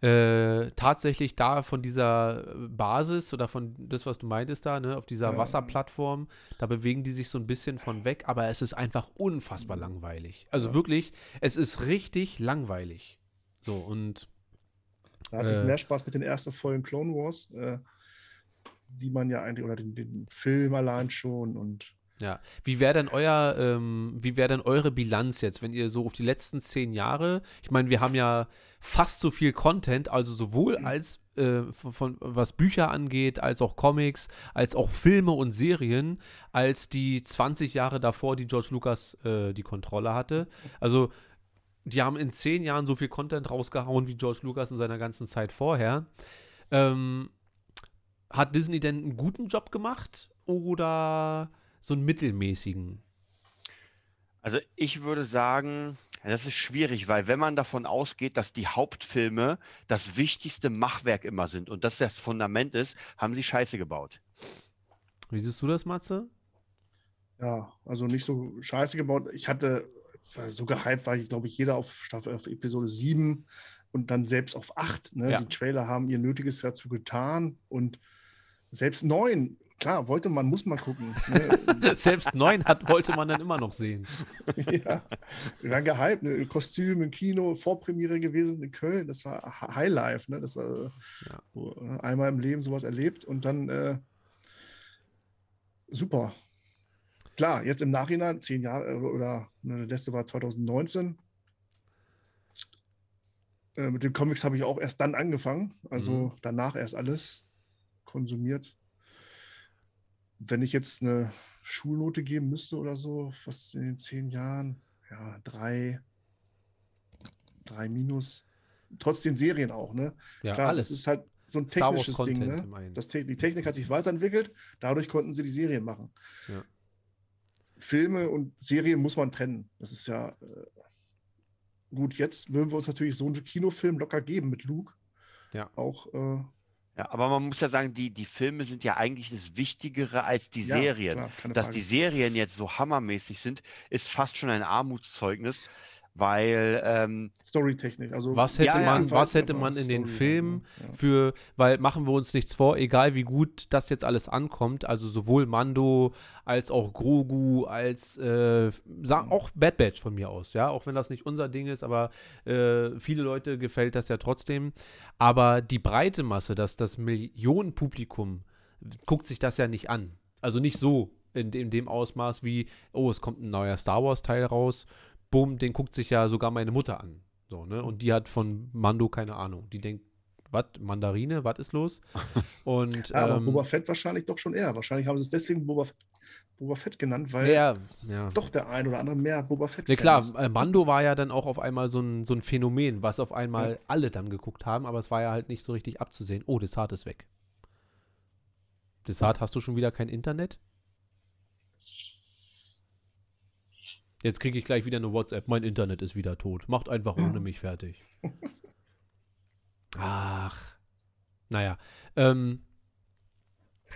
A: äh, tatsächlich da von dieser Basis oder von das, was du meintest da, ne, auf dieser
C: Ja.
A: Wasserplattform, da bewegen die sich so ein bisschen von weg, aber es ist einfach unfassbar langweilig. Also wirklich, es ist richtig langweilig. So, und
C: da hatte
A: Äh.
C: ich mehr Spaß mit den ersten Folgen Clone Wars, äh, die man ja eigentlich, oder den, den Film allein schon und
A: Ja, wie wäre denn euer, ähm, wie wäre denn eure Bilanz jetzt, wenn ihr so auf die letzten zehn Jahre, ich meine, wir haben ja fast so viel Content, also sowohl als äh, von, von was Bücher angeht, als auch Comics, als auch Filme und Serien, als die 20 Jahre davor, die George Lucas äh, die Kontrolle hatte. Also die haben in zehn Jahren so viel Content rausgehauen wie George Lucas in seiner ganzen Zeit vorher. Ähm, hat Disney denn einen guten Job gemacht oder so einen mittelmäßigen?
B: Also ich würde sagen, das ist schwierig, weil wenn man davon ausgeht, dass die Hauptfilme das wichtigste Machwerk immer sind und das das Fundament ist, haben sie Scheiße gebaut.
A: Wie siehst du das, Matze?
C: ja, also nicht so scheiße gebaut. Ich hatte, war so gehypt war ich, glaube ich, jeder auf Staffel, auf Episode 7 und dann selbst auf 8. Ne?
A: Ja.
C: Die Trailer haben ihr Nötiges dazu getan und selbst 9, klar, wollte man, muss man gucken. Ne?
A: Selbst neun hat, wollte man dann immer noch sehen.
C: ja, wir waren gehypt, ne? Kostüm im Kino, Vorpremiere gewesen in Köln, das war Hi- Highlife, ne? das war
A: Ja.
C: so, äh, einmal im Leben sowas erlebt und dann äh, super. Klar, jetzt im Nachhinein, zehn Jahre äh, oder ne, der letzte war 2019. Äh, mit den Comics habe ich auch erst dann angefangen, also
A: Mhm.
C: danach erst alles konsumiert. Wenn ich jetzt eine Schulnote geben müsste oder so, was in den zehn Jahren, ja, drei, drei minus. Trotz den Serien auch, ne?
A: Ja,
C: Klar,
A: alles.
C: das ist halt so ein technisches Ding, ne? Das die Technik hat sich weiterentwickelt, dadurch konnten sie die Serien machen.
A: Ja.
C: Filme und Serien muss man trennen. Das ist ja äh, gut. Jetzt würden wir uns natürlich so einen Kinofilm locker geben mit Luke.
A: Ja.
C: Auch äh,
B: Ja, aber man muss ja sagen, die, die Filme sind ja eigentlich das Wichtigere als die
C: ja,
B: Serien.
C: klar,
B: Dass
C: Frage.
B: die Serien jetzt so hammermäßig sind, ist fast schon ein Armutszeugnis, weil ähm,
C: Storytechnik. Also
A: Was hätte
B: Ja, ja,
A: man, was
C: jedenfalls
A: hätte man in den Filmen
C: ja.
A: für, weil machen wir uns nichts vor, egal wie gut das jetzt alles ankommt, also sowohl Mando als auch Grogu, als äh, auch Bad Batch von mir aus, ja, auch wenn das nicht unser Ding ist, aber äh, viele Leute gefällt das ja trotzdem. Aber die breite Masse, dass das Millionenpublikum guckt sich das ja nicht an. Also nicht so in, dem- in dem Ausmaß wie, oh, es kommt ein neuer Star Wars Teil raus, bumm, den guckt sich ja sogar meine Mutter an. So, ne? Und die hat von Mando keine Ahnung. Die denkt, was, Mandarine, was ist los? Und
C: Ja, aber
A: ähm,
C: Boba Fett wahrscheinlich doch schon eher. Wahrscheinlich haben sie es deswegen Boba, Boba Fett genannt, weil
A: ja, ja.
C: doch der ein oder andere mehr Boba Fett
A: Ja
C: Fan
A: klar,
C: ist.
A: äh, Mando war ja dann auch auf einmal so ein, so ein Phänomen, was auf einmal alle dann geguckt haben, aber es war ja halt nicht so richtig abzusehen. Oh, Desart ist weg. Desart, hast du schon wieder kein Internet? Jetzt kriege ich gleich wieder eine WhatsApp. Mein Internet ist wieder tot. Macht einfach ohne mich fertig. Ach. Naja. Ähm,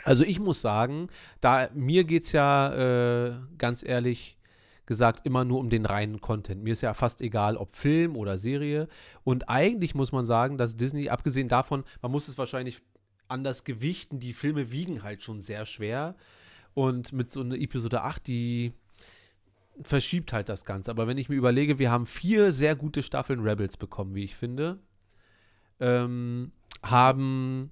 A: also ich muss sagen, da mir geht es ja äh, ganz ehrlich gesagt immer nur um den reinen Content. Mir ist ja fast egal, ob Film oder Serie. Und eigentlich muss man sagen, dass Disney, abgesehen davon, man muss es wahrscheinlich anders gewichten, die Filme wiegen halt schon sehr schwer. Und mit so einer Episode 8, die verschiebt halt das Ganze. Aber wenn ich mir überlege, wir haben vier sehr gute Staffeln Rebels bekommen, wie ich finde. Ähm, haben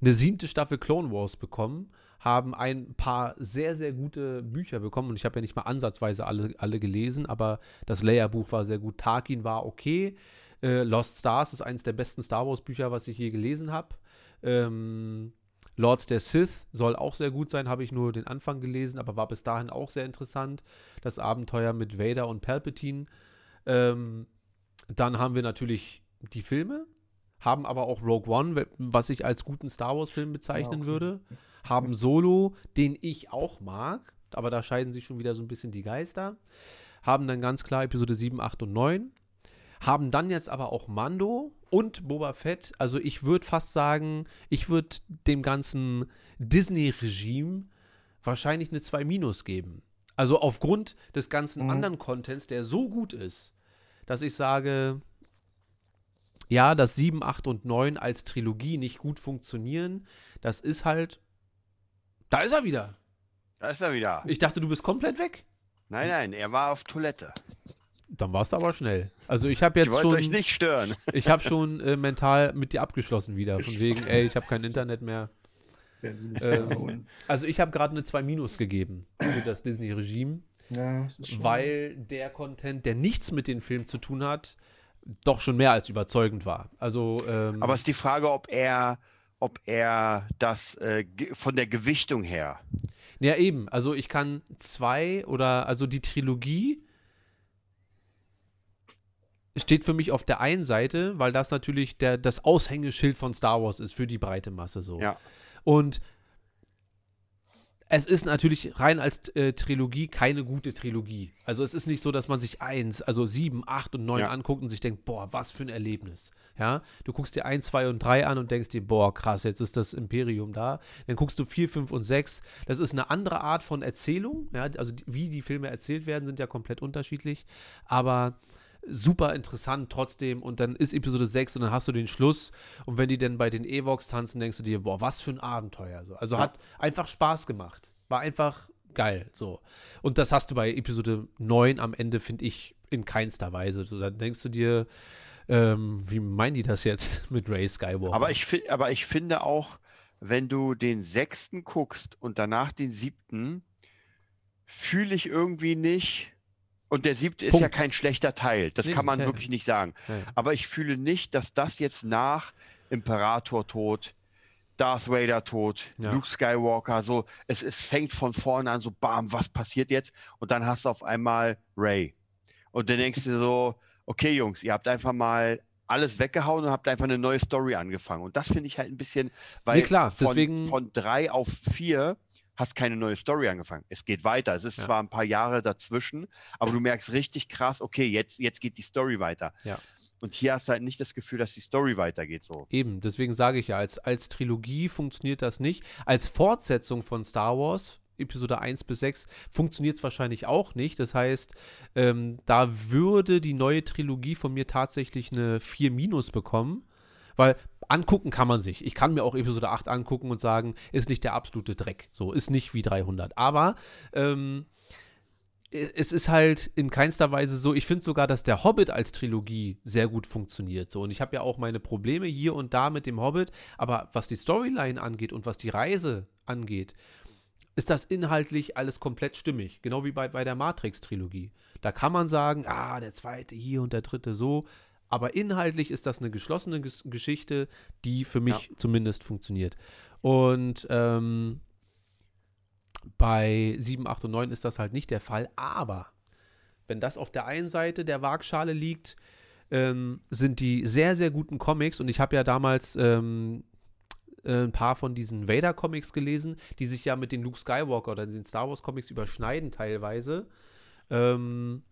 A: eine siebte Staffel Clone Wars bekommen, haben ein paar sehr, sehr gute Bücher bekommen und ich habe ja nicht mal ansatzweise alle, alle gelesen, aber das Leia-Buch war sehr gut. Tarkin war okay. Äh, Lost Stars ist eines der besten Star Wars-Bücher, was ich je gelesen habe. Ähm, Lords der Sith soll auch sehr gut sein, habe ich nur den Anfang gelesen, aber war bis dahin auch sehr interessant. Das Abenteuer mit Vader und Palpatine. Ähm, dann haben wir natürlich die Filme, haben aber auch Rogue One, was ich als guten Star Wars-Film bezeichnen
C: Ja, okay.
A: würde. Haben Solo, den ich auch mag, aber da scheiden sich schon wieder so ein bisschen die Geister. haben dann ganz klar Episode 7, 8 und 9, haben dann jetzt aber auch Mando und Boba Fett. Also ich würde fast sagen, ich würde dem ganzen Disney-Regime wahrscheinlich eine 2 Minus geben. Also aufgrund des ganzen
C: Mhm.
A: anderen Contents, der so gut ist, dass ich sage, ja, dass 7, 8 und 9 als Trilogie nicht gut funktionieren, das ist halt. Da ist er wieder.
B: Da ist er wieder.
A: Ich dachte, du bist komplett weg.
B: Nein, nein, er war auf Toilette.
A: Dann warst du aber schnell. Also ich habe
B: Ich
A: jetzt
B: wollte
A: schon,
B: euch nicht stören.
A: ich habe schon äh, mental mit dir abgeschlossen wieder. Von wegen, ey, ich habe kein Internet mehr. Ähm. Also ich habe gerade eine 2 Minus gegeben für das Disney-Regime,
C: Ja,
A: weil der Content, der nichts mit dem Film zu tun hat, doch schon mehr als überzeugend war. Also ähm,
B: Aber es ist die Frage, ob er, ob er das äh, von der Gewichtung her.
A: Ja, eben. Also ich kann zwei oder also die Trilogie steht für mich auf der einen Seite, weil das natürlich der, das Aushängeschild von Star Wars ist für die breite Masse so.
B: Ja.
A: Und es ist natürlich rein als äh, Trilogie keine gute Trilogie. Also es ist nicht so, dass man sich eins, also sieben, acht und neun
B: Ja.
A: anguckt und sich denkt, boah, was für ein Erlebnis. Ja, du guckst dir eins, zwei und drei an und denkst dir, boah, krass, jetzt ist das Imperium da. Dann guckst du vier, fünf und sechs. Das ist eine andere Art von Erzählung. Ja, also die, wie die Filme erzählt werden, sind ja komplett unterschiedlich. Aber super interessant trotzdem. Und dann ist Episode 6 und dann hast du den Schluss. Und wenn die dann bei den Evox tanzen, denkst du dir, boah, was für ein Abenteuer. So. Also
B: Ja.
A: hat einfach Spaß gemacht. War einfach geil. So. Und das hast du bei Episode 9 am Ende, finde ich, in keinster Weise. So, dann denkst du dir, ähm, wie meinen die das jetzt mit Ray Skywalker?
B: Aber ich, aber ich finde auch, wenn du den sechsten guckst und danach den siebten, fühle ich irgendwie nicht. Und der siebte ist ja
A: Punkt.
B: kein schlechter Teil. Das
A: Nee,
B: kann man
A: ja,
B: wirklich nicht sagen.
A: Ja.
B: Aber ich fühle nicht, dass das jetzt nach Imperator Tod, Darth Vader Tod,
A: Ja.
B: Luke Skywalker, so, es, es fängt von vorne an, so, bam, was passiert jetzt? Und dann hast du auf einmal Ray. Und dann denkst du so, okay, Jungs, ihr habt einfach mal alles weggehauen und habt einfach eine neue Story angefangen. Und das finde ich halt ein bisschen, weil
A: Nee, klar,
B: von,
A: deswegen-
B: von drei auf vier hast keine neue Story angefangen. Es geht weiter. Es ist
A: Ja.
B: zwar ein paar Jahre dazwischen, aber du merkst richtig krass, okay, jetzt, jetzt geht die Story weiter.
A: Ja.
B: Und hier hast du halt nicht das Gefühl, dass die Story weitergeht so.
A: Eben, deswegen sage ich ja, als, als Trilogie funktioniert das nicht. Als Fortsetzung von Star Wars, Episode 1 bis 6, funktioniert es wahrscheinlich auch nicht. Das heißt, ähm, da würde die neue Trilogie von mir tatsächlich eine 4 Minus bekommen. Weil angucken kann man sich. Ich kann mir auch Episode 8 angucken und sagen, ist nicht der absolute Dreck. So, ist nicht wie 300. Aber ähm, es ist halt in keinster Weise so. Ich finde sogar, dass der Hobbit als Trilogie sehr gut funktioniert. So. Und ich habe ja auch meine Probleme hier und da mit dem Hobbit. Aber was die Storyline angeht und was die Reise angeht, ist das inhaltlich alles komplett stimmig. Genau wie bei, bei der Matrix-Trilogie. Da kann man sagen, ah, der zweite hier und der dritte so. Aber inhaltlich ist das eine geschlossene Ges Geschichte, die für mich zumindest funktioniert. Und ähm, bei 7, 8 und 9 ist das halt nicht der Fall. Aber wenn das auf der einen Seite der Waagschale liegt, ähm, sind die sehr, sehr guten Comics. Und ich habe ja damals ähm, äh, ein paar von diesen Vader-Comics gelesen, die sich ja mit den Luke Skywalker oder den Star Wars-Comics überschneiden teilweise. Ähm,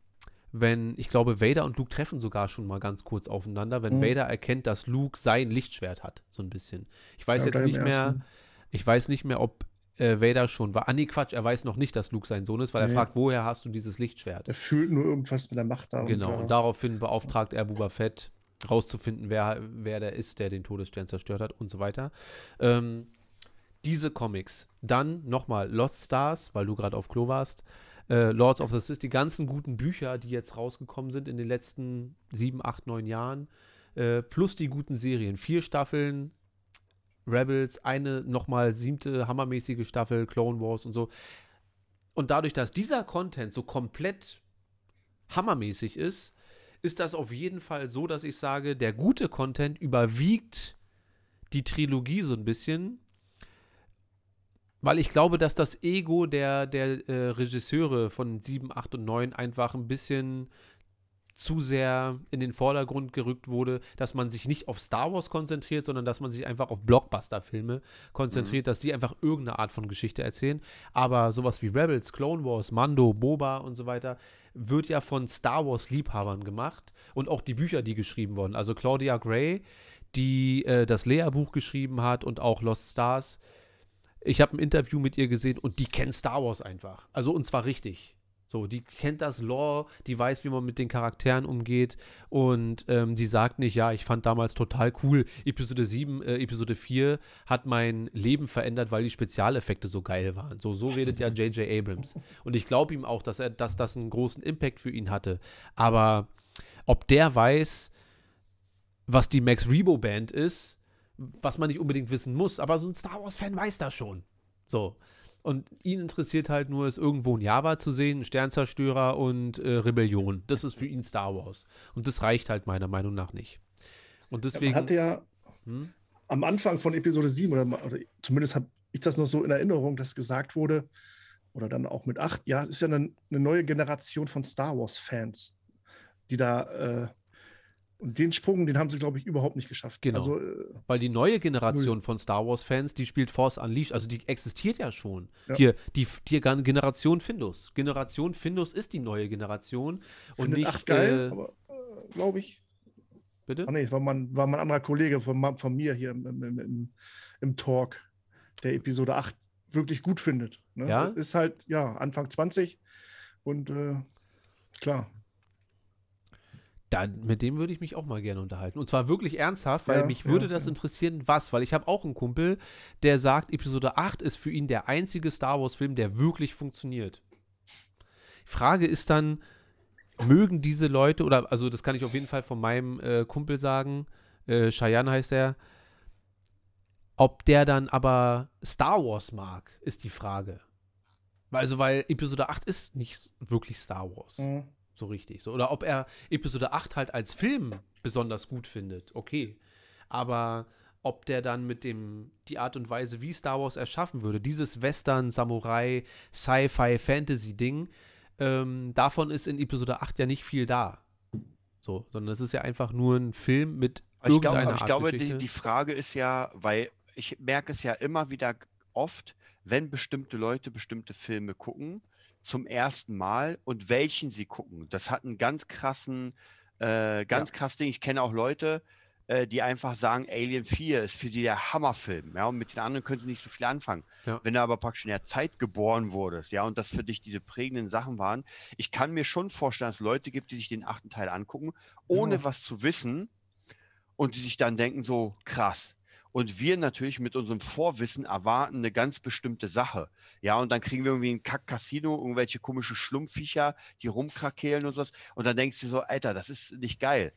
A: wenn, ich glaube, Vader und Luke treffen sogar schon mal ganz kurz aufeinander, wenn
C: Mhm.
A: Vader erkennt, dass Luke sein Lichtschwert hat, so ein bisschen. Ich weiß
C: Ja,
A: jetzt nicht mehr,
C: ersten.
A: ich weiß nicht mehr, ob äh, Vader schon war. Ah, nee, Quatsch, er weiß noch nicht, dass Luke sein Sohn ist, weil er
C: Nee.
A: fragt, woher hast du dieses Lichtschwert?
C: Er fühlt nur irgendwas mit der Macht da.
A: Genau,
C: Und,
A: und
C: äh,
A: daraufhin beauftragt er Boba Fett, rauszufinden, wer, wer der ist, der den Todesstern zerstört hat und so weiter. Ähm, diese Comics. Dann nochmal Lost Stars, weil du gerade auf Klo warst. Äh, Lords of the Sith, die ganzen guten Bücher, die jetzt rausgekommen sind in den letzten sieben, acht, neun Jahren. Äh, plus die guten Serien. Vier Staffeln, Rebels, eine nochmal siebte hammermäßige Staffel, Clone Wars und so. Und dadurch, dass dieser Content so komplett hammermäßig ist, ist das auf jeden Fall so, dass ich sage, der gute Content überwiegt die Trilogie so ein bisschen, weil ich glaube, dass das Ego der, der äh, Regisseure von 7, 8 und 9 einfach ein bisschen zu sehr in den Vordergrund gerückt wurde, dass man sich nicht auf Star Wars konzentriert, sondern dass man sich einfach auf Blockbuster-Filme konzentriert, dass die einfach irgendeine Art von Geschichte erzählen. Aber sowas wie Rebels, Clone Wars, Mando, Boba und so weiter wird ja von Star Wars-Liebhabern gemacht und auch die Bücher, die geschrieben wurden. Also Claudia Gray, die äh, das Lea-Buch geschrieben hat und auch Lost Stars. Ich habe ein Interview mit ihr gesehen und die kennt Star Wars einfach. Also und zwar richtig. So, die kennt das Lore, die weiß, wie man mit den Charakteren umgeht und ähm, die sagt nicht, ja, ich fand damals total cool, Episode 7, äh, Episode 4 hat mein Leben verändert, weil die Spezialeffekte so geil waren. So, so redet ja J.J. Abrams. Und ich glaube ihm auch, dass er, dass das einen großen Impact für ihn hatte. Aber ob der weiß, was die Max Rebo Band ist, was man nicht unbedingt wissen muss, aber so ein Star Wars-Fan weiß das schon. So. Und ihn interessiert halt nur, es irgendwo ein Java zu sehen, ein Sternzerstörer und äh, Rebellion. Das ist für ihn Star Wars. Und das reicht halt meiner Meinung nach nicht. Und deswegen.
C: Ja, man hatte ja hm? am Anfang von Episode 7, oder, oder zumindest habe ich das noch so in Erinnerung, dass gesagt wurde, oder dann auch mit 8, ja, es ist ja eine, eine neue Generation von Star Wars-Fans, die da äh, und den Sprung, den haben sie, glaube ich, überhaupt nicht geschafft.
A: Genau.
C: Also, äh,
A: Weil die neue Generation von Star Wars-Fans, die spielt Force Unleashed, also die existiert ja schon.
C: Ja.
A: Hier, die, die Generation Findus. Generation Findus ist die neue Generation. Und
C: findet
A: nicht.
C: acht geil,
A: äh,
C: aber äh, glaube ich.
A: bitte?
C: Ah, nee, war mein, war mein anderer Kollege von, von mir hier im, im, im, im Talk, der Episode 8 wirklich gut findet. Ne?
A: Ja?
C: Ist halt, ja, Anfang 20 und äh, klar.
A: Da, mit dem würde ich mich auch mal gerne unterhalten. Und zwar wirklich ernsthaft, weil
C: Ja,
A: mich würde
C: ja,
A: das
C: ja.
A: interessieren, was. Weil ich habe auch einen Kumpel, der sagt, Episode 8 ist für ihn der einzige Star Wars-Film, der wirklich funktioniert. Die Frage ist dann, mögen diese Leute, oder also das kann ich auf jeden Fall von meinem äh, Kumpel sagen, äh, Cheyenne heißt er, ob der dann aber Star Wars mag, ist die Frage. Also, weil Episode 8 ist nicht wirklich Star Wars
C: Mhm.
A: So richtig. So. Oder ob er Episode 8 halt als Film besonders gut findet. Okay. Aber ob der dann mit dem, die Art und Weise, wie Star Wars erschaffen würde, dieses Western, Samurai, Sci-Fi, Fantasy-Ding, ähm, davon ist in Episode 8 ja nicht viel da. So, sondern es ist ja einfach nur ein Film mit
B: ich glaube, ich
A: Art
B: glaube die, die Frage ist ja, weil ich merke es ja immer wieder oft, wenn bestimmte Leute bestimmte Filme gucken, zum ersten Mal und welchen sie gucken. Das hat einen ganz krassen, äh, ganz krass Ding. Ich kenne auch Leute, äh, die einfach sagen, Alien 4 ist für sie der Hammerfilm. Ja, und mit den anderen können sie nicht so viel anfangen.
A: Ja.
B: Wenn du aber praktisch in der Zeit geboren wurdest, ja, und das für dich diese prägenden Sachen waren, ich kann mir schon vorstellen, dass es Leute gibt, die sich den achten Teil angucken, ohne
C: Ja.
B: was zu wissen und die sich dann denken, so krass. Und wir natürlich mit unserem Vorwissen erwarten eine ganz bestimmte Sache. Ja, und dann kriegen wir irgendwie ein Kack-Casino, irgendwelche komische Schlumpfviecher, die rumkrakehlen und sowas. Und dann denkst du so, Alter, das ist nicht geil.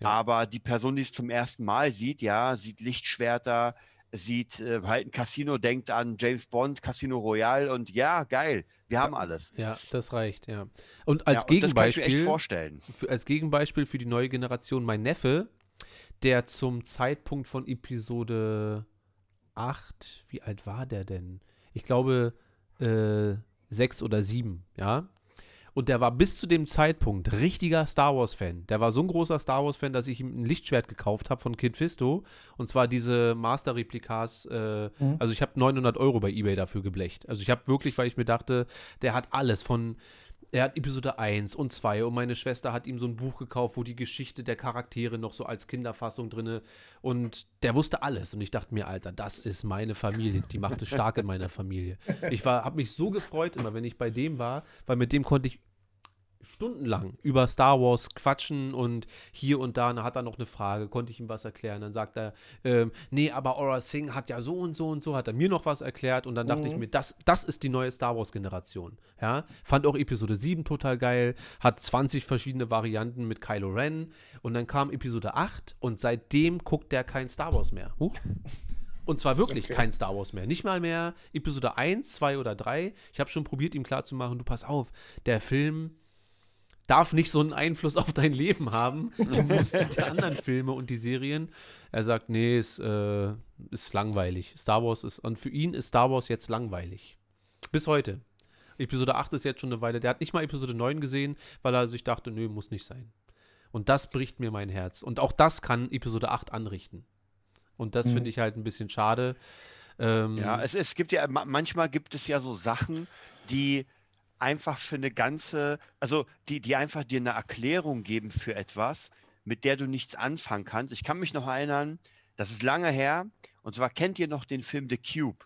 A: Ja.
B: Aber die Person, die es zum ersten Mal sieht, ja, sieht Lichtschwerter, sieht äh, halt ein Casino, denkt an James Bond, Casino Royale und ja, geil, wir haben alles.
A: ja, das reicht, ja. Und als
B: ja, und das kann ich mir echt
A: Gegenbeispiel.
B: vorstellen.
A: für, als Gegenbeispiel für die neue Generation mein Neffe, der zum Zeitpunkt von Episode 8, wie alt war der denn? Ich glaube, äh, 6 oder 7, ja. Und der war bis zu dem Zeitpunkt richtiger Star Wars-Fan. Der war so ein großer Star Wars-Fan, dass ich ihm ein Lichtschwert gekauft habe von Kid Fisto. Und zwar diese Master-Replikas. Äh,
C: Mhm.
A: Also ich habe 900 Euro bei eBay dafür geblecht. Also ich habe wirklich, weil ich mir dachte, der hat alles von er hat Episode 1 und 2 und meine Schwester hat ihm so ein Buch gekauft, wo die Geschichte der Charaktere noch so als Kinderfassung drinne und der wusste alles und ich dachte mir, Alter, das ist meine Familie, die macht es stark in meiner Familie. Ich war habe mich so gefreut immer, wenn ich bei dem war, weil mit dem konnte ich stundenlang über Star Wars quatschen und hier und da, hat er noch eine Frage, konnte ich ihm was erklären, dann sagt er, ähm, nee, aber Aura Singh hat ja so und so und so, hat er mir noch was erklärt und dann dachte ich
C: Mhm.
A: mir, das, das ist die neue Star Wars Generation, ja, fand auch Episode 7 total geil, hat 20 verschiedene Varianten mit Kylo Ren und dann kam Episode 8 und seitdem guckt der kein Star Wars mehr. Huch. Und zwar wirklich
C: Okay.
A: kein Star Wars mehr. Nicht mal mehr Episode 1, 2 oder 3. Ich habe schon probiert, ihm klarzumachen, du pass auf, der Film darf nicht so einen Einfluss auf dein Leben haben. Du musst die anderen Filme und die Serien. Er sagt, nee, es äh, ist langweilig. Star Wars ist, und für ihn ist Star Wars jetzt langweilig. Bis heute. Episode 8 ist jetzt schon eine Weile. Der hat nicht mal Episode 9 gesehen, weil er sich dachte, nö, muss nicht sein. Und das bricht mir mein Herz. Und auch das kann Episode 8 anrichten. Und das
C: Mhm.
A: finde ich halt ein bisschen schade. Ähm,
B: Ja, es, es gibt ja, ma- manchmal gibt es ja so Sachen, die einfach für eine ganze, also die, die einfach dir eine Erklärung geben für etwas, mit der du nichts anfangen kannst. Ich kann mich noch erinnern, das ist lange her, und zwar kennt ihr noch den Film The Cube?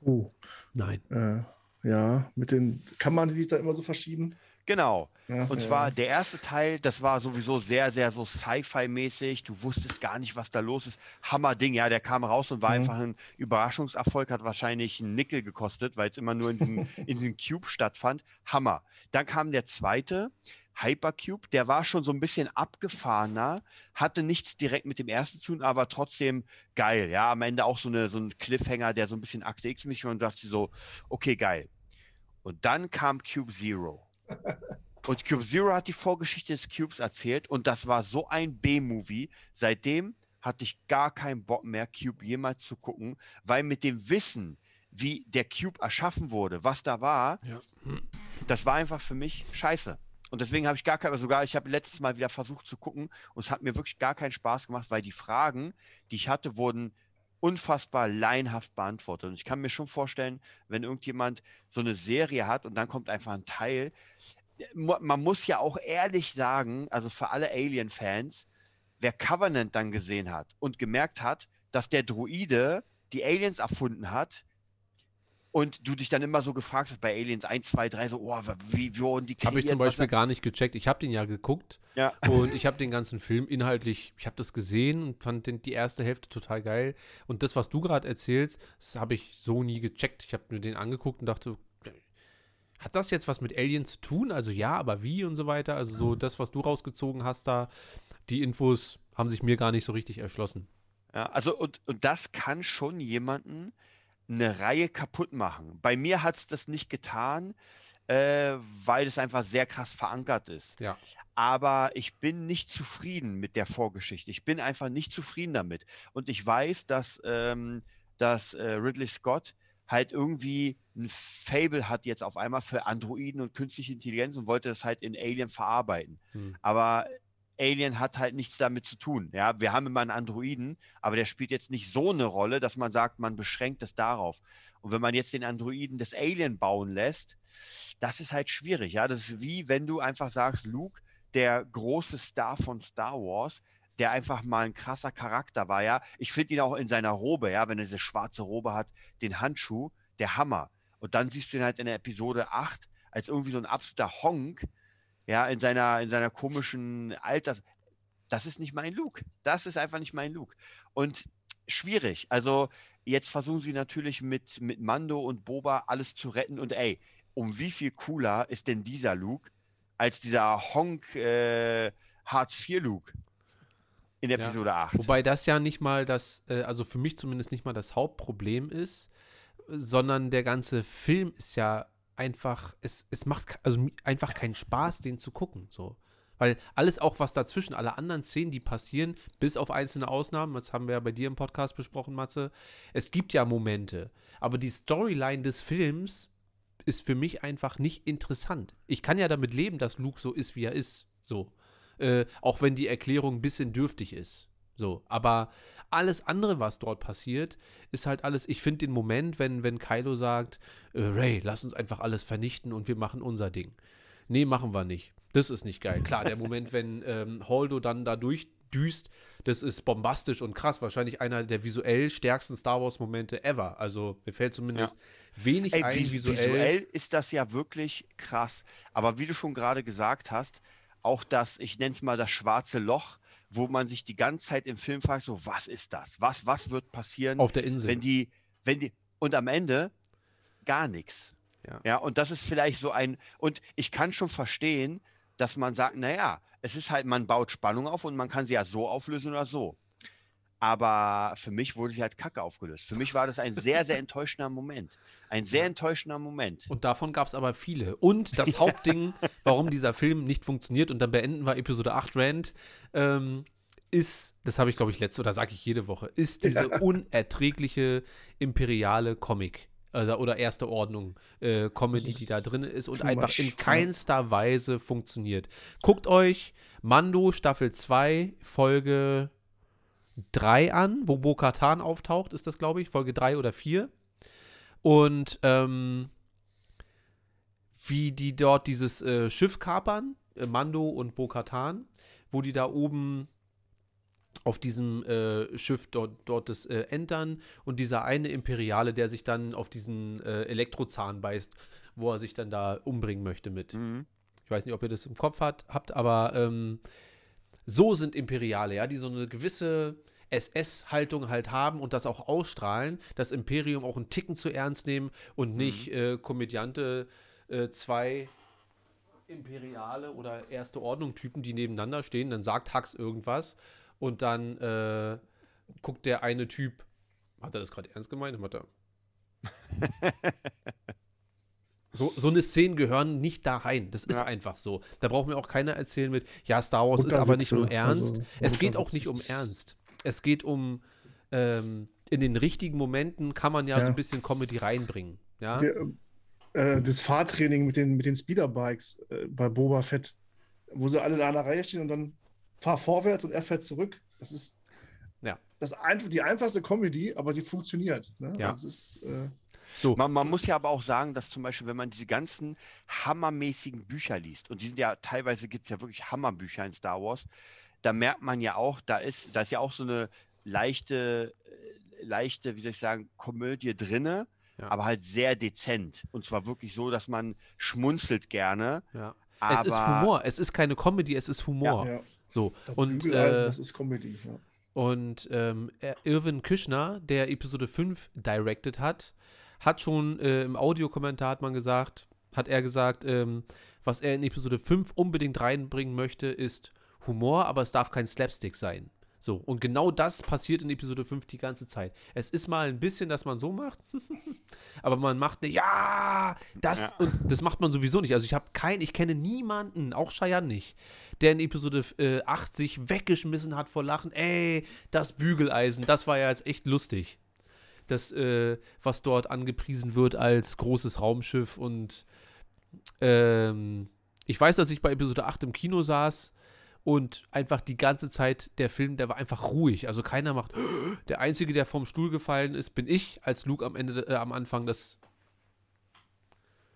C: Oh,
A: Nein.
C: äh, ja, mit den Kammern, die sich da immer so verschieben.
B: Genau.
C: Ja,
B: Und
C: ja.
B: zwar der erste Teil, das war sowieso sehr, sehr so Sci-Fi-mäßig. Du wusstest gar nicht, was da los ist. Hammerding, ja, der kam raus und war
C: Mhm.
B: einfach ein Überraschungserfolg, hat wahrscheinlich einen Nickel gekostet, weil es immer nur in diesem, in diesem Cube stattfand. Hammer. Dann kam der zweite, Hypercube, der war schon so ein bisschen abgefahrener, hatte nichts direkt mit dem ersten zu tun, aber trotzdem geil. Ja, am Ende auch so, eine, so ein Cliffhanger, der so ein bisschen Akte X mich und dachte so, okay, geil. Und dann kam Cube Zero. Und Cube Zero hat die Vorgeschichte des Cubes erzählt und das war so ein B-Movie. Seitdem hatte ich gar keinen Bock mehr, Cube jemals zu gucken, weil mit dem Wissen, wie der Cube erschaffen wurde, was da war,
A: Ja.
B: das war einfach für mich scheiße. Und deswegen habe ich gar kein, sogar ich habe letztes Mal wieder versucht zu gucken und es hat mir wirklich gar keinen Spaß gemacht, weil die Fragen, die ich hatte, wurden unfassbar laienhaft beantwortet. Und ich kann mir schon vorstellen, wenn irgendjemand so eine Serie hat und dann kommt einfach ein Teil, mu- man muss ja auch ehrlich sagen, also für alle Alien-Fans, wer Covenant dann gesehen hat und gemerkt hat, dass der Druide die Aliens erfunden hat und du dich dann immer so gefragt hast bei Aliens 1, 2, 3, so, oh, wie, wie wurden die
A: Habe ich zum Beispiel gar nicht gecheckt. Ich habe den ja geguckt
B: Ja.
A: und ich habe den ganzen Film inhaltlich, ich habe das gesehen und fand den, die erste Hälfte total geil. Und das, was du gerade erzählst, das habe ich so nie gecheckt. Ich habe mir den angeguckt und dachte, hat das jetzt was mit Alien zu tun? Also ja, aber wie und so weiter. Also so das, was du rausgezogen hast da, die Infos haben sich mir gar nicht so richtig erschlossen.
B: Ja, also und, und das kann schon jemanden eine Reihe kaputt machen. Bei mir hat es das nicht getan, äh, weil es einfach sehr krass verankert ist.
A: Ja.
B: Aber ich bin nicht zufrieden mit der Vorgeschichte. Ich bin einfach nicht zufrieden damit. Und ich weiß, dass, ähm, dass äh, Ridley Scott halt irgendwie ein Fable hat jetzt auf einmal für Androiden und künstliche Intelligenz und wollte das halt in Alien verarbeiten.
A: Hm.
B: Aber Alien hat halt nichts damit zu tun. Ja, wir haben immer einen Androiden, aber der spielt jetzt nicht so eine Rolle, dass man sagt, man beschränkt es darauf. Und wenn man jetzt den Androiden des Alien bauen lässt, das ist halt schwierig. Ja, das ist wie wenn du einfach sagst, Luke, der große Star von Star Wars, der einfach mal ein krasser Charakter war. Ja, ich finde ihn auch in seiner Robe. Ja, wenn er diese schwarze Robe hat, den Handschuh, der Hammer. Und dann siehst du ihn halt in der Episode 8 als irgendwie so ein absoluter Honk, ja, in seiner, in seiner komischen Alters. Das ist nicht mein Look. Das ist einfach nicht mein Look. Und schwierig. Also, jetzt versuchen sie natürlich mit, mit Mando und Boba alles zu retten. Und ey, um wie viel cooler ist denn dieser Luke als dieser Honk äh, Hartz IV Luke in
A: Ja.
B: Episode 8?
A: Wobei das ja nicht mal das, äh, also für mich zumindest nicht mal das Hauptproblem ist, sondern der ganze Film ist ja einfach, es, es macht also einfach keinen Spaß, den zu gucken. So. Weil alles auch, was dazwischen, alle anderen Szenen, die passieren, bis auf einzelne Ausnahmen, das haben wir ja bei dir im Podcast besprochen, Matze, es gibt ja Momente. Aber die Storyline des Films ist für mich einfach nicht interessant. Ich kann ja damit leben, dass Luke so ist, wie er ist. So. Äh, auch wenn die Erklärung ein bisschen dürftig ist. So, aber alles andere, was dort passiert, ist halt alles. Ich finde den Moment, wenn, wenn Kylo sagt, äh, Ray, lass uns einfach alles vernichten und wir machen unser Ding. Nee, machen wir nicht. Das ist nicht geil. Klar, der Moment, wenn ähm, Holdo dann da durchdüst, das ist bombastisch und krass. Wahrscheinlich einer der visuell stärksten Star Wars-Momente ever. Also, mir fällt zumindest wenig
B: Ey,
A: ein
B: vis
A: visuell.
B: visuell ist das ja wirklich krass. Aber wie du schon gerade gesagt hast, auch das, ich nenne es mal das schwarze Loch, wo man sich die ganze Zeit im Film fragt, so, was ist das? Was, was wird passieren,
A: Auf der Insel.
B: wenn die, wenn die, und am Ende gar nichts.
A: Ja.
B: ja, und das ist vielleicht so ein, und ich kann schon verstehen, dass man sagt, naja, es ist halt, man baut Spannung auf und man kann sie ja so auflösen oder so. Aber für mich wurde sie halt kacke aufgelöst. Für mich war das ein sehr, sehr enttäuschender Moment. Ein sehr enttäuschender Moment.
A: Und davon gab es aber viele. Und das Hauptding, warum dieser Film nicht funktioniert, und dann beenden wir Episode 8 Rand, ähm, ist, das habe ich glaube ich letzte oder sage ich jede Woche, ist diese unerträgliche imperiale Comic. Also, oder erste Ordnung äh, Comedy, die da drin ist und einfach
C: much,
A: in keinster Weise funktioniert. Guckt euch Mando Staffel 2, Folge 3 an, wo Bo-Katan auftaucht, ist das, glaube ich, Folge 3 oder 4. Und ähm, wie die dort dieses äh, Schiff kapern, äh, Mando und Bo-Katan, wo die da oben auf diesem äh, Schiff dort, dort das äh, entern und dieser eine Imperiale, der sich dann auf diesen äh, Elektrozahn beißt, wo er sich dann da umbringen möchte mit.
B: Mhm.
A: Ich weiß nicht, ob ihr das im Kopf hat, habt, aber ähm, so sind Imperiale, ja, die so eine gewisse SS-Haltung halt haben und das auch ausstrahlen, das Imperium auch einen Ticken zu ernst nehmen und nicht äh, Komödiante äh, zwei Imperiale oder Erste Ordnung-Typen, die nebeneinander stehen, dann sagt Hux irgendwas und dann äh, guckt der eine Typ, hat er das gerade ernst gemeint? Hat er. So, so eine Szene gehören nicht da rein. Das ist
B: Ja.
A: einfach so. Da braucht mir auch keiner erzählen mit, ja, Star Wars ist aber nicht nur
C: Unterwitze,
A: ernst.
C: also
A: es geht auch nicht um Ernst. Es geht um, ähm, in den richtigen Momenten kann man ja, so
C: Ja.
A: ein bisschen Comedy reinbringen. Ja,
C: Der, äh, das Fahrtraining mit den, mit den Speederbikes äh, bei Boba Fett, wo sie alle in einer Reihe stehen und dann fahr vorwärts und er fährt zurück. Das ist
A: Ja.
C: das ein, die einfachste Comedy, aber sie funktioniert. Ne?
A: Ja.
C: Das ist, äh,
A: so.
B: Man, man muss ja aber auch sagen, dass zum Beispiel, wenn man diese ganzen hammermäßigen Bücher liest, und die sind ja teilweise gibt es ja wirklich Hammerbücher in Star Wars, da merkt man ja auch, da ist, da ist ja auch so eine leichte, äh, leichte, wie soll ich sagen, Komödie drinne,
A: Ja.
B: aber halt sehr dezent. Und zwar wirklich so, dass man schmunzelt gerne.
A: ja.
B: Aber
A: Es ist Humor. Es ist keine Comedy, es ist Humor.
C: ja,
A: So.
C: das
A: Und,
C: Bügeleisen,
A: äh,
C: das ist Comedy. Ja.
A: Und ähm, Irwin Küchner, der Episode 5 directed hat, hat schon äh, im Audiokommentar hat man gesagt, hat er gesagt, ähm, was er in Episode 5 unbedingt reinbringen möchte, ist Humor, aber es darf kein Slapstick sein. So, und genau das passiert in Episode 5 die ganze Zeit. Es ist mal ein bisschen, dass man so macht, aber man macht eine, ja, das,
B: Ja.
A: und das macht man sowieso nicht. Also ich habe kein, ich kenne niemanden, auch Cheyenne nicht, der in Episode äh, 8 sich weggeschmissen hat vor Lachen. Ey, das Bügeleisen, das war ja jetzt echt lustig. Das, äh, was dort angepriesen wird als großes Raumschiff und ähm, ich weiß, dass ich bei Episode 8 im Kino saß und einfach die ganze Zeit der Film, der war einfach ruhig. Also keiner macht. Der Einzige, der vom Stuhl gefallen ist, bin ich, als Luke am Ende, äh, am Anfang das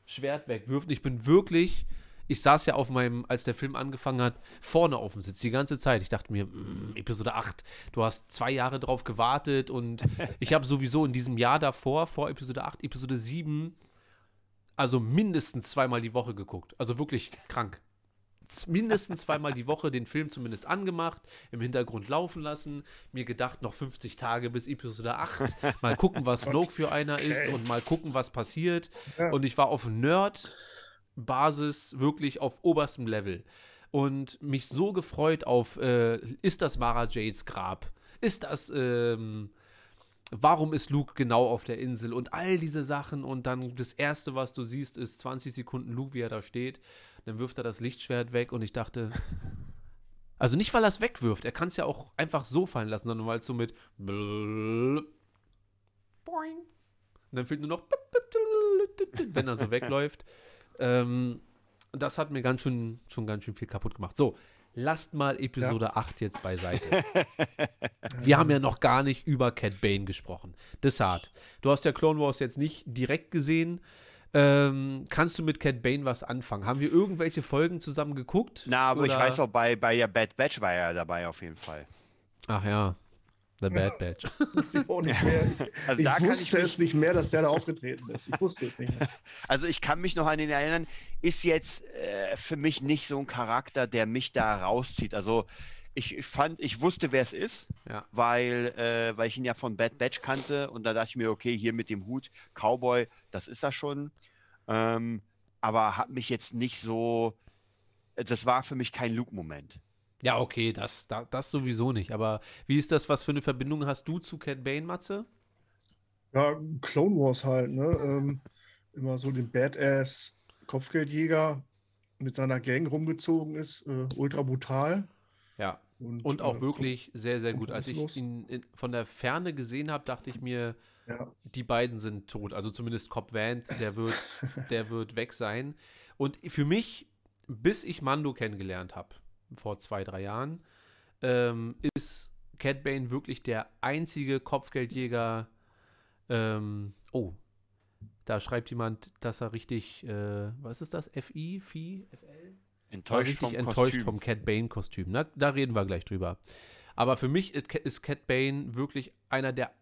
A: Schwert wegwirft. Ich bin wirklich, ich saß ja auf meinem, als der Film angefangen hat, vorne auf dem Sitz die ganze Zeit. Ich dachte mir, mm, Episode 8, du hast zwei Jahre drauf gewartet und ich habe sowieso in diesem Jahr davor, vor Episode 8, Episode 7, also mindestens zweimal die Woche geguckt. Also wirklich krank. Mindestens zweimal die Woche den Film zumindest angemacht, im Hintergrund laufen lassen, mir gedacht, noch 50 Tage bis Episode 8, mal gucken, was Snoke für einer ist und mal gucken, was passiert. Und ich war auf Nerd-Basis wirklich auf oberstem Level. Und mich so gefreut auf, äh, ist das Mara Jades Grab? Ist das, ähm, warum ist Luke genau auf der Insel? Und all diese Sachen. Und dann das Erste, was du siehst, ist 20 Sekunden Luke, wie er da steht. Dann wirft er das Lichtschwert weg und ich dachte, also nicht, weil er es wegwirft, er kann es ja auch einfach so fallen lassen, sondern weil es so mit Boing. Und dann fehlt nur noch wenn er so wegläuft. Ähm, das hat mir ganz schön, schon ganz schön viel kaputt gemacht. So, lasst mal Episode 8 jetzt beiseite. Wir haben ja noch gar nicht über Cat Bane gesprochen. Deshalb, du hast ja Clone Wars jetzt nicht direkt gesehen. Ähm, kannst du mit Cat Bane was anfangen? Haben wir irgendwelche Folgen zusammen geguckt?
B: Na, aber ich
A: Oder-
B: weiß auch, bei, bei Bad Batch war er dabei auf jeden Fall.
A: Ach ja, The Bad Batch.
C: Ich auch nicht mehr.
B: Also
C: Ich
B: da kann ich
C: wusste
B: mich,
C: es nicht mehr, dass der da aufgetreten ist. Ich wusste es nicht mehr.
B: also ich kann mich noch an ihn erinnern, ist jetzt äh, für mich nicht so ein Charakter, der mich da rauszieht. Also ich, ich fand, ich wusste, wer es ist,
A: Ja.
B: weil, äh, weil ich ihn ja von Bad Batch kannte und da dachte ich mir, okay, hier mit dem Hut, Cowboy, das ist er schon. Ähm, aber hat mich jetzt nicht so, das war für mich kein Luke-Moment.
A: Ja, okay, das, da- das sowieso nicht. Aber wie ist das, was für eine Verbindung hast du zu Cat Bane, Matze?
C: Ja, Clone Wars halt, ne? Ähm, immer so den Badass Kopfgeldjäger mit seiner Gang rumgezogen ist, äh, ultra brutal.
A: Ja.
C: Und,
A: Und auch
C: äh,
A: wirklich sehr, sehr gut. Als ich ihn in, von der Ferne gesehen habe, dachte ich mir,
C: Ja,
A: die beiden sind tot. Also zumindest Cobb Vant, der wird, der wird weg sein. Und für mich, bis ich Mando kennengelernt habe, vor zwei, drei Jahren, ähm, ist Cat Bane wirklich der einzige Kopfgeldjäger. Ähm, oh, Da schreibt jemand, dass er richtig, äh, was ist das? FI? FI? FL?
B: Enttäuscht
A: richtig
B: vom
A: enttäuscht
B: Kostüm.
A: vom Cat Bane-Kostüm. Na, Da reden wir gleich drüber. Aber für mich ist Cat Bane wirklich einer der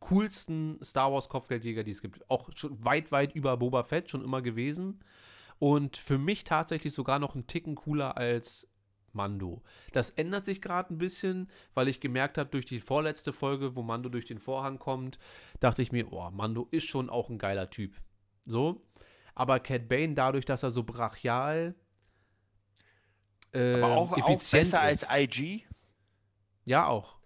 A: coolsten Star Wars Kopfgeldjäger, die es gibt. Auch schon weit, weit über Boba Fett schon immer gewesen. Und für mich tatsächlich sogar noch einen Ticken cooler als Mando. Das ändert sich gerade ein bisschen, weil ich gemerkt habe, durch die vorletzte Folge, wo Mando durch den Vorhang kommt, dachte ich mir, oh, Mando ist schon auch ein geiler Typ. So. Aber Cat Bane, dadurch, dass er so brachial
B: Aber
A: ähm,
B: auch, auch
A: effizient
B: besser
A: ist.
B: als IG.
A: Ja, auch.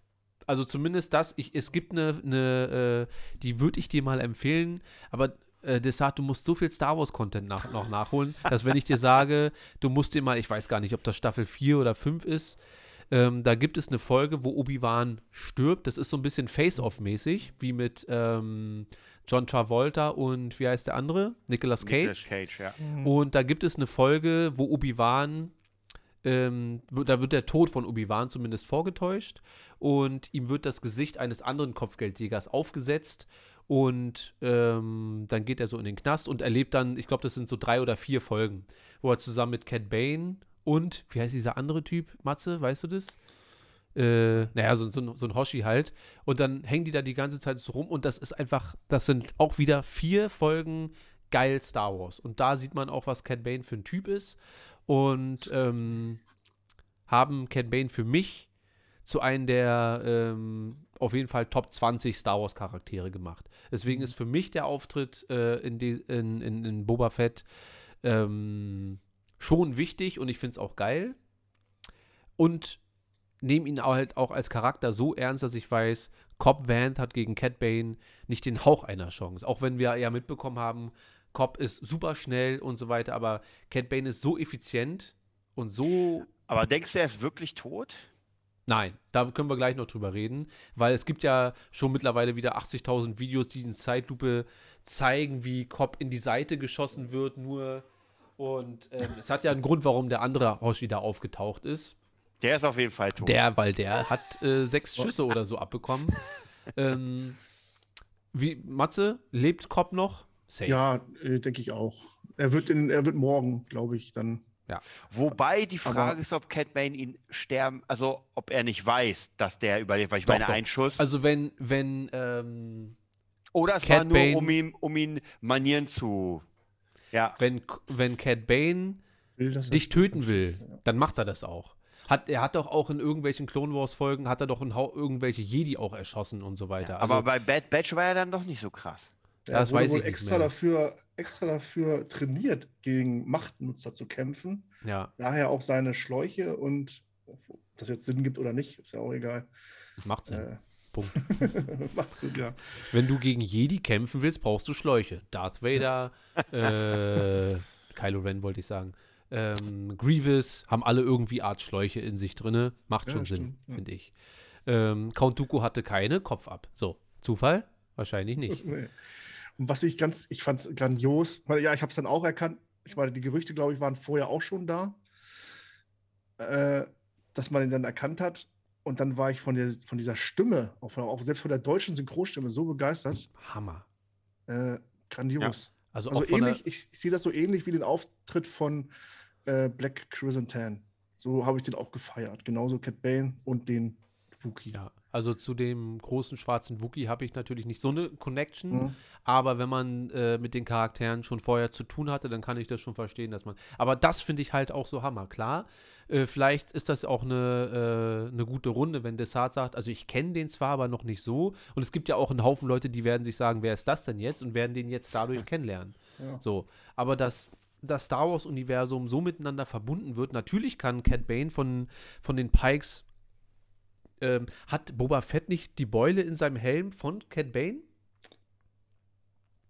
A: Also zumindest das, ich, es gibt eine, eine äh, die würde ich dir mal empfehlen, aber äh, Desart, du musst so viel Star Wars-Content nach, noch nachholen, dass wenn ich dir sage, du musst dir mal, ich weiß gar nicht, ob das Staffel 4 oder 5 ist, ähm, da gibt es eine Folge, wo Obi-Wan stirbt. Das ist so ein bisschen Face-Off-mäßig, wie mit ähm, John Travolta und wie heißt der andere? Nicolas Cage.
B: Nicolas Cage, ja.
A: Und da gibt es eine Folge, wo Obi-Wan, ähm, da wird der Tod von Obi-Wan zumindest vorgetäuscht und ihm wird das Gesicht eines anderen Kopfgeldjägers aufgesetzt und ähm, dann geht er so in den Knast und erlebt dann, ich glaube, das sind so drei oder vier Folgen, wo er zusammen mit Cat Bane und, wie heißt dieser andere Typ, Matze, weißt du das? Äh, naja, so, so, ein- so ein Hoshi halt. Und dann hängen die da die ganze Zeit so rum und das ist einfach, das sind auch wieder vier Folgen geil Star Wars. Und da sieht man auch, was Cat Bane für ein Typ ist. Und ähm, haben Cat Bane für mich zu einem der ähm, auf jeden Fall Top 20 Star Wars Charaktere gemacht. Deswegen ist für mich der Auftritt äh, in, die, in, in, in Boba Fett ähm, schon wichtig und ich finde es auch geil. Und nehme ihn halt auch als Charakter so ernst, dass ich weiß, Cobb Vanth hat gegen Cat Bane nicht den Hauch einer Chance. Auch wenn wir ja mitbekommen haben, Cobb ist super schnell und so weiter, aber Cat Bane ist so effizient und so
B: Aber denkst du, er ist wirklich tot?
A: Nein, da können wir gleich noch drüber reden, weil es gibt ja schon mittlerweile wieder 80.000 Videos, die in Zeitlupe zeigen, wie Cobb in die Seite geschossen wird, nur. Und ähm, es hat ja einen Grund, warum der andere Hoshi da aufgetaucht ist.
B: Der ist auf jeden Fall tot.
A: Der, weil der hat äh, sechs Schüsse oder so abbekommen. ähm, wie, Matze, lebt Cobb noch? Safe.
C: Ja, äh, denke ich auch. Er wird, in, er wird morgen, glaube ich, dann.
B: Wobei die
C: Aber-
B: Frage ist, ob Cat Bane ihn sterben, also ob er nicht weiß, dass der überlebt, weil ich
A: Doch,
B: meine,
A: doch.
B: ein Schuss.
A: Also wenn, wenn, ähm,
B: Oder es
A: Cat
B: war nur,
A: Bane-
B: um ihn, um ihn Manieren zu. Ja,
A: wenn, wenn Cat Bane
C: Will,
A: dich töten will, dann macht er das auch. Hat, er hat doch auch in irgendwelchen Clone Wars Folgen, hat er doch in Hau irgendwelche Jedi auch erschossen und so weiter.
B: aber
A: also,
B: bei Bad Batch war er dann doch nicht so krass.
C: Er
A: Das weiß
C: wohl
A: ich nicht
C: extra
A: mehr.
C: dafür, extra dafür trainiert, gegen Machtnutzer zu kämpfen.
A: ja,
C: Daher auch seine Schläuche und ob das jetzt Sinn gibt oder nicht, ist ja auch egal.
A: macht Sinn.
C: Äh,
A: Punkt.
C: macht Sinn, ja.
A: Wenn du gegen Jedi kämpfen willst, brauchst du Schläuche. Darth Vader, äh, Kylo Ren wollte ich sagen, ähm, Grievous haben alle irgendwie Art Schläuche in sich drinne. Macht
C: Ja,
A: schon Sinn,
C: stimmt, ja.
A: finde ich. Ähm, Count Dooku hatte keine, Kopf ab. So, Zufall? Wahrscheinlich nicht.
C: Nee. Und was ich ganz, ich fand es grandios, weil ja, ich habe es dann auch erkannt. Ich meine, die Gerüchte, glaube ich, waren vorher auch schon da, äh, dass man ihn dann erkannt hat. Und dann war ich von, der, von dieser Stimme, auch, von, auch selbst von der deutschen Synchronstimme, so begeistert.
A: Hammer.
C: Äh, grandios.
A: Also,
C: Also
A: von
C: ähnlich, ich, ich sehe das so ähnlich wie den Auftritt von äh, Black Chrysanthemum. So habe ich den auch gefeiert. Genauso Cat Bane und den Wookie.
A: ja, also zu dem großen schwarzen Wookie habe ich natürlich nicht so eine Connection.
C: Mhm.
A: Aber wenn man äh, mit den Charakteren schon vorher zu tun hatte, dann kann ich das schon verstehen, dass man. Aber das finde ich halt auch so Hammer. Klar, äh, vielleicht ist das auch eine, äh, eine gute Runde, wenn Desart sagt, also ich kenne den zwar, aber noch nicht so. Und es gibt ja auch einen Haufen Leute, die werden sich sagen, wer ist das denn jetzt? Und werden den jetzt dadurch kennenlernen.
C: Ja.
A: So. Aber dass das Star Wars-Universum so miteinander verbunden wird, natürlich kann Cat Bane von, von den Pikes. Ähm, hat Boba Fett nicht die Beule in seinem Helm von Cat Bane?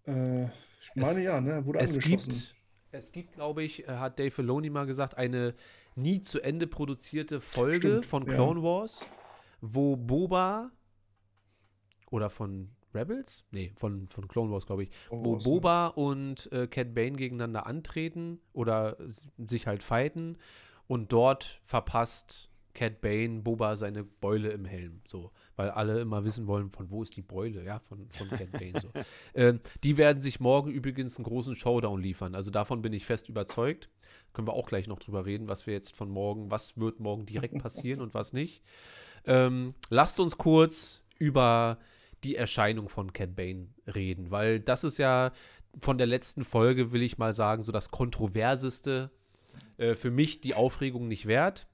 C: Äh, ich meine ja, ne? Wurde
A: Es
C: angeschossen.
A: gibt, es gibt, glaube ich, äh, hat Dave Filoni mal gesagt, eine nie zu Ende produzierte Folge
C: Stimmt,
A: von
C: ja.
A: Clone Wars, wo Boba oder von Rebels? Nee, von, von Clone Wars, glaube ich.
C: Clone
A: wo? Boba und äh, Cat Bane gegeneinander antreten oder sich halt fighten und dort verpasst Cat Bane Boba seine Beule im Helm. So, weil alle immer wissen wollen, von wo ist die Beule, ja, von, von Cat Bane. So. ähm, die werden sich morgen übrigens einen großen Showdown liefern. Also davon bin ich fest überzeugt. Können wir auch gleich noch drüber reden, was wir jetzt von morgen, was wird morgen direkt passieren und was nicht. Ähm, lasst uns kurz über die Erscheinung von Cat Bane reden, weil das ist ja von der letzten Folge, will ich mal sagen, so das kontroverseste. Äh, für mich die Aufregung nicht wert.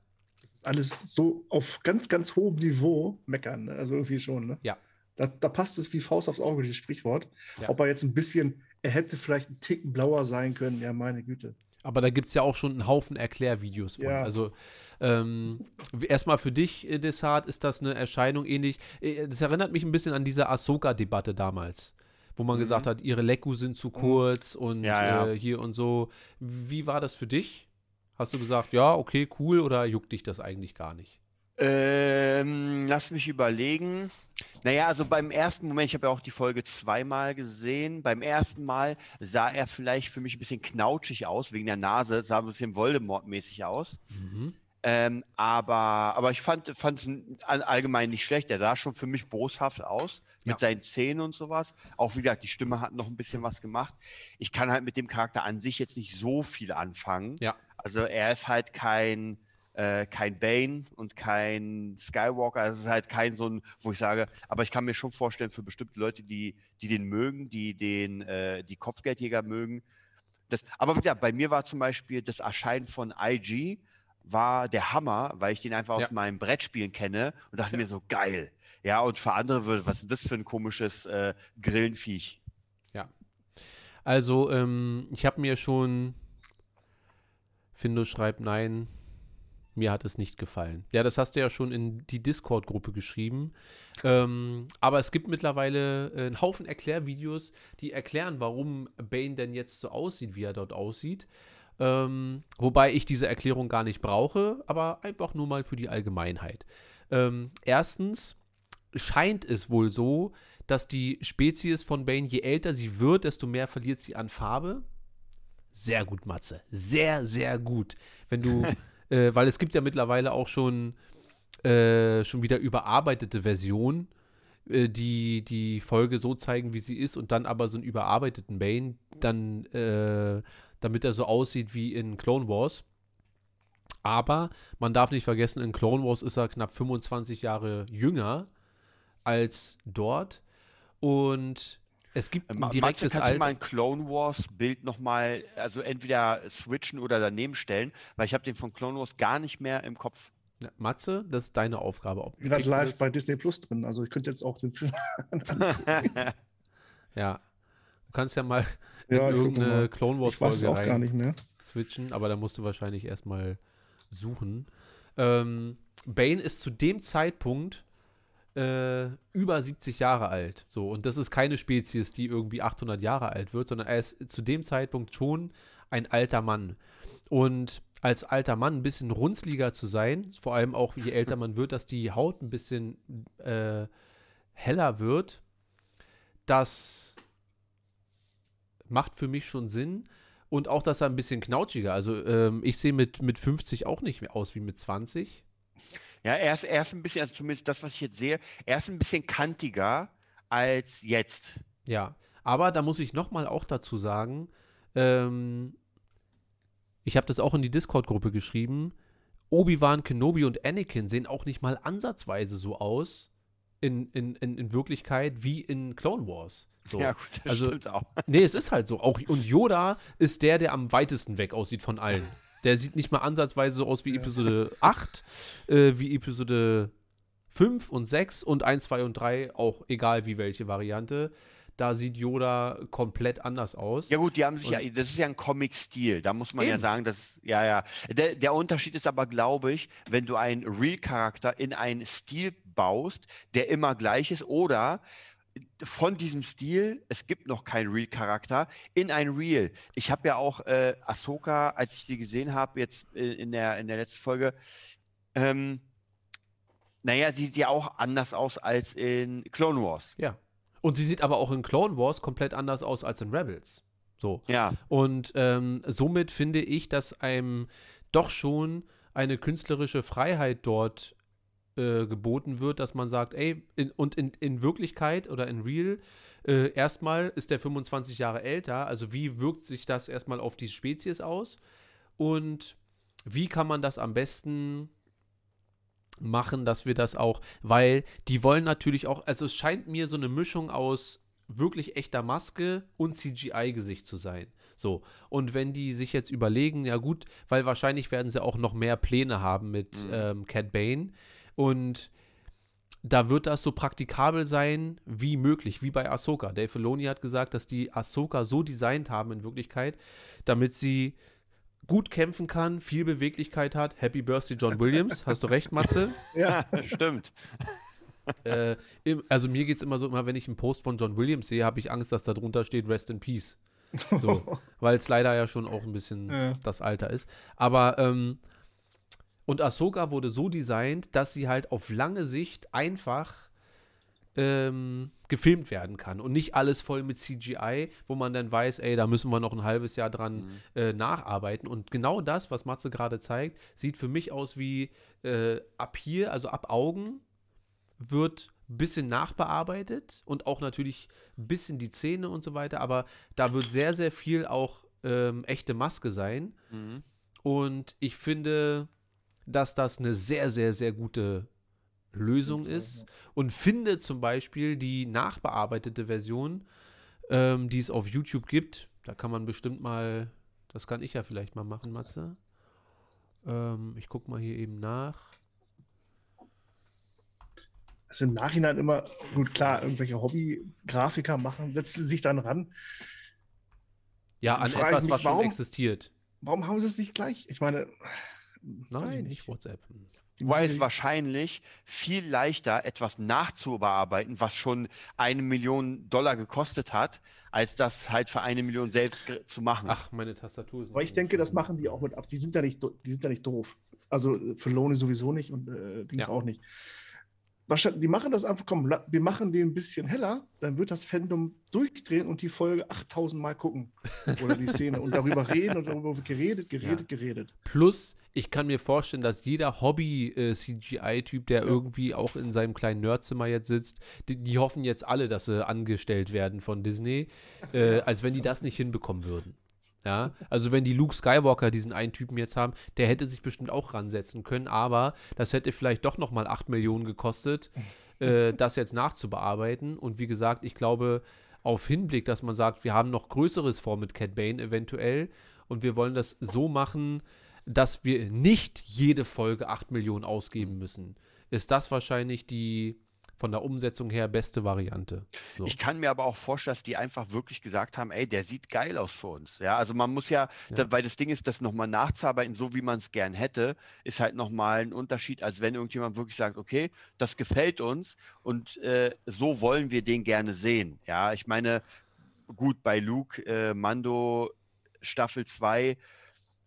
C: Alles so auf ganz, ganz hohem Niveau meckern, ne? also irgendwie schon. Ne?
A: Ja.
C: Da, da passt es wie Faust aufs Auge, dieses Sprichwort.
A: Ja.
C: Ob er jetzt ein bisschen, er hätte vielleicht einen Ticken blauer sein können, ja, meine Güte.
A: Aber da gibt es ja auch schon einen Haufen Erklärvideos von.
C: Ja.
A: Also ähm, erstmal für dich, äh, Desart, ist das eine Erscheinung ähnlich. äh, Das erinnert mich ein bisschen an diese Ahsoka-Debatte damals, wo man
B: Mhm.
A: gesagt hat, ihre Leku sind zu kurz und
B: ja.
A: Äh, hier und so. Wie war das für dich? Hast du gesagt, ja, okay, cool, oder juckt dich das eigentlich gar nicht?
B: Ähm, lass mich überlegen. Naja, also beim ersten Moment, ich habe ja auch die Folge zweimal gesehen. Beim ersten Mal sah er vielleicht für mich ein bisschen knautschig aus, wegen der Nase, sah ein bisschen Voldemort-mäßig aus.
A: Mhm.
B: Ähm, aber, aber ich fand es allgemein nicht schlecht. Er sah schon für mich boshaft aus, mit
A: Ja.
B: seinen Zähnen und sowas. Auch wie gesagt, die Stimme hat noch ein bisschen was gemacht. Ich kann halt mit dem Charakter an sich jetzt nicht so viel anfangen.
A: Ja.
B: Also er ist halt kein, äh, kein Bane und kein Skywalker. Es ist halt kein so ein, wo ich sage, aber ich kann mir schon vorstellen, für bestimmte Leute, die, die den mögen, die den, äh, die Kopfgeldjäger mögen. Das, aber wieder, bei mir war zum Beispiel das Erscheinen von IG war der Hammer, weil ich den einfach
A: Ja.
B: aus meinem Brettspielen kenne und dachte mir so, geil. Ja, und für andere würde, was ist das für ein komisches äh, Grillenviech?
A: Also, ähm, ich habe mir schon. Findo schreibt nein, mir hat es nicht gefallen. Ja, das hast du ja schon in die Discord-Gruppe geschrieben. Ähm, aber es gibt mittlerweile äh, einen Haufen Erklärvideos, die erklären, warum Bane denn jetzt so aussieht, wie er dort aussieht. Ähm, wobei ich diese Erklärung gar nicht brauche, aber einfach nur mal für die Allgemeinheit. Ähm, erstens scheint es wohl so, dass die Spezies von Bane, je älter sie wird, desto mehr verliert sie an Farbe. Sehr gut, Matze. Sehr, sehr gut. Wenn du, äh, weil es gibt ja mittlerweile auch schon, äh, schon wieder überarbeitete Versionen, äh, die die Folge so zeigen, wie sie ist und dann aber so einen überarbeiteten Bane, dann, äh, damit er so aussieht wie in Clone Wars. Aber man darf nicht vergessen, in Clone Wars ist er knapp 25 Jahre jünger als dort. Und es gibt ein direktes
B: kannst du mal ein Clone Wars Bild nochmal, also entweder switchen oder daneben stellen, weil ich habe den von Clone Wars gar nicht mehr im Kopf.
A: Ja, Matze, das ist deine Aufgabe. Ob,
C: Ich bin
A: du
C: live
A: das?
C: bei Disney Plus drin, also ich könnte jetzt auch den Film.
A: Ja. Du kannst ja mal in
C: Ja,
A: irgendeine
C: mal.
A: Clone Wars
C: Ich weiß es
A: Folge
C: auch gar
A: rein
C: nicht mehr.
A: switchen, aber da musst du wahrscheinlich erstmal suchen. Ähm, Bane ist zu dem Zeitpunkt äh, über 70 Jahre alt. So, und das ist keine Spezies, die irgendwie 800 Jahre alt wird, sondern er ist zu dem Zeitpunkt schon ein alter Mann. Und als alter Mann ein bisschen runzliger zu sein, vor allem auch je älter man wird, dass die Haut ein bisschen äh, heller wird, das macht für mich schon Sinn. Und auch, dass er ein bisschen knautschiger. Also ähm, ich sehe mit, mit 50 auch nicht mehr aus wie mit 20.
B: Ja, er ist, er ist ein bisschen, also zumindest das, was ich jetzt sehe, er ist ein bisschen kantiger als jetzt.
A: Ja, aber da muss ich noch mal auch dazu sagen, ähm, ich habe das auch in die Discord-Gruppe geschrieben, Obi-Wan Kenobi und Anakin sehen auch nicht mal ansatzweise so aus in, in, in, in Wirklichkeit wie in Clone Wars. So.
B: Ja, gut, das
A: also-
B: stimmt auch.
A: Nee, es ist halt so. Auch, und Yoda ist der, der am weitesten weg aussieht von allen. Der sieht nicht mal ansatzweise so aus wie Episode 8, äh, wie Episode 5 und 6 und 1, 2 und 3, auch egal wie welche Variante. Da sieht Yoda komplett anders aus.
B: Ja gut, die haben sich
A: Und-
B: ja, das ist ja ein Comic-Stil, da muss man ja
A: Eben.
B: sagen, dass, ja, ja. Der, der Unterschied ist aber, glaube ich, wenn du einen Real-Charakter in einen Stil baust, der immer gleich ist, oder von diesem Stil, es gibt noch keinen Real-Charakter, in ein Real. Ich habe ja auch äh, Ahsoka, als ich die gesehen habe, jetzt äh, in, der, in der letzten Folge, ähm, naja, sie sieht ja auch anders aus als in Clone Wars.
A: Ja. Und sie sieht aber auch in Clone Wars komplett anders aus als in Rebels. So.
B: Ja,
A: Und ähm, somit finde ich, dass einem doch schon eine künstlerische Freiheit dort äh, geboten wird, dass man sagt, ey, in, und in, in Wirklichkeit oder in Real, äh, erstmal ist der 25 Jahre älter, also wie wirkt sich das erstmal auf die Spezies aus und wie kann man das am besten machen, dass wir das auch, weil die wollen natürlich auch, also es scheint mir so eine Mischung aus wirklich echter Maske und CGI-Gesicht zu sein. So, und wenn die sich jetzt überlegen, ja gut, weil wahrscheinlich werden sie auch noch mehr Pläne haben mit
B: Mhm.
A: ähm, Cat Bane und da wird das so praktikabel sein wie möglich, wie bei Ahsoka. Dave Filoni hat gesagt, dass die Ahsoka so designt haben in Wirklichkeit, damit sie gut kämpfen kann, viel Beweglichkeit hat. Happy Birthday John Williams, hast du recht, Matze?
C: Ja,
B: Stimmt.
A: äh, also mir geht es immer so, immer wenn ich einen Post von John Williams sehe, habe ich Angst, dass da drunter steht Rest in Peace. So, weil es leider ja schon auch ein bisschen
C: Ja.
A: das Alter ist. Aber ähm, und Ahsoka wurde so designt, dass sie halt auf lange Sicht einfach ähm, gefilmt werden kann und nicht alles voll mit CGI, wo man dann weiß, ey, da müssen wir noch ein halbes Jahr dran
B: Mhm.
A: äh, nacharbeiten. Und genau das, was Matze gerade zeigt, sieht für mich aus wie äh, ab hier, also ab Augen, wird ein bisschen nachbearbeitet und auch natürlich ein bisschen die Zähne und so weiter, aber da wird sehr, sehr viel auch ähm, echte Maske sein.
B: Mhm.
A: Und ich finde, dass das eine sehr, sehr, sehr gute Lösung ist. Und finde zum Beispiel die nachbearbeitete Version, ähm, die es auf YouTube gibt. Da kann man bestimmt mal, das kann ich ja vielleicht mal machen, Matze. Ähm, ich gucke mal hier eben nach.
C: Das ist im Nachhinein immer, gut, klar, irgendwelche Hobby-Grafiker machen, setzen sich dann ran.
A: Ja, an etwas,
C: mich,
A: was schon
C: warum-
A: existiert.
C: Warum haben sie es nicht gleich? Ich meine,
A: Nein, nicht WhatsApp.
C: Die
B: Weil es
C: die-
B: wahrscheinlich viel leichter etwas nachzubearbeiten, was schon eine Million Dollar gekostet hat, als das halt für eine Million selbst zu machen.
A: Ach, meine Tastatur ist.
C: Aber ich denke, das machen die auch mit ab. Die sind ja nicht, die sind ja nicht doof. Also für Lohne sowieso nicht und äh, Dings
A: Ja.
C: auch nicht. Wahrscheinlich, die machen das einfach, komm, wir machen den ein bisschen heller, dann wird das Fandom durchdrehen und die Folge 8000 Mal gucken. Oder die Szene und darüber reden und darüber geredet, geredet,
A: Ja.
C: geredet.
A: Plus, ich kann mir vorstellen, dass jeder Hobby-CGI-Typ, der irgendwie auch in seinem kleinen Nerdzimmer jetzt sitzt, die, die hoffen jetzt alle, dass sie angestellt werden von Disney, äh, als wenn die das nicht hinbekommen würden. Ja, also wenn die Luke Skywalker diesen einen Typen jetzt haben, der hätte sich bestimmt auch ransetzen können, aber das hätte vielleicht doch nochmal 8 Millionen gekostet, äh, das jetzt nachzubearbeiten. Und wie gesagt, ich glaube, auf Hinblick, dass man sagt, wir haben noch Größeres vor mit Cat Bane eventuell und wir wollen das so machen, dass wir nicht jede Folge 8 Millionen ausgeben müssen, ist das wahrscheinlich die von der Umsetzung her beste Variante. So.
B: Ich kann mir aber auch vorstellen, dass die einfach wirklich gesagt haben, ey, der sieht geil aus für uns. Ja, also man muss ja,
A: Ja.
B: Da, weil das Ding ist, das nochmal nachzuarbeiten, so wie man es gern hätte, ist halt nochmal ein Unterschied, als wenn irgendjemand wirklich sagt, okay, das gefällt uns und äh, so wollen wir den gerne sehen. Ja, ich meine, gut, bei Luke, äh, Mando, Staffel 2,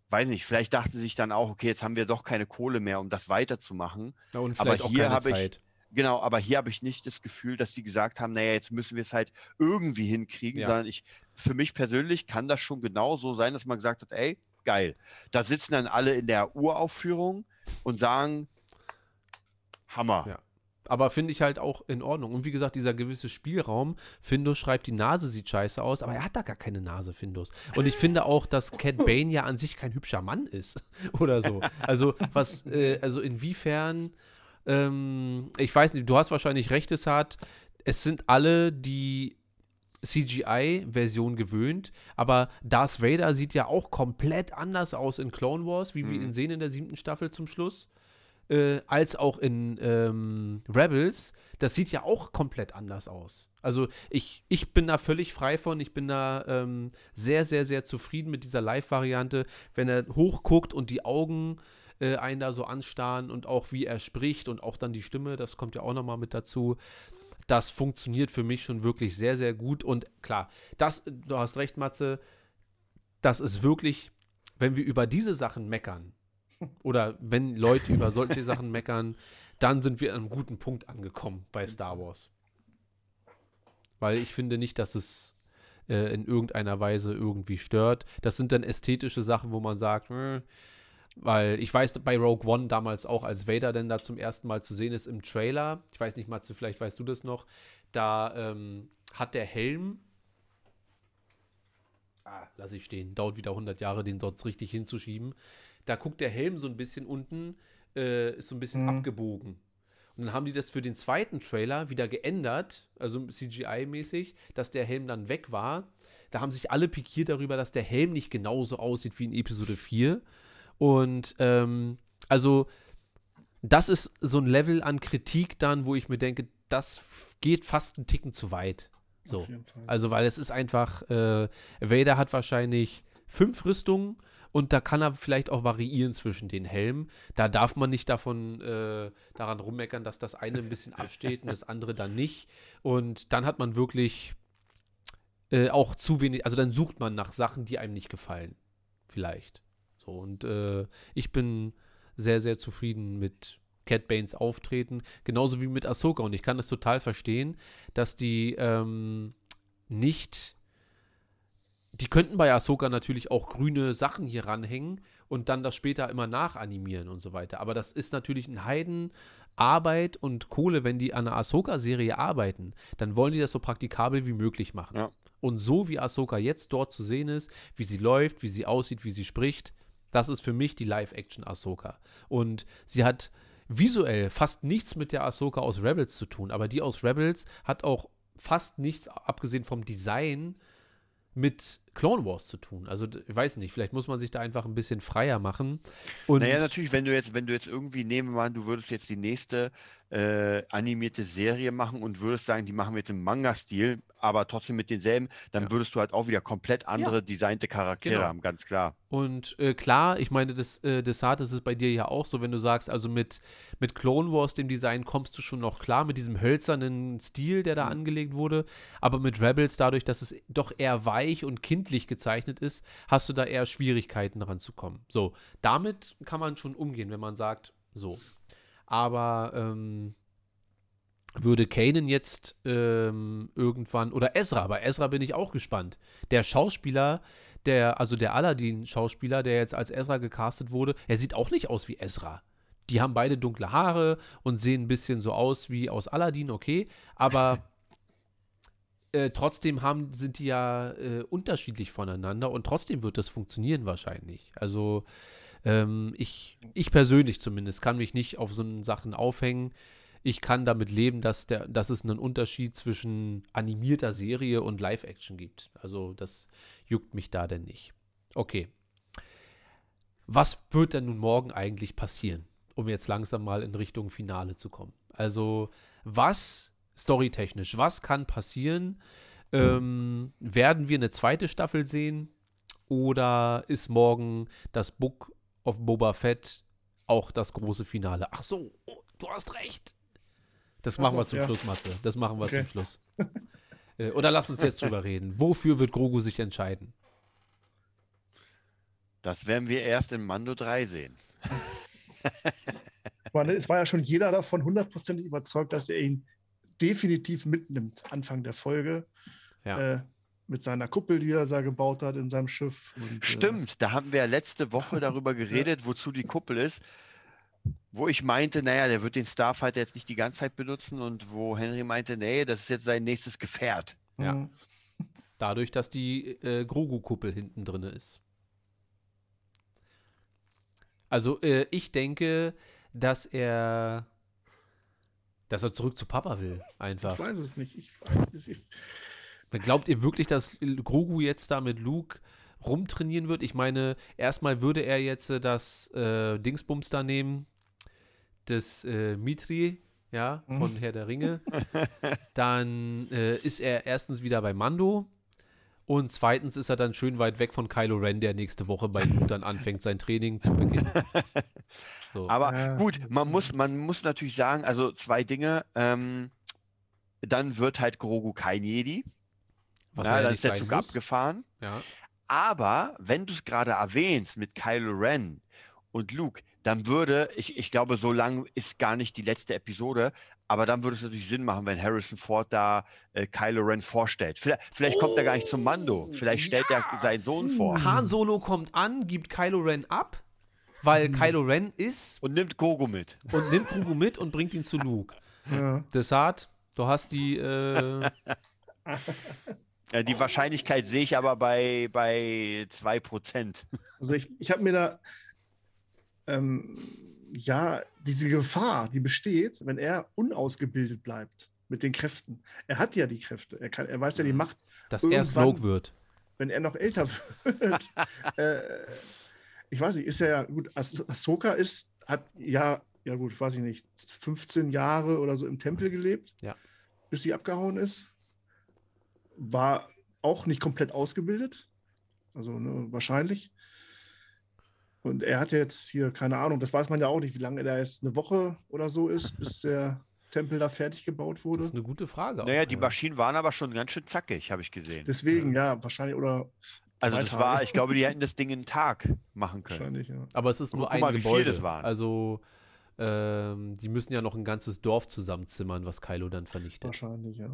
B: weiß nicht, vielleicht dachten sie sich dann auch, okay, jetzt haben wir doch keine Kohle mehr, um das weiterzumachen.
A: Ja, und
B: aber
A: vielleicht auch
B: hier
A: keine
B: habe ich-. Genau, aber hier habe ich nicht das Gefühl, dass sie gesagt haben, naja, jetzt müssen wir es halt irgendwie hinkriegen,
A: Ja.
B: sondern ich, für mich persönlich kann das schon genau so sein, dass man gesagt hat, ey, geil. Da sitzen dann alle in der Uraufführung und sagen, Hammer.
A: Ja. Aber finde ich halt auch in Ordnung. Und wie gesagt, dieser gewisse Spielraum, Findus schreibt, die Nase sieht scheiße aus, aber er hat da gar keine Nase, Findus. Und ich finde auch, dass Cat Bane ja an sich kein hübscher Mann ist. Oder so. Also, was, äh, also inwiefern, ähm, ich weiß nicht, du hast wahrscheinlich recht, es hat, es sind alle die CGI-Version gewöhnt, aber Darth Vader sieht ja auch komplett anders aus in Clone Wars, wie wir
B: Mhm.
A: ihn sehen in der siebten Staffel zum Schluss äh, als auch in ähm, Rebels, das sieht ja auch komplett anders aus. Also ich, ich bin da völlig frei von, ich bin da ähm, sehr, sehr, sehr zufrieden mit dieser Live-Variante, wenn er hochguckt und die Augen äh, einen da so anstarren und auch wie er spricht und auch dann die Stimme, das kommt ja auch nochmal mit dazu. Das funktioniert für mich schon wirklich sehr, sehr gut und klar, das, du hast recht, Matze, das ist wirklich, wenn wir über diese Sachen meckern, oder wenn Leute über solche Sachen meckern, dann sind wir an einem guten Punkt angekommen bei Star Wars. Weil ich finde nicht, dass es äh, in irgendeiner Weise irgendwie stört. Das sind dann ästhetische Sachen, wo man sagt, hm, Weil ich weiß, bei Rogue One damals auch, als Vader denn da zum ersten Mal zu sehen ist im Trailer, ich weiß nicht, Matze, vielleicht weißt du das noch, da ähm, hat der Helm, ah, lass ich stehen, dauert wieder 100 Jahre, den dort richtig hinzuschieben, da guckt der Helm so ein bisschen unten, äh, ist so ein bisschen
C: Mhm.
A: abgebogen. Und dann haben die das für den zweiten Trailer wieder geändert, also CGI-mäßig, dass der Helm dann weg war. Da haben sich alle pikiert darüber, dass der Helm nicht genauso aussieht wie in Episode 4. Und ähm, also, das ist so ein Level an Kritik dann, wo ich mir denke, das geht fast einen Ticken zu weit. So. Also, weil es ist einfach, äh, Vader hat wahrscheinlich fünf Rüstungen und da kann er vielleicht auch variieren zwischen den Helmen. Da darf man nicht davon äh, daran rummeckern, dass das eine ein bisschen absteht und das andere dann nicht. Und dann hat man wirklich äh, auch zu wenig, also dann sucht man nach Sachen, die einem nicht gefallen. Vielleicht. So, und äh, ich bin sehr, sehr zufrieden mit Cat Banes Auftreten, genauso wie mit Ahsoka. Und ich kann es total verstehen, dass die ähm, nicht. Die könnten bei Ahsoka natürlich auch grüne Sachen hier ranhängen und dann das später immer nachanimieren und so weiter. Aber das ist natürlich ein Heiden Arbeit und Kohle, wenn die an einer Ahsoka-Serie arbeiten, dann wollen die das so praktikabel wie möglich machen.
B: Ja.
A: Und so wie Ahsoka jetzt dort zu sehen ist, wie sie läuft, wie sie aussieht, wie sie spricht, das ist für mich die Live-Action Ahsoka. Und sie hat visuell fast nichts mit der Ahsoka aus Rebels zu tun, aber die aus Rebels hat auch fast nichts, abgesehen vom Design, mit Clone Wars zu tun. Also, ich weiß nicht, vielleicht muss man sich da einfach ein bisschen freier machen. Und
B: Naja, natürlich, wenn du jetzt, wenn du jetzt irgendwie nehmen wir mal, du würdest jetzt die nächste äh, animierte Serie machen und würdest sagen, die machen wir jetzt im Manga-Stil, aber trotzdem mit denselben, dann
A: Ja.
B: würdest du halt auch wieder komplett andere designte Charaktere
A: Genau.
B: haben, ganz klar.
A: Und äh, klar, ich meine, das, äh, das Hart ist es bei dir ja auch so, wenn du sagst, also mit, mit Clone Wars, dem Design, kommst du schon noch klar, mit diesem hölzernen Stil, der da
B: Mhm.
A: angelegt wurde. Aber mit Rebels, dadurch, dass es doch eher weich und kindlich gezeichnet ist, hast du da eher Schwierigkeiten ranzukommen. So, damit kann man schon umgehen, wenn man sagt, so. Aber ähm, würde Kanan jetzt ähm, irgendwann, oder Ezra, bei Ezra bin ich auch gespannt. Der Schauspieler, der, also der Aladdin-Schauspieler, der jetzt als Ezra gecastet wurde, er sieht auch nicht aus wie Ezra. Die haben beide dunkle Haare und sehen ein bisschen so aus wie aus Aladdin, okay, aber äh, trotzdem haben, sind die ja äh, unterschiedlich voneinander und trotzdem wird das funktionieren wahrscheinlich. Also ähm, ich, ich persönlich zumindest kann mich nicht auf so Sachen aufhängen. Ich kann damit leben, dass, der, dass es einen Unterschied zwischen animierter Serie und Live-Action gibt. Also das juckt mich da denn nicht. Okay. Was wird denn nun morgen eigentlich passieren, um jetzt langsam mal in Richtung Finale zu kommen? Also was storytechnisch, was kann passieren? Ähm, werden wir eine zweite Staffel sehen? Oder ist morgen das Book of Boba Fett auch das große Finale? Ach so, oh, du hast recht. Das machen wir
C: noch,
A: zum
C: ja.
A: Schluss, Matze. Das machen wir
C: Okay.
A: zum Schluss. Äh, Oder lass uns jetzt drüber reden. Wofür wird Grogu sich entscheiden?
B: Das werden wir erst in Mando 3 sehen.
C: Es war ja schon jeder davon hundertprozentig überzeugt, dass er ihn definitiv mitnimmt, Anfang der Folge.
A: Ja.
C: Äh, mit seiner Kuppel, die er da gebaut hat in seinem Schiff. Und, äh,
B: Stimmt, da haben wir letzte Woche darüber geredet, wozu die Kuppel ist. Wo ich meinte, naja, der wird den Starfighter jetzt nicht die ganze Zeit benutzen und wo Henry meinte, nee, das ist jetzt sein nächstes Gefährt.
C: Äh,
A: Ja.
C: mhm.
A: Dadurch, dass die äh, Grogu-Kuppel hinten drin ist. Also, äh, ich denke, dass er. Dass er zurück zu Papa will. Einfach.
C: Ich weiß es nicht. Ich weiß es nicht.
A: Glaubt ihr wirklich, dass Grogu jetzt da mit Luke rumtrainieren wird? Ich meine, erstmal würde er jetzt äh, das äh, Dingsbums da nehmen, das äh, Mitri, ja,
C: Mhm.
A: von Herr der Ringe. dann äh, ist er erstens wieder bei Mando und zweitens ist er dann schön weit weg von Kylo Ren, der nächste Woche bei Luke dann anfängt, sein Training zu beginnen. So.
B: Aber gut, man muss, man muss natürlich sagen, also zwei Dinge. Ähm, dann wird halt Grogu kein Jedi.
A: Was
B: ja,
A: er ja
B: dann ist der Zug
A: muss.
B: abgefahren.
A: Ja.
B: Aber wenn du es gerade erwähnst mit Kylo Ren und Luke, dann würde, ich, ich glaube, so lang ist gar nicht die letzte Episode, aber dann würde es natürlich Sinn machen, wenn Harrison Ford da äh, Kylo Ren vorstellt. Vielleicht, vielleicht kommt er gar nicht zum Mando, vielleicht stellt er seinen Sohn vor.
A: Han Solo kommt an, gibt Kylo Ren ab weil Kylo Ren ist
B: Und nimmt Gogo mit.
A: und nimmt Grogu mit und bringt ihn zu Luke.
C: Ja.
A: Desart, du hast die, äh,
B: Ja, die Wahrscheinlichkeit sehe ich aber bei, bei 2%.
C: Also ich, ich habe mir da, ähm, ja, diese Gefahr, die besteht, wenn er unausgebildet bleibt mit den Kräften. Er hat ja die Kräfte. Er, kann, er weiß ja die Macht,
A: dass er Snoke wird.
C: wenn er noch älter wird. äh, ich weiß nicht, ist er ja gut. Ahs- Ahsoka ist, hat ja, ja gut, weiß ich nicht, 15 Jahre oder so im Tempel gelebt,
A: Ja.
C: bis sie abgehauen ist. War auch nicht komplett ausgebildet. Also ne, wahrscheinlich. Und er hat jetzt hier, keine Ahnung, das weiß man ja auch nicht, wie lange er da jetzt eine Woche oder so ist, bis der Tempel da fertig gebaut
A: Das
C: wurde.
A: ist eine gute Frage.
B: Naja,
A: auch,
B: die
A: ja.
B: Maschinen waren aber schon ganz schön zackig, habe ich gesehen.
C: Deswegen, ja, wahrscheinlich, oder
B: Also das
C: Tage.
B: war, ich glaube, die hätten das Ding in einen Tag machen können.
C: wahrscheinlich, ja.
A: Aber es ist nur ein
B: mal, wie viel
A: Gebäude.
B: das waren.
A: Also, ähm, die müssen ja noch ein ganzes Dorf zusammenzimmern, was Kylo dann vernichtet.
C: Wahrscheinlich, ja.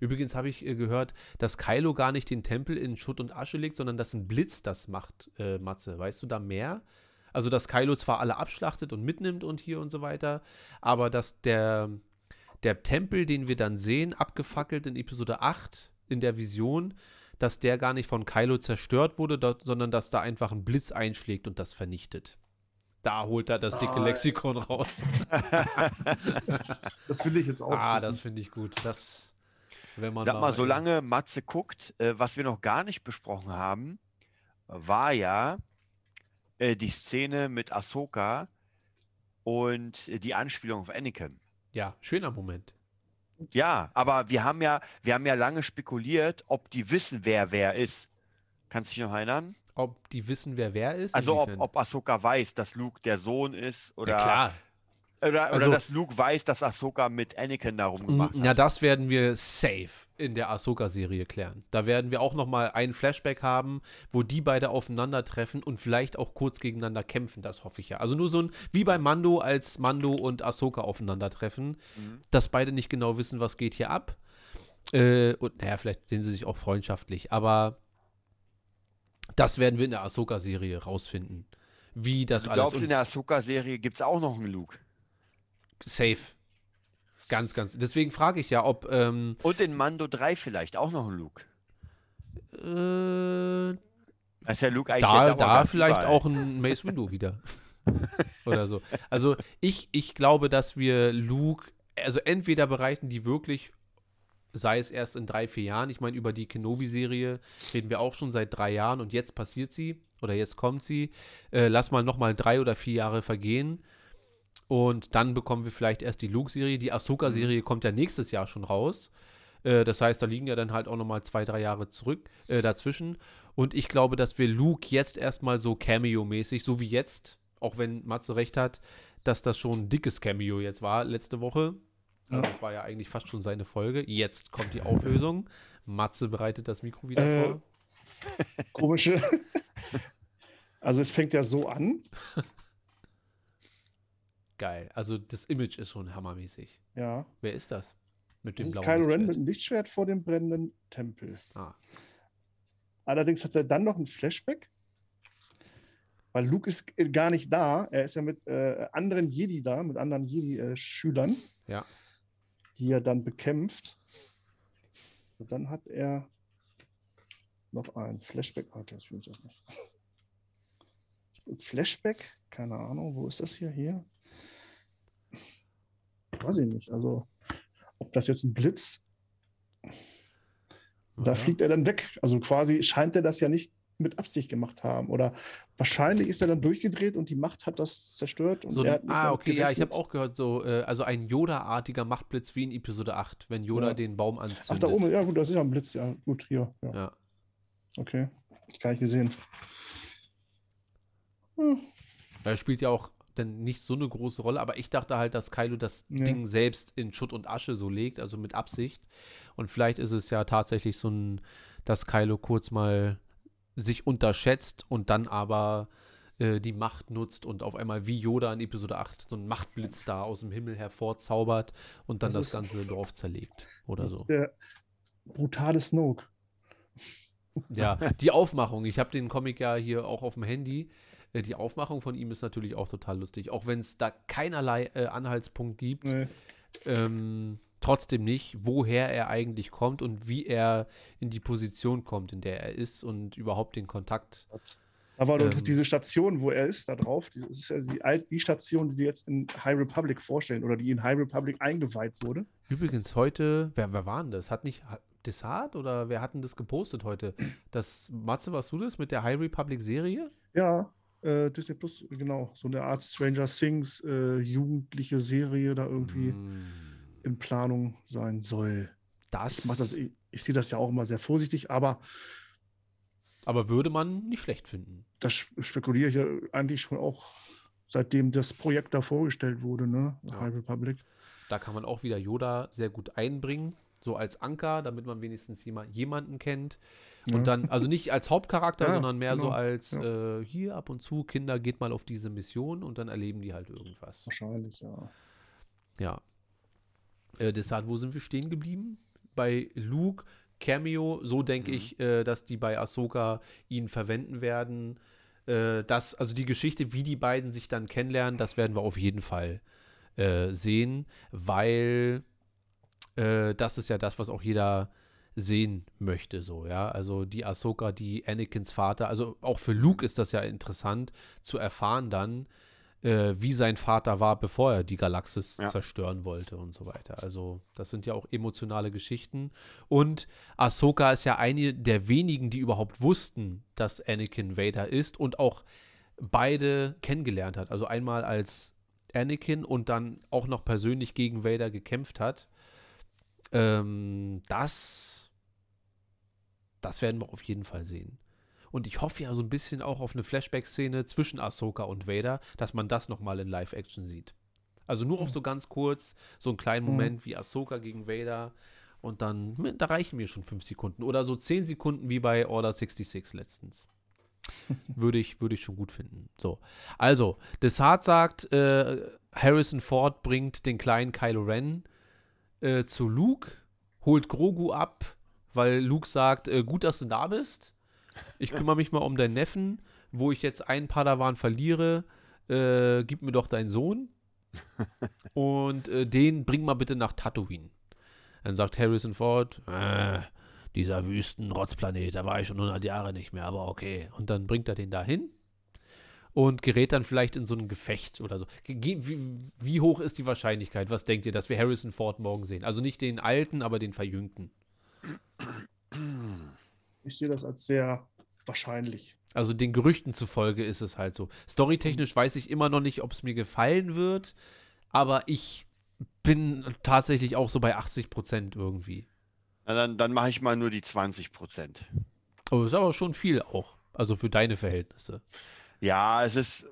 A: Übrigens habe ich äh, gehört, dass Kylo gar nicht den Tempel in Schutt und Asche legt, sondern dass ein Blitz das macht, äh, Matze. Weißt du da mehr? Also, dass Kylo zwar alle abschlachtet und mitnimmt und hier und so weiter, aber dass der, der Tempel, den wir dann sehen, abgefackelt in Episode 8 in der Vision, dass der gar nicht von Kylo zerstört wurde, dort, sondern dass da einfach ein Blitz einschlägt und das vernichtet. Da holt er das dicke
C: Ah,
A: Lexikon raus.
C: Das will ich jetzt auch.
A: ah,
C: wissen.
A: das finde ich gut. Das, wenn man
B: Sag mal, solange Matze guckt, äh, was wir noch gar nicht besprochen haben, war ja äh, die Szene mit Ahsoka und äh, die Anspielung auf Anakin.
A: Ja, schöner Moment.
B: Ja, aber wir haben ja, wir haben ja lange spekuliert, ob die wissen, wer wer ist. Kannst du dich noch erinnern?
A: Ob die wissen, wer wer ist?
B: Also ob, ob Ahsoka weiß, dass Luke der Sohn ist oder,
A: ja, klar.
B: Oder, oder
A: Also-
B: dass Luke weiß, dass Ahsoka mit Anakin da rumgemacht
A: Ja,
B: hat.
A: das werden wir safe in der Ahsoka-Serie klären. Da werden wir auch noch mal einen Flashback haben, wo die beide aufeinandertreffen und vielleicht auch kurz gegeneinander kämpfen. Das hoffe ich ja. Also nur so ein, wie bei Mando, als Mando und Ahsoka aufeinandertreffen,
B: Mhm.
A: dass beide nicht genau wissen, was geht hier ab. Äh, und naja, vielleicht sehen sie sich auch freundschaftlich. Aber das werden wir in der Ahsoka-Serie rausfinden. Wie das
B: Du
A: alles
B: glaubst,
A: und-
B: in der Ahsoka-Serie gibt es auch noch einen Luke.
A: Safe. Ganz, ganz. Deswegen frage ich ja, ob ähm,
B: Und in Mando 3 vielleicht auch noch einen Luke.
A: äh,
B: ist ja Luke eigentlich
A: da,
B: der
A: da vielleicht
B: überall.
A: auch ein Mace Window wieder. Oder so. Also ich, ich glaube, dass wir Luke, also entweder bereiten die wirklich, sei es erst in drei, vier Jahren, ich meine, über die Kenobi-Serie reden wir auch schon seit drei Jahren und jetzt passiert sie oder jetzt kommt sie. Äh, lass mal nochmal drei oder vier Jahre vergehen. Und dann bekommen wir vielleicht erst die Luke-Serie. Die Ahsoka-Serie kommt ja nächstes Jahr schon raus. Äh, das heißt, da liegen ja dann halt auch nochmal zwei, drei Jahre zurück äh, dazwischen. Und ich glaube, dass wir Luke jetzt erstmal so Cameo-mäßig, so wie jetzt, auch wenn Matze recht hat, dass das schon ein dickes Cameo jetzt war letzte Woche. Also das war ja eigentlich fast schon seine Folge. Jetzt kommt die Auflösung. Matze bereitet das Mikro wieder
C: Äh,
A: vor.
C: Komische. Also es fängt ja so an.
A: Geil. Also das Image ist schon hammermäßig.
C: Ja.
A: Wer ist das? Mit
C: Das
A: dem
C: ist
A: blauen
C: Kylo Ren mit
A: Lichtschwert?
C: einem Lichtschwert vor dem brennenden Tempel.
A: Ah.
C: Allerdings hat er dann noch ein Flashback. Weil Luke ist äh, gar nicht da. Er ist ja mit äh, anderen Jedi da, mit anderen Jedi-Schülern,
A: Ja.
C: die er dann bekämpft. Und dann hat er noch ein Flashback. Ah, das ich das nicht. Flashback? Keine Ahnung, wo ist das hier? Hier? Weiß ich nicht. Also, ob das jetzt ein Blitz da
A: Ja.
C: fliegt er dann weg. Also quasi scheint er das ja nicht mit Absicht gemacht haben. Oder wahrscheinlich ist er dann durchgedreht und die Macht hat das zerstört.
A: So,
C: hat
A: ah, okay, ja, ich habe
C: gerechnet.
A: auch gehört, so, äh, also ein Yoda-artiger Machtblitz wie in Episode 8, wenn Yoda
C: Ja.
A: den Baum anzündet.
C: Ach, da oben, ja gut, das ist ja ein Blitz. Ja, gut, hier. Ja.
A: Ja.
C: Okay, ich gar nicht gesehen. Hm.
A: Er spielt ja auch dann nicht so eine große Rolle, aber ich dachte halt, dass Kylo das
C: Ja.
A: Ding selbst in Schutt und Asche so legt, also mit Absicht. Und vielleicht ist es ja tatsächlich so ein, dass Kylo kurz mal sich unterschätzt und dann aber äh, die Macht nutzt und auf einmal wie Yoda in Episode 8 so ein Machtblitz da aus dem Himmel hervorzaubert und dann das,
C: Das
A: ganze Dorf zerlegt oder
C: Das
A: so.
C: ist der brutale Snoke.
A: Ja, die Aufmachung. Ich habe den Comic ja hier auch auf dem Handy. Äh, die Aufmachung von ihm ist natürlich auch total lustig, auch wenn es da keinerlei äh, Anhaltspunkt gibt.
C: Nee.
A: Ähm, trotzdem nicht, woher er eigentlich kommt und wie er in die Position kommt, in der er ist und überhaupt den Kontakt.
C: Doch
A: Ähm.
C: diese Station, wo er ist, da drauf. Das ist ja die, alt- die Station, die sie jetzt in High Republic vorstellen oder die in High Republic eingeweiht wurde.
A: Übrigens heute, wer, wer war denn das? Hat nicht Desart oder wer hat denn das gepostet heute? Das, Matze, warst du das mit der High Republic Serie?
C: Ja, äh, Disney Plus, genau. So eine Art Stranger Things, äh, jugendliche Serie da irgendwie
A: Mm,
C: in Planung sein soll.
A: Das,
C: Ich, das, ich, ich sehe das ja auch immer sehr vorsichtig, aber
A: aber würde man nicht schlecht finden.
C: das sp- spekuliere ich ja eigentlich schon auch, seitdem das Projekt da vorgestellt wurde, ne?
A: Ja.
C: High Republic.
A: Da kann man auch wieder Yoda sehr gut einbringen, so als Anker, damit man wenigstens jema jemanden kennt. Und
C: Ja.
A: dann, also nicht als Hauptcharakter,
C: Ja,
A: sondern mehr so
C: genau.
A: als
C: Ja.
A: äh, hier ab und zu, Kinder, geht mal auf diese Mission und dann erleben die halt irgendwas.
C: Wahrscheinlich, ja.
A: Ja. Äh, deshalb, wo sind wir stehen geblieben? Bei Luke, Cameo, so denke
B: Mhm.
A: ich, äh, dass die bei Ahsoka ihn verwenden werden. Äh, das, also die Geschichte, wie die beiden sich dann kennenlernen, das werden wir auf jeden Fall äh, sehen, weil äh, das ist ja das, was auch jeder sehen möchte, so, ja. Also die Ahsoka, die Anakins Vater, also auch für Luke ist das ja interessant zu erfahren dann, äh, wie sein Vater war, bevor er die Galaxis
B: Ja.
A: zerstören wollte und so weiter. Also, das sind ja auch emotionale Geschichten. Und Ahsoka ist ja eine der wenigen, die überhaupt wussten, dass Anakin Vader ist und auch beide kennengelernt hat. Also einmal als Anakin und dann auch noch persönlich gegen Vader gekämpft hat. Ähm, das, das werden wir auf jeden Fall sehen. Und ich hoffe ja so ein bisschen auch auf eine Flashback-Szene zwischen Ahsoka und Vader, dass man das nochmal in Live-Action sieht. Also nur auf so ganz kurz, so einen kleinen
C: Mhm.
A: Moment wie Ahsoka gegen Vader. Und dann, hm, da reichen mir schon fünf Sekunden. Oder so zehn Sekunden wie bei Order 66 letztens. würde, ich, würde ich schon gut finden. So. Also, Desart sagt, äh, Harrison Ford bringt den kleinen Kylo Ren äh, zu Luke, holt Grogu ab, weil Luke sagt, äh, gut, dass du da bist. Ich kümmere mich mal um deinen Neffen, wo ich jetzt einen Padawan verliere, äh, gib mir doch deinen Sohn. Und äh, den bring mal bitte nach Tatooine. Dann sagt Harrison Ford, äh, dieser Wüstenrotzplanet, da war ich schon 100 Jahre nicht mehr, aber okay. Und dann bringt er den da hin und gerät dann vielleicht in so ein Gefecht oder so. Wie, wie hoch ist die Wahrscheinlichkeit, was denkt ihr, dass wir Harrison Ford morgen sehen? Also nicht den alten, aber den verjüngten.
C: Ich sehe das als sehr wahrscheinlich.
A: Also den Gerüchten zufolge ist es halt so. Storytechnisch weiß ich immer noch nicht, ob es mir gefallen wird, aber ich bin tatsächlich auch so bei 80 Prozent irgendwie.
B: Na, dann dann mache ich mal nur die 20 Prozent.
A: Aber ist aber schon viel auch. Also für deine Verhältnisse.
B: Ja, es ist,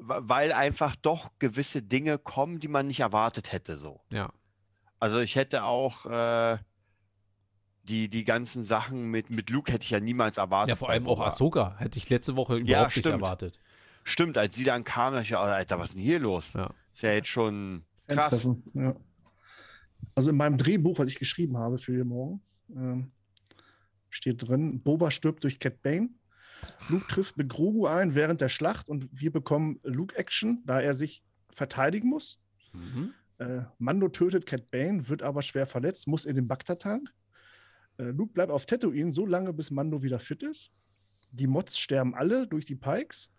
B: weil einfach doch gewisse Dinge kommen, die man nicht erwartet hätte so.
A: Ja.
B: Also ich hätte auch äh, die, die ganzen Sachen mit, mit Luke hätte ich ja niemals erwartet.
A: Ja, vor allem auch. Ahsoka. Hätte ich letzte Woche überhaupt nicht
B: stimmt.
A: erwartet.
B: Stimmt, als sie dann kam, dachte ich, oh, Alter, was ist denn hier los?
A: Ja.
B: Ist ja jetzt schon krass.
C: Ja. Also in meinem Drehbuch, was ich geschrieben habe für den Morgen, ähm, steht drin, Boba stirbt durch Cat Bane. Luke trifft mit Grogu ein während der Schlacht und wir bekommen Luke-Action, da er sich verteidigen muss.
A: Mhm.
C: Äh, Mando tötet Cat Bane, wird aber schwer verletzt, muss in den Bacta-Tank. Äh, Luke bleibt auf Tatooine so lange, bis Mando wieder fit ist. Die Mods sterben alle durch die Pikes.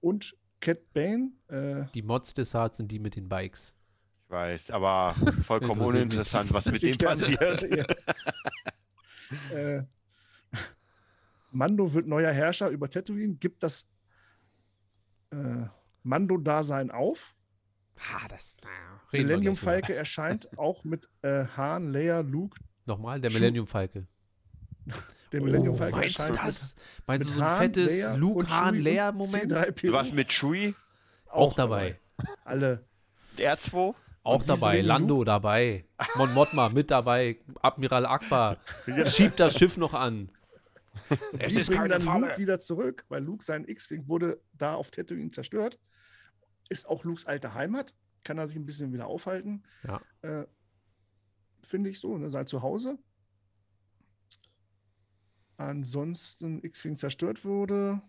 C: Und Cat Bane, äh,
A: Die Mods des Hearts sind die mit den Bikes.
B: Ich weiß, aber vollkommen uninteressant, was mit dem passiert.
C: Ja. äh, Mando wird neuer Herrscher über Tatooine, gibt das äh, Mando-Dasein auf.
A: Ah, das. Wir
C: Millennium. Falke erscheint auch mit äh, Han, Leia, Luke.
A: Nochmal, der Millennium Falke.
C: Der Millennium
A: oh,
C: Falke
A: meinst du
C: erscheint
A: das? Meinst du
C: mit
A: so ein
C: Han,
A: fettes
C: Leia
A: Luke
C: und
A: Han Leia Moment?
C: C3PO
B: Was mit Chewie?
A: Auch dabei.
C: Alle.
B: Und R2?
A: Auch dabei. Lando dabei. Mon Mothma mit dabei. Admiral Akbar. Schiebt das Schiff noch an. Es
C: Sie
A: ist
C: bringen dann
A: Falle.
C: Luke wieder zurück, weil Luke sein X-Wing wurde da auf Tatooine zerstört. Ist auch Lukes alte Heimat. Kann er sich ein bisschen wieder aufhalten.
A: Ja.
C: Äh, Finde ich so, ne? sein Zuhause. Ansonsten X-Wing zerstört wurde.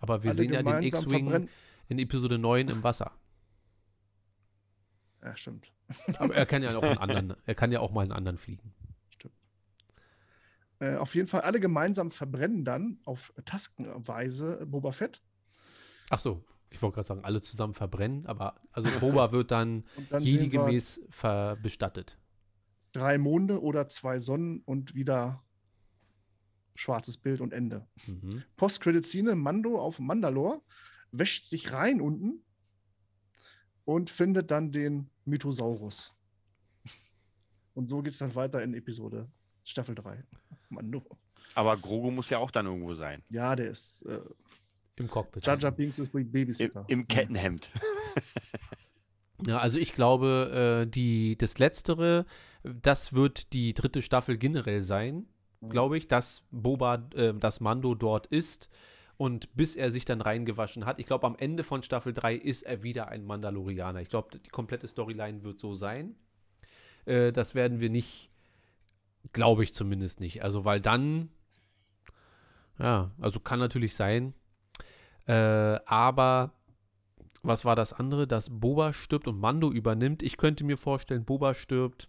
A: Aber wir sehen ja den X-Wing in Episode 9 im Wasser.
C: Ja, stimmt.
A: Aber er kann ja auch einen anderen, er kann ja auch mal einen anderen fliegen.
C: Äh, auf jeden Fall alle gemeinsam verbrennen dann auf Taskenweise Boba Fett.
A: Ach so, ich wollte gerade sagen, alle zusammen verbrennen, aber also Boba wird dann
C: dann
A: jedi-gemäß bestattet.
C: drei Monde oder zwei Sonnen und wieder schwarzes Bild und Ende.
A: Mhm.
C: Post-Credit-Szene, Mando auf Mandalore, wäscht sich rein unten und findet dann den Mythosaurus. Und so geht es dann weiter in Episode Staffel 3. Mando.
B: Aber Grogu muss ja auch dann irgendwo sein.
C: Ja, der ist. Äh,
A: Im Cockpit.
C: Jar Jar Binks ist
B: Im,
C: Babysitter.
B: im Kettenhemd.
A: Ja, also ich glaube, äh, die, das Letztere, das wird die dritte Staffel generell sein,
C: Mhm.
A: glaube ich, dass Boba, äh, dass Mando dort ist und bis er sich dann reingewaschen hat. Ich glaube, am Ende von Staffel 3 ist er wieder ein Mandalorianer. Ich glaube, die komplette Storyline wird so sein. Äh, das werden wir nicht, glaube ich zumindest nicht. Also, weil dann, ja, also kann natürlich sein. Äh, aber was war das andere? Dass Boba stirbt und Mando übernimmt. Ich könnte mir vorstellen, Boba stirbt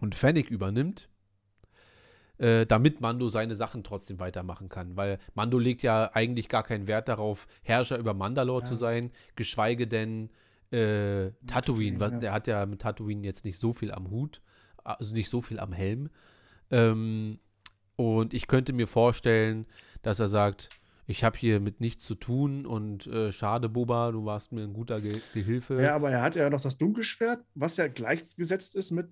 A: und Fennec übernimmt, äh, damit Mando seine Sachen trotzdem weitermachen kann. Weil Mando legt ja eigentlich gar keinen Wert darauf, Herrscher über Mandalore
C: Ja.
A: zu sein, geschweige denn äh, Tatooine. Was,
C: ja.
A: Der hat ja mit Tatooine jetzt nicht so viel am Hut, also nicht so viel am Helm. Ähm, und ich könnte mir vorstellen, dass er sagt, ich habe hier mit nichts zu tun und äh, schade, Boba, du warst mir ein guter Ge Gehilfe.
C: Ja, aber er hat ja noch das Dunkelschwert, was ja gleichgesetzt ist mit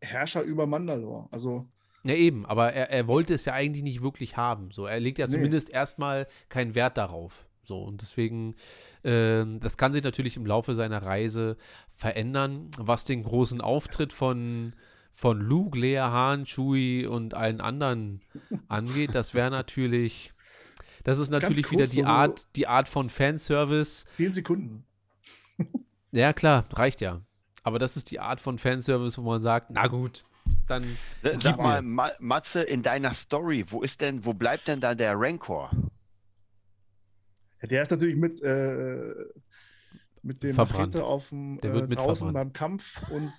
C: Herrscher über Mandalore. Also,
A: Ja, eben, aber er, er wollte es ja eigentlich nicht wirklich haben. So, er legt ja
C: Nee.
A: zumindest erstmal keinen Wert darauf. So, und deswegen, ähm, das kann sich natürlich im Laufe seiner Reise verändern, was den großen Auftritt von, von Luke, Lea, Han, Chewie und allen anderen angeht. Das wäre natürlich, das ist natürlich
C: kurz
A: wieder die
C: so-
A: Art, die Art von Fanservice,
C: zehn Sekunden.
A: Ja, klar, reicht ja. Aber das ist die Art von Fanservice, wo man sagt, na gut, dann
B: Sag
A: mir.
B: mal, Ma Matze, in deiner Story, wo ist denn, wo bleibt denn da der Rancor?
C: Ja, der ist natürlich mit, äh, mit dem
A: Verbrannt.
C: Machete auf dem
A: Der
C: äh,
A: wird mit
C: draußen
A: verbrannt.
C: beim Kampf und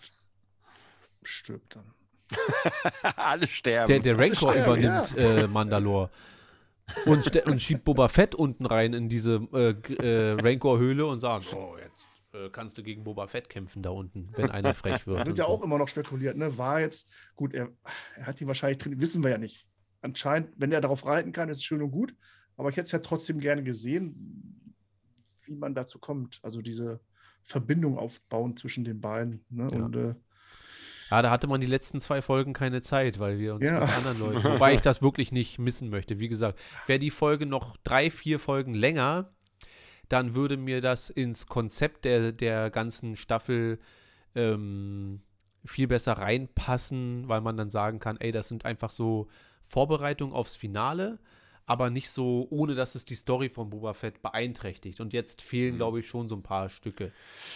C: stirbt dann.
B: Alle sterben.
A: der, der Rancor
C: sterben,
A: übernimmt äh, Mandalore. Und, und schiebt Boba Fett unten rein in diese äh, äh, Rancor-Höhle und sagt, so, jetzt äh, kannst du gegen Boba Fett kämpfen da unten, wenn einer frech wird.
C: Wird ja
A: so.
C: auch immer noch spekuliert, ne? War jetzt, gut, er, er hat die wahrscheinlich drin, wissen wir ja nicht. Anscheinend, wenn er darauf reiten kann, ist es schön und gut. Aber ich hätte es ja trotzdem gerne gesehen, wie man dazu kommt. Also diese Verbindung aufbauen zwischen den beiden. Ne?
A: Ja.
C: Und äh,
A: Ja, da hatte man die letzten zwei Folgen keine Zeit, weil wir uns
C: Ja.
A: mit anderen Leuten, wobei ich das wirklich nicht missen möchte. Wie gesagt, wäre die Folge noch drei, vier Folgen länger, dann würde mir das ins Konzept der, der ganzen Staffel ähm, viel besser reinpassen, weil man dann sagen kann, ey, das sind einfach so Vorbereitungen aufs Finale, aber nicht so, ohne dass es die Story von Boba Fett beeinträchtigt. Und jetzt fehlen, glaube ich, schon so ein paar Stücke.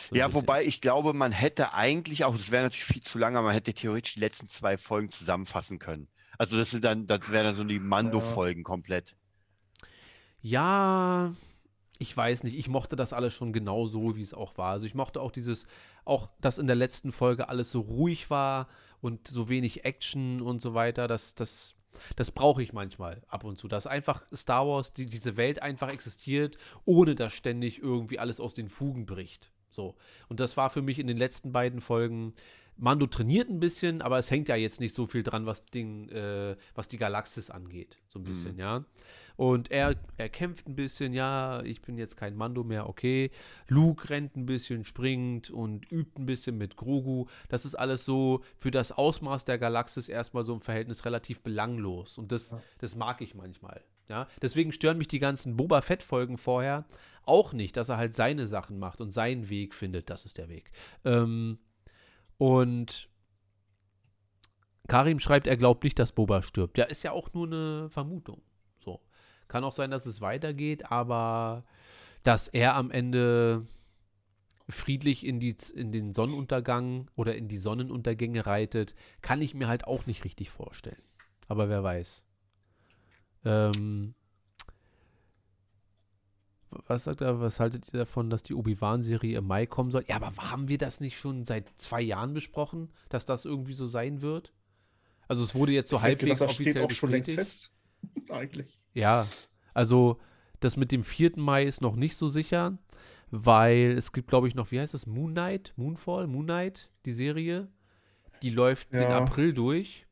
A: So
B: ja, wobei ich glaube, man hätte eigentlich auch, das wäre natürlich viel zu lange, man hätte theoretisch die letzten zwei Folgen zusammenfassen können. Also das sind dann, das wären dann so die Mando-Folgen komplett.
A: Ja, ich weiß nicht. Ich mochte das alles schon genau so, wie es auch war. Also ich mochte auch dieses, auch dass in der letzten Folge alles so ruhig war und so wenig Action und so weiter. Das, das, das brauche ich manchmal ab und zu. Dass einfach Star Wars, die, diese Welt einfach existiert, ohne dass ständig irgendwie alles aus den Fugen bricht. So. Und das war für mich in den letzten beiden Folgen. Mando trainiert ein bisschen, aber es hängt ja jetzt nicht so viel dran, was, den, äh, was die Galaxis angeht. So ein bisschen, ja. Und er, er kämpft ein bisschen, ja, ich bin jetzt kein Mando mehr, okay. Luke rennt ein bisschen, springt und übt ein bisschen mit Grogu. Das ist alles so für das Ausmaß der Galaxis erstmal so im Verhältnis relativ belanglos. Und das, das mag ich manchmal. Ja? Deswegen stören mich die ganzen Boba Fett-Folgen vorher auch nicht, dass er halt seine Sachen macht und seinen Weg findet. Das ist der Weg. Ähm, und Karim schreibt, er glaubt nicht, dass Boba stirbt. Ja, ist ja auch nur eine Vermutung. So. Kann auch sein, dass es weitergeht, aber dass er am Ende friedlich in, die, in den Sonnenuntergang oder in die Sonnenuntergänge reitet, kann ich mir halt auch nicht richtig vorstellen. Aber wer weiß. Ähm, was sagt er, was haltet ihr davon, dass die Obi-Wan-Serie im Mai kommen soll? Ja, aber haben wir das nicht schon seit zwei Jahren besprochen, dass das irgendwie so sein wird? Also es wurde jetzt so
C: Ich
A: halbwegs
C: gedacht, das steht
A: offiziell
C: auch schon längst fest. Eigentlich.
A: Ja, also das mit dem 4. Mai ist noch nicht so sicher, weil es gibt, glaube ich, noch, wie heißt das, Moon Knight, Moonfall, Moon Knight, die Serie. Die läuft den
C: Ja.
A: April durch.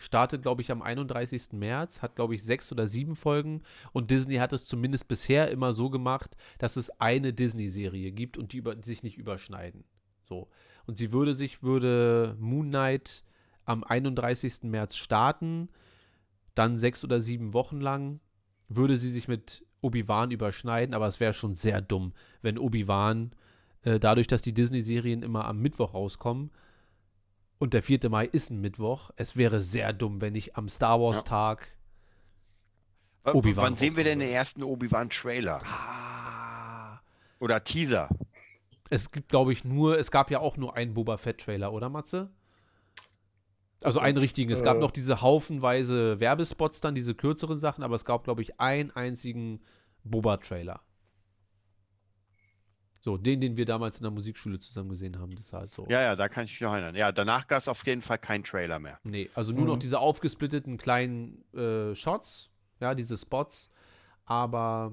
A: Startet, glaube ich, am 31. März, hat, glaube ich, sechs oder sieben Folgen. Und Disney hat es zumindest bisher immer so gemacht, dass es eine Disney-Serie gibt und die über, die sich nicht überschneiden. So. Und sie würde sich, würde Moon Knight am 31. März starten, dann sechs oder sieben Wochen lang würde sie sich mit Obi-Wan überschneiden, aber es wäre schon sehr dumm, wenn Obi-Wan, äh, dadurch, dass die Disney-Serien immer am Mittwoch rauskommen und der 4. Mai ist ein Mittwoch, es wäre sehr dumm, wenn ich am Star Wars-Tag.
B: W-
A: Obi-Wan
B: Wann sehen wir denn den ersten Obi-Wan-Trailer?
A: Ah,
B: Oder Teaser?
A: es gibt, glaube ich, nur, es gab ja auch nur einen Boba Fett-Trailer, oder Matze? Also einen richtigen. Es gab
C: Äh.
A: noch diese haufenweise Werbespots dann, diese kürzeren Sachen, aber es gab, glaube ich, einen einzigen Boba-Trailer. So, den, den wir damals in der Musikschule zusammen gesehen haben, das ist halt so.
B: Ja, ja, da kann ich mich noch erinnern. Ja, danach gab es auf jeden Fall keinen Trailer mehr.
A: Nee, also nur noch
C: Mhm.
A: diese aufgesplitteten kleinen äh, Shots, ja, diese Spots, aber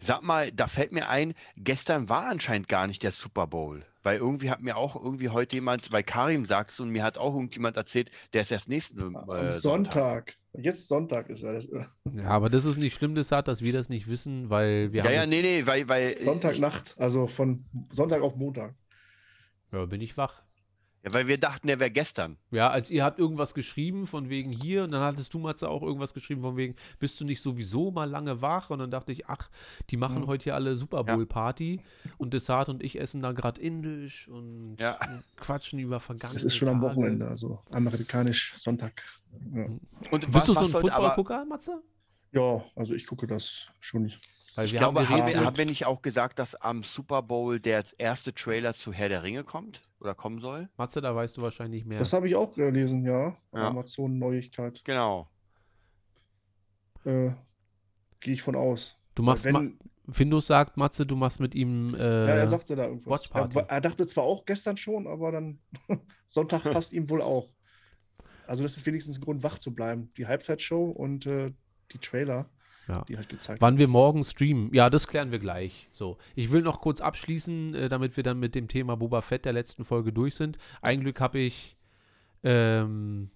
B: Sag mal, da fällt mir ein, gestern war anscheinend gar nicht der Super Bowl. Weil irgendwie hat mir auch irgendwie heute jemand, weil Karim sagst du, und mir hat auch irgendjemand erzählt, der ist erst nächsten äh,
C: Sonntag. Jetzt Sonntag ist er. Äh,
A: ja, aber das ist nicht schlimm, das hat, dass wir das nicht wissen, weil wir
B: Ja, ja,
A: haben
B: nee, nee, weil, weil
C: Sonntagnacht, also von Sonntag auf Montag.
A: ja, bin ich wach.
B: Ja, weil wir dachten, der wäre gestern.
A: Ja, als ihr habt irgendwas geschrieben von wegen hier und dann hattest du, Matze, auch irgendwas geschrieben von wegen, bist du nicht sowieso mal lange wach? Und dann dachte ich, ach, die machen
C: Mhm.
A: heute hier alle Super Bowl Party und Desart und ich essen da gerade indisch und
B: Ja.
A: quatschen über vergangene
C: Es ist schon am. Wochenende, also amerikanisch Sonntag. Ja,
B: Und
A: Bist du so ein Football-Gucker, Matze?
C: ja also ich gucke das schon nicht.
A: Weil
B: Ich
A: wir
B: glaube,
A: haben
B: wir, haben wir nicht auch gesagt, dass am Super Bowl der erste Trailer zu Herr der Ringe kommt oder kommen soll?
A: Matze, da weißt du wahrscheinlich mehr.
C: Das habe ich auch gelesen, ja.
B: Ja.
C: Amazon-Neuigkeit.
B: Genau.
C: Äh, Gehe ich von aus.
A: du machst,
C: Wenn,
A: ma Findus sagt, Matze, du machst mit ihm äh,
C: ja, er sagte da irgendwas. Er, er dachte zwar auch gestern schon, aber dann Sonntag passt ihm wohl auch. Also das ist wenigstens ein Grund, wach zu bleiben. Die Halbzeitshow und äh, die Trailer,
A: Ja.
C: die halt gezeigt
A: Wann wir morgen streamen, ja, das klären wir gleich. So, ich will noch kurz abschließen, äh, damit wir dann mit dem Thema Boba Fett der letzten Folge durch sind. Ein Glück habe ich ähm,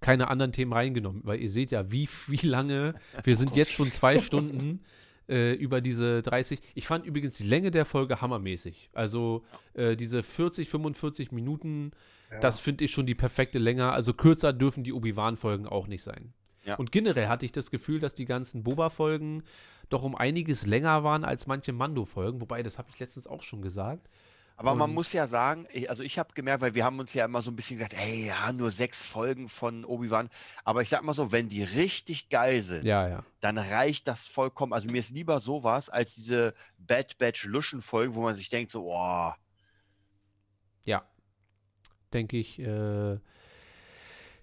A: keine anderen Themen reingenommen, weil ihr seht ja, wie, wie lange, wir sind jetzt schon zwei Stunden äh, über diese 30. Ich fand übrigens die Länge der Folge hammermäßig. Also äh, diese 40, 45 Minuten,
C: Ja.
A: das finde ich schon die perfekte Länge. Also kürzer dürfen die Obi-Wan-Folgen auch nicht sein.
B: Ja.
A: Und generell hatte ich das Gefühl, dass die ganzen Boba-Folgen doch um einiges länger waren als manche Mando-Folgen. Wobei, das habe ich letztens auch schon gesagt.
B: Aber man
A: Und-
B: muss ja sagen, ich, also ich habe gemerkt, weil wir haben uns ja immer so ein bisschen gesagt, ey, ja, nur sechs Folgen von Obi-Wan. Aber ich sag mal so, wenn die richtig geil sind,
A: Ja, ja.
B: dann reicht das vollkommen. Also mir ist lieber sowas als diese Bad Batch Luschen Folgen, wo man sich denkt so, oh,
A: Ja. Denke ich. Äh,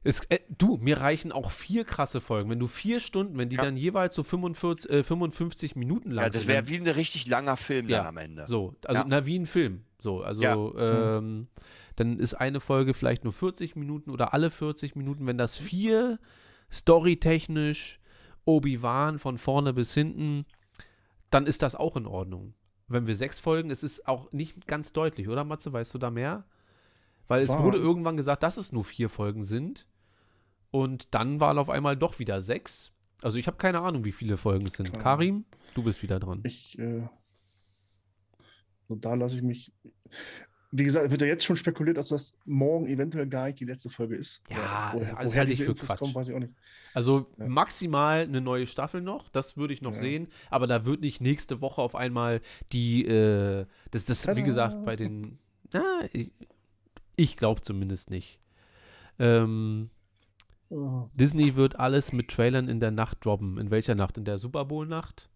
A: es, äh, du, mir reichen auch vier krasse Folgen. Wenn du vier Stunden, wenn die
B: Ja.
A: dann jeweils so 45, äh, 55 Minuten lang
B: ja, das wäre wie ein richtig langer Film
A: Ja,
B: am Ende.
A: So, also
B: Ja.
A: na, wie ein Film. So, also
B: Ja.
A: ähm, dann ist eine Folge vielleicht nur 40 Minuten oder alle 40 Minuten. Wenn das vier storytechnisch Obi-Wan von vorne bis hinten, dann ist das auch in Ordnung. Wenn wir sechs Folgen, es ist auch nicht ganz deutlich, oder Matze? Weißt du da mehr? Weil es
C: War.
A: wurde irgendwann gesagt, dass es nur vier Folgen sind. Und dann waren auf einmal doch wieder sechs. Also ich habe keine Ahnung, wie viele Folgen es sind.
C: Keine
A: Karim, du bist wieder dran.
C: Ich, äh, so da lasse ich mich. Wie gesagt, wird ja jetzt schon spekuliert, dass das morgen eventuell gar nicht die letzte Folge ist.
A: Ja,
C: woher,
A: das
C: woher
A: halte ich für
C: Infos
A: Quatsch.
C: kommen, weiß ich auch nicht.
A: Also
C: Ja.
A: maximal eine neue Staffel noch, das würde ich noch
C: Ja.
A: sehen, aber da wird nicht nächste Woche auf einmal die, äh, das, das, wie gesagt, bei den, na, ich, glaube zumindest nicht. Ähm,
C: Oh.
A: Disney wird alles mit Trailern in der Nacht droppen. In welcher Nacht? In der Super Bowl-Nacht?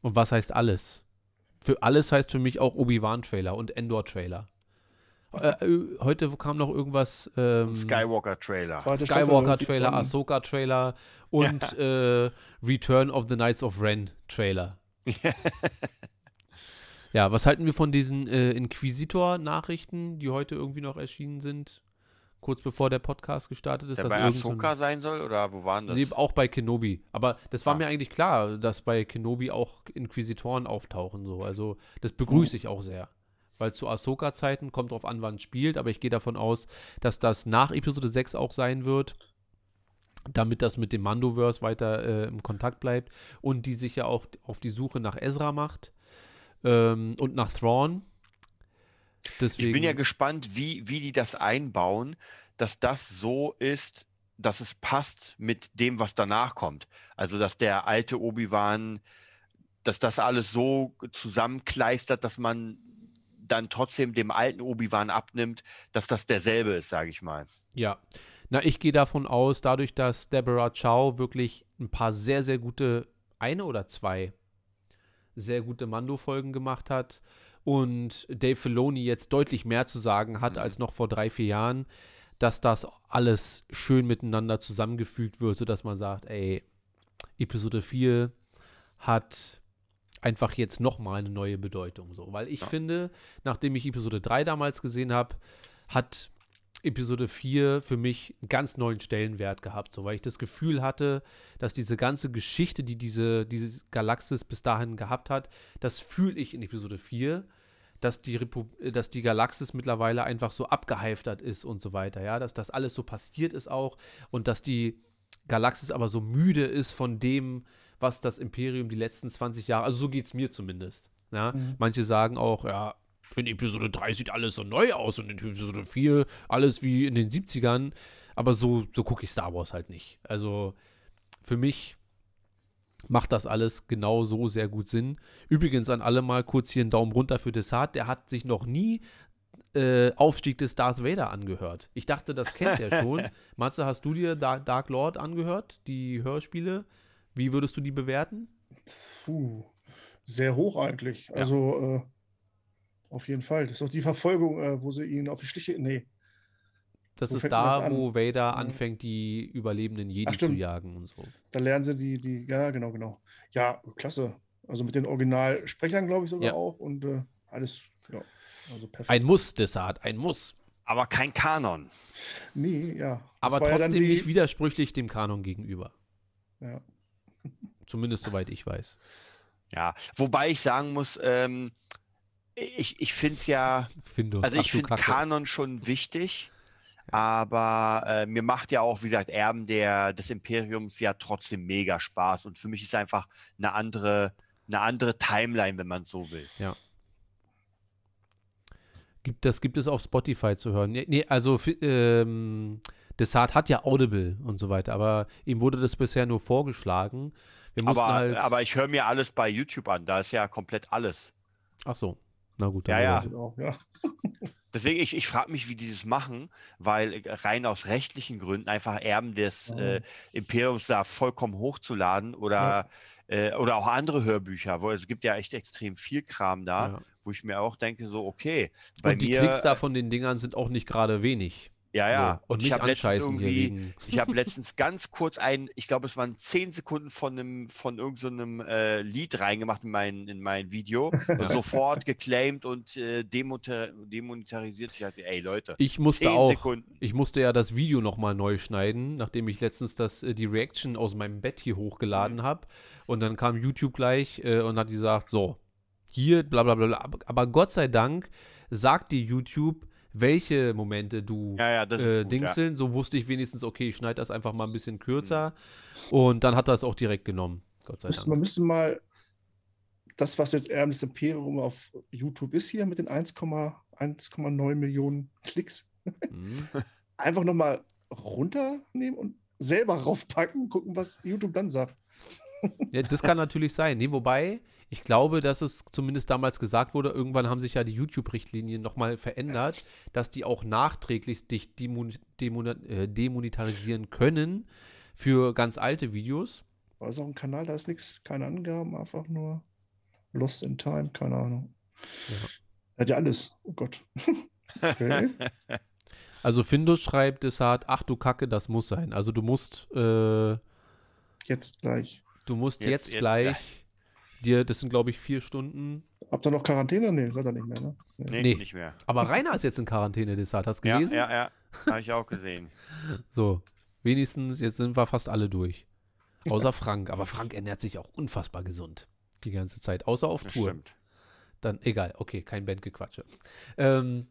A: Und was heißt alles? Für alles heißt für mich auch Obi-Wan-Trailer und Endor-Trailer. Äh, äh, heute kam noch irgendwas. Ähm,
B: Skywalker-Trailer.
A: Skywalker-Trailer, Ahsoka-Trailer und äh, Return of the Knights of Ren-Trailer. ja, was halten wir von diesen äh, Inquisitor-Nachrichten, die heute irgendwie noch erschienen sind? Kurz bevor der Podcast gestartet ist.
B: Der
A: dass
B: bei
A: so
B: Ahsoka sein soll oder wo waren das?
A: Nee, auch bei Kenobi. Aber das war
B: Ah.
A: mir eigentlich klar, dass bei Kenobi auch Inquisitoren auftauchen. So. Also das begrüße ich auch sehr. Weil zu Ahsoka-Zeiten kommt drauf an, wann es spielt, aber ich gehe davon aus, dass das nach Episode 6 auch sein wird, damit das mit dem Mandoverse weiter äh, im Kontakt bleibt und die sich ja auch auf die Suche nach Ezra macht ähm, und nach Thrawn. Deswegen,
B: Ich bin ja gespannt, wie, wie die das einbauen, dass das so ist, dass es passt mit dem, was danach kommt. Also, dass der alte Obi-Wan, dass das alles so zusammenkleistert, dass man dann trotzdem dem alten Obi-Wan abnimmt, dass das derselbe ist, sage ich mal.
A: Ja. Na, ich gehe davon aus, dadurch, dass Deborah Chow wirklich ein paar sehr, sehr gute, eine oder zwei sehr gute Mando-Folgen gemacht hat und Dave Filoni jetzt deutlich mehr zu sagen hat
B: Mhm.
A: als noch vor drei, vier Jahren, dass das alles schön miteinander zusammengefügt wird, sodass man sagt, ey, Episode 4 hat einfach jetzt nochmal eine neue Bedeutung. So. Weil ich
B: Ja.
A: finde, nachdem ich Episode 3 damals gesehen habe, hat Episode 4 für mich einen ganz neuen Stellenwert gehabt, so weil ich das Gefühl hatte, dass diese ganze Geschichte, die diese, diese Galaxis bis dahin gehabt hat, das fühle ich in Episode 4, dass die, Repu dass die Galaxis mittlerweile einfach so abgehalftert ist und so weiter, ja, dass das alles so passiert ist auch und dass die Galaxis aber so müde ist von dem, was das Imperium die letzten 20 Jahre, also so geht es mir zumindest. Ja?
C: Mhm.
A: Manche sagen auch, ja, in Episode 3 sieht alles so neu aus und in Episode 4 alles wie in den 70ern. Aber so, so gucke ich Star Wars halt nicht. Also für mich macht das alles genau so sehr gut Sinn. Übrigens an alle mal kurz hier einen Daumen runter für Desart. Der hat sich noch nie äh, Aufstieg des Darth Vader angehört. Ich dachte, das kennt er schon. Matze, hast du dir Da- Dark Lord angehört, die Hörspiele? Wie würdest du die bewerten?
C: Puh, sehr hoch eigentlich. Also äh, auf jeden Fall. Das ist doch die Verfolgung, äh, wo sie ihn auf die Stiche. Nee.
A: Das
C: Wo
A: ist
C: das
A: da,
C: an?
A: wo Vader
C: Ja.
A: anfängt, die überlebenden Jedi
C: Ach,
A: zu jagen und so.
C: Da lernen sie die, die, ja, genau, genau. Ja, klasse. Also mit den Originalsprechern, glaube ich, sogar
A: Ja.
C: auch. Und äh, alles, ja. Also perfekt.
A: Ein Muss, Desart, ein Muss.
B: Aber kein Kanon.
C: nee, ja. Das
A: Aber
C: ja
A: trotzdem
C: die,
A: nicht widersprüchlich dem Kanon gegenüber.
C: Ja.
A: Zumindest soweit ich weiß.
B: Ja, wobei ich sagen muss, ähm, ich, ich finde es ja,
A: Findus,
B: also ich finde. Kanon schon wichtig, aber äh, mir macht ja auch, wie gesagt, Erben der, des Imperiums ja trotzdem mega Spaß und für mich ist einfach eine andere, eine andere Timeline, wenn man es so will.
A: Gibt, das gibt es auf Spotify zu hören. Nee, nee also ähm, Desart hat ja Audible und so weiter, aber ihm wurde das bisher nur vorgeschlagen.
B: Aber,
A: halt.
B: aber ich höre mir alles bei YouTube an, da ist ja komplett alles.
A: ach so. Na gut,
B: Ja, ja.
C: auch, ja.
B: Deswegen, ich, ich frage mich, wie die das machen, weil äh, rein aus rechtlichen Gründen einfach Erben des
C: Ja.
B: äh, Imperiums da vollkommen hochzuladen oder, äh, oder auch andere Hörbücher, wo es gibt ja echt extrem viel Kram da,
A: Ja.
B: wo ich mir auch denke, so, okay, bei
A: Und die
B: mir,
A: Klicks da von den Dingern sind auch nicht gerade wenig.
B: Ja, ja,
A: So. Und,
B: und ich habe letztens irgendwie,
A: wegen.
B: ich habe letztens ganz kurz ein, ich glaube, es waren zehn Sekunden von einem, von irgendeinem äh, Lied reingemacht in mein, in mein Video, sofort geclaimed und äh, demonetar demonetarisiert. Ich dachte, ey Leute,
A: Ich musste auch.
B: Sekunden.
A: Ich musste ja das Video nochmal neu schneiden, nachdem ich letztens das, äh, die Reaction aus meinem Bett hier
B: Mhm.
A: hochgeladen habe. Und dann kam YouTube gleich äh, und hat gesagt, so, hier, bla bla bla. aber Gott sei Dank sagt dir YouTube, welche Momente du
B: Ja, ja,
A: äh,
B: gut, ja.
A: dingseln. So wusste ich wenigstens, okay, ich schneide das einfach mal ein bisschen kürzer. Und dann hat er es auch direkt genommen. Gott sei Dank.
C: man müsste mal das, was jetzt Erben des Imperium auf YouTube ist hier mit den 1,1 1,9 Millionen Klicks,
A: Mhm.
C: einfach nochmal runternehmen und selber raufpacken, gucken, was YouTube dann sagt.
A: Ja, das kann natürlich sein. Nee, wobei, ich glaube, dass es zumindest damals gesagt wurde, irgendwann haben sich ja die YouTube-Richtlinien nochmal verändert, dass die auch nachträglich dich demon demon äh, demonetarisieren können für ganz alte Videos.
C: War es auch ein Kanal, da ist nichts, keine Angaben, einfach nur Lost in Time, keine Ahnung.
A: Ja.
C: Er hat ja alles. Oh Gott. Okay.
A: Also Findus schreibt, es hat, ach du Kacke, das muss sein. Also du musst, äh,
C: Jetzt gleich.
A: du musst
B: Jetzt-
A: jetzt,
B: jetzt
A: gleich,
B: gleich.
A: Dir, das sind glaube ich vier Stunden.
C: Habt ihr noch Quarantäne? Nee, seid ihr nicht mehr, ne?
B: Nee,
A: Nee.
B: nicht mehr.
A: Aber Rainer ist jetzt in Quarantäne, Desart. Hast du
B: Ja,
A: gelesen?
B: ja, ja. Habe ich auch gesehen.
A: So, wenigstens, jetzt sind wir fast alle durch. Außer Frank. Aber Frank ernährt sich auch unfassbar gesund. Die ganze Zeit. Außer auf
B: Das
A: Tour.
B: stimmt.
A: Dann, egal, okay, kein Bandgequatsche. Ähm,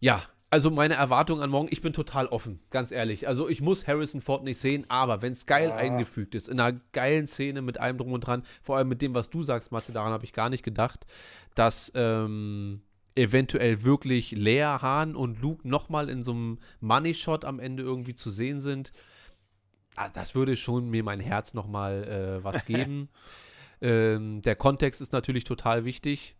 A: ja, also meine Erwartung an morgen, ich bin total offen, ganz ehrlich. Also ich muss Harrison Ford nicht sehen, aber wenn es geil
C: Ah.
A: eingefügt ist, in einer geilen Szene mit allem drum und dran, vor allem mit dem, was du sagst, Matze, daran habe ich gar nicht gedacht, dass ähm, eventuell wirklich Lea, Hahn und Luke nochmal in so einem Money-Shot am Ende irgendwie zu sehen sind. Ah, das würde schon mir mein Herz nochmal äh, was geben. ähm, der Kontext ist natürlich total wichtig.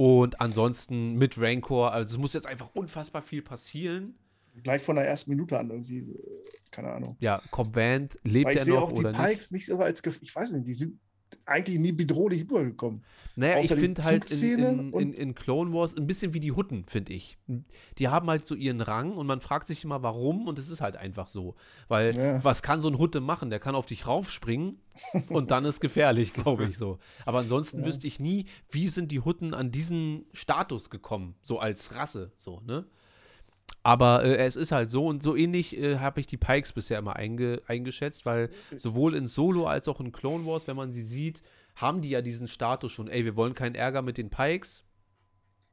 A: Und ansonsten mit Rancor, also es muss jetzt einfach unfassbar viel passieren.
C: Gleich von der ersten Minute an irgendwie, äh, keine Ahnung.
A: Ja, Cobb Vanth, lebt
C: Weil ich
A: er
C: sehe
A: noch
C: auch die
A: oder nicht?
C: Pikes nicht so als, ich weiß nicht, die sind eigentlich nie bedrohlich rübergekommen.
A: Naja, ich
C: außer die
A: finde halt in, in, in Clone Wars ein bisschen wie die Hutten, finde ich. Die haben halt so ihren Rang und man fragt sich immer, warum und es ist halt einfach so. Weil,
C: Ja.
A: was kann so ein Hutte machen? Der kann auf dich raufspringen und dann ist gefährlich, glaube ich so. Aber ansonsten
C: Ja.
A: wüsste ich nie, wie sind die Hutten an diesen Status gekommen, so als Rasse, so, ne? Aber äh, es ist halt so und so ähnlich äh, habe ich die Pikes bisher immer einge eingeschätzt, weil sowohl in Solo als auch in Clone Wars, wenn man sie sieht, haben die ja diesen Status schon, ey, wir wollen keinen Ärger mit den Pikes.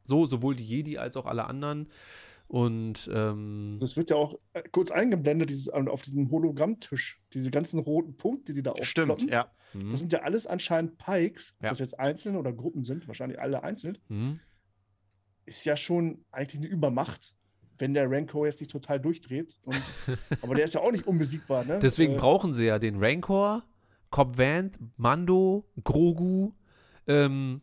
A: So, sowohl die Jedi als auch alle anderen. Und ähm,
C: Das wird ja auch äh, kurz eingeblendet, dieses, äh, auf diesem Hologrammtisch. Diese ganzen roten Punkte, die da
B: Stimmt,
C: aufploppen.
B: ja.
A: hm,
C: Das sind ja alles anscheinend Pikes. Ob
A: Ja.
C: das jetzt Einzelne oder Gruppen sind, wahrscheinlich alle einzeln,
A: hm,
C: ist ja schon eigentlich eine Übermacht, wenn der Rancor jetzt nicht total durchdreht. Und, aber der ist ja auch nicht unbesiegbar, ne?
A: deswegen
C: Äh,
A: brauchen sie ja den Rancor, Cobb Vanth, Mando, Grogu. Ähm,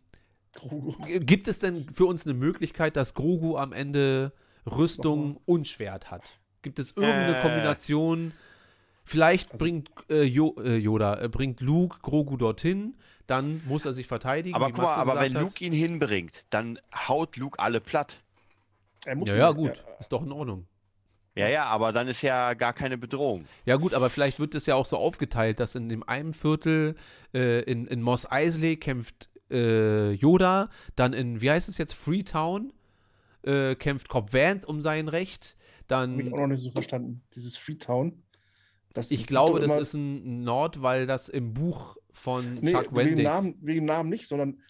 C: Grogu.
A: gibt es denn für uns eine Möglichkeit, dass Grogu am Ende Rüstung und Schwert hat? Gibt es irgendeine
B: Äh.
A: Kombination? Vielleicht
C: Also-
A: bringt äh, jo äh, Yoda, äh, bringt Luke Grogu dorthin, dann muss er sich verteidigen.
B: Aber
A: wie
B: guck mal, aber wenn
A: hat.
B: Luke ihn hinbringt, dann haut Luke alle platt.
C: Er muss
A: Ja, ja, gut,
C: er-
A: ist doch in Ordnung.
B: Ja, ja, aber dann ist ja gar keine Bedrohung.
A: Ja, gut, aber vielleicht wird es ja auch so aufgeteilt, dass in dem einen Viertel äh, in, in Moss Eisley kämpft äh, Yoda, dann in, wie heißt es jetzt, Freetown äh, kämpft Cobb Vanth um sein Recht.
C: Hab ich auch
A: Dann,
C: noch nicht so verstanden. Dieses Freetown. Das
A: ich glaube, das ist ein Nord, weil das im Buch von
C: Nee,
A: Chuck
C: wegen
A: Wendig.
C: Namen, wegen Namen nicht, sondern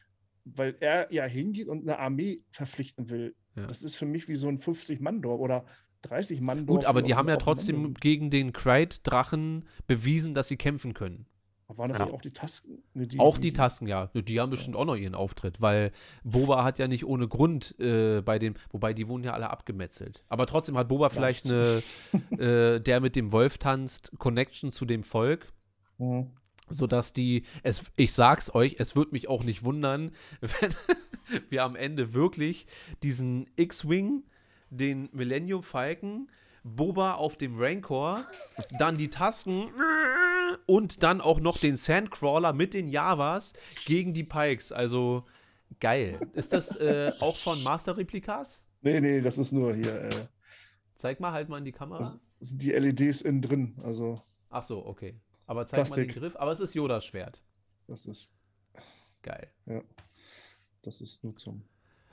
C: weil er ja hingeht und eine Armee verpflichten will.
A: Ja.
C: Das ist für mich wie so ein 50-Mann-Dorf oder 30-Mann-Dorf.
A: Gut, aber die haben ja trotzdem
C: Mando.
A: gegen den Krayt-Drachen bewiesen, dass sie kämpfen können.
C: Aber Waren das
B: Ja.
C: nicht auch die Tasken? Nee,
A: auch die Tasken, ja. Die haben bestimmt auch noch ihren Auftritt, weil Boba hat ja nicht ohne Grund äh, bei den, wobei die wurden ja alle abgemetzelt. Aber trotzdem hat Boba vielleicht eine, äh, der mit dem Wolf tanzt, Connection zu dem Volk,
C: Mhm.
A: Sodass die, es, ich sag's euch, es wird mich auch nicht wundern, wenn wir am Ende wirklich diesen X-Wing, den Millennium Falcon, Boba auf dem Rancor, dann die Tasken und dann auch noch den Sandcrawler mit den Javas gegen die Pikes. Also geil. Ist das äh, auch von Master Replikas?
C: Nee, nee, das ist nur hier. Äh,
A: Zeig mal halt mal in die Kamera.
C: das sind die LEDs innen drin. Also,
A: Ach so, okay. Aber zeig mal
C: Plastik.
A: den Griff. Aber es ist Yodas Schwert.
C: das ist,
A: Geil.
C: das ist nur zum.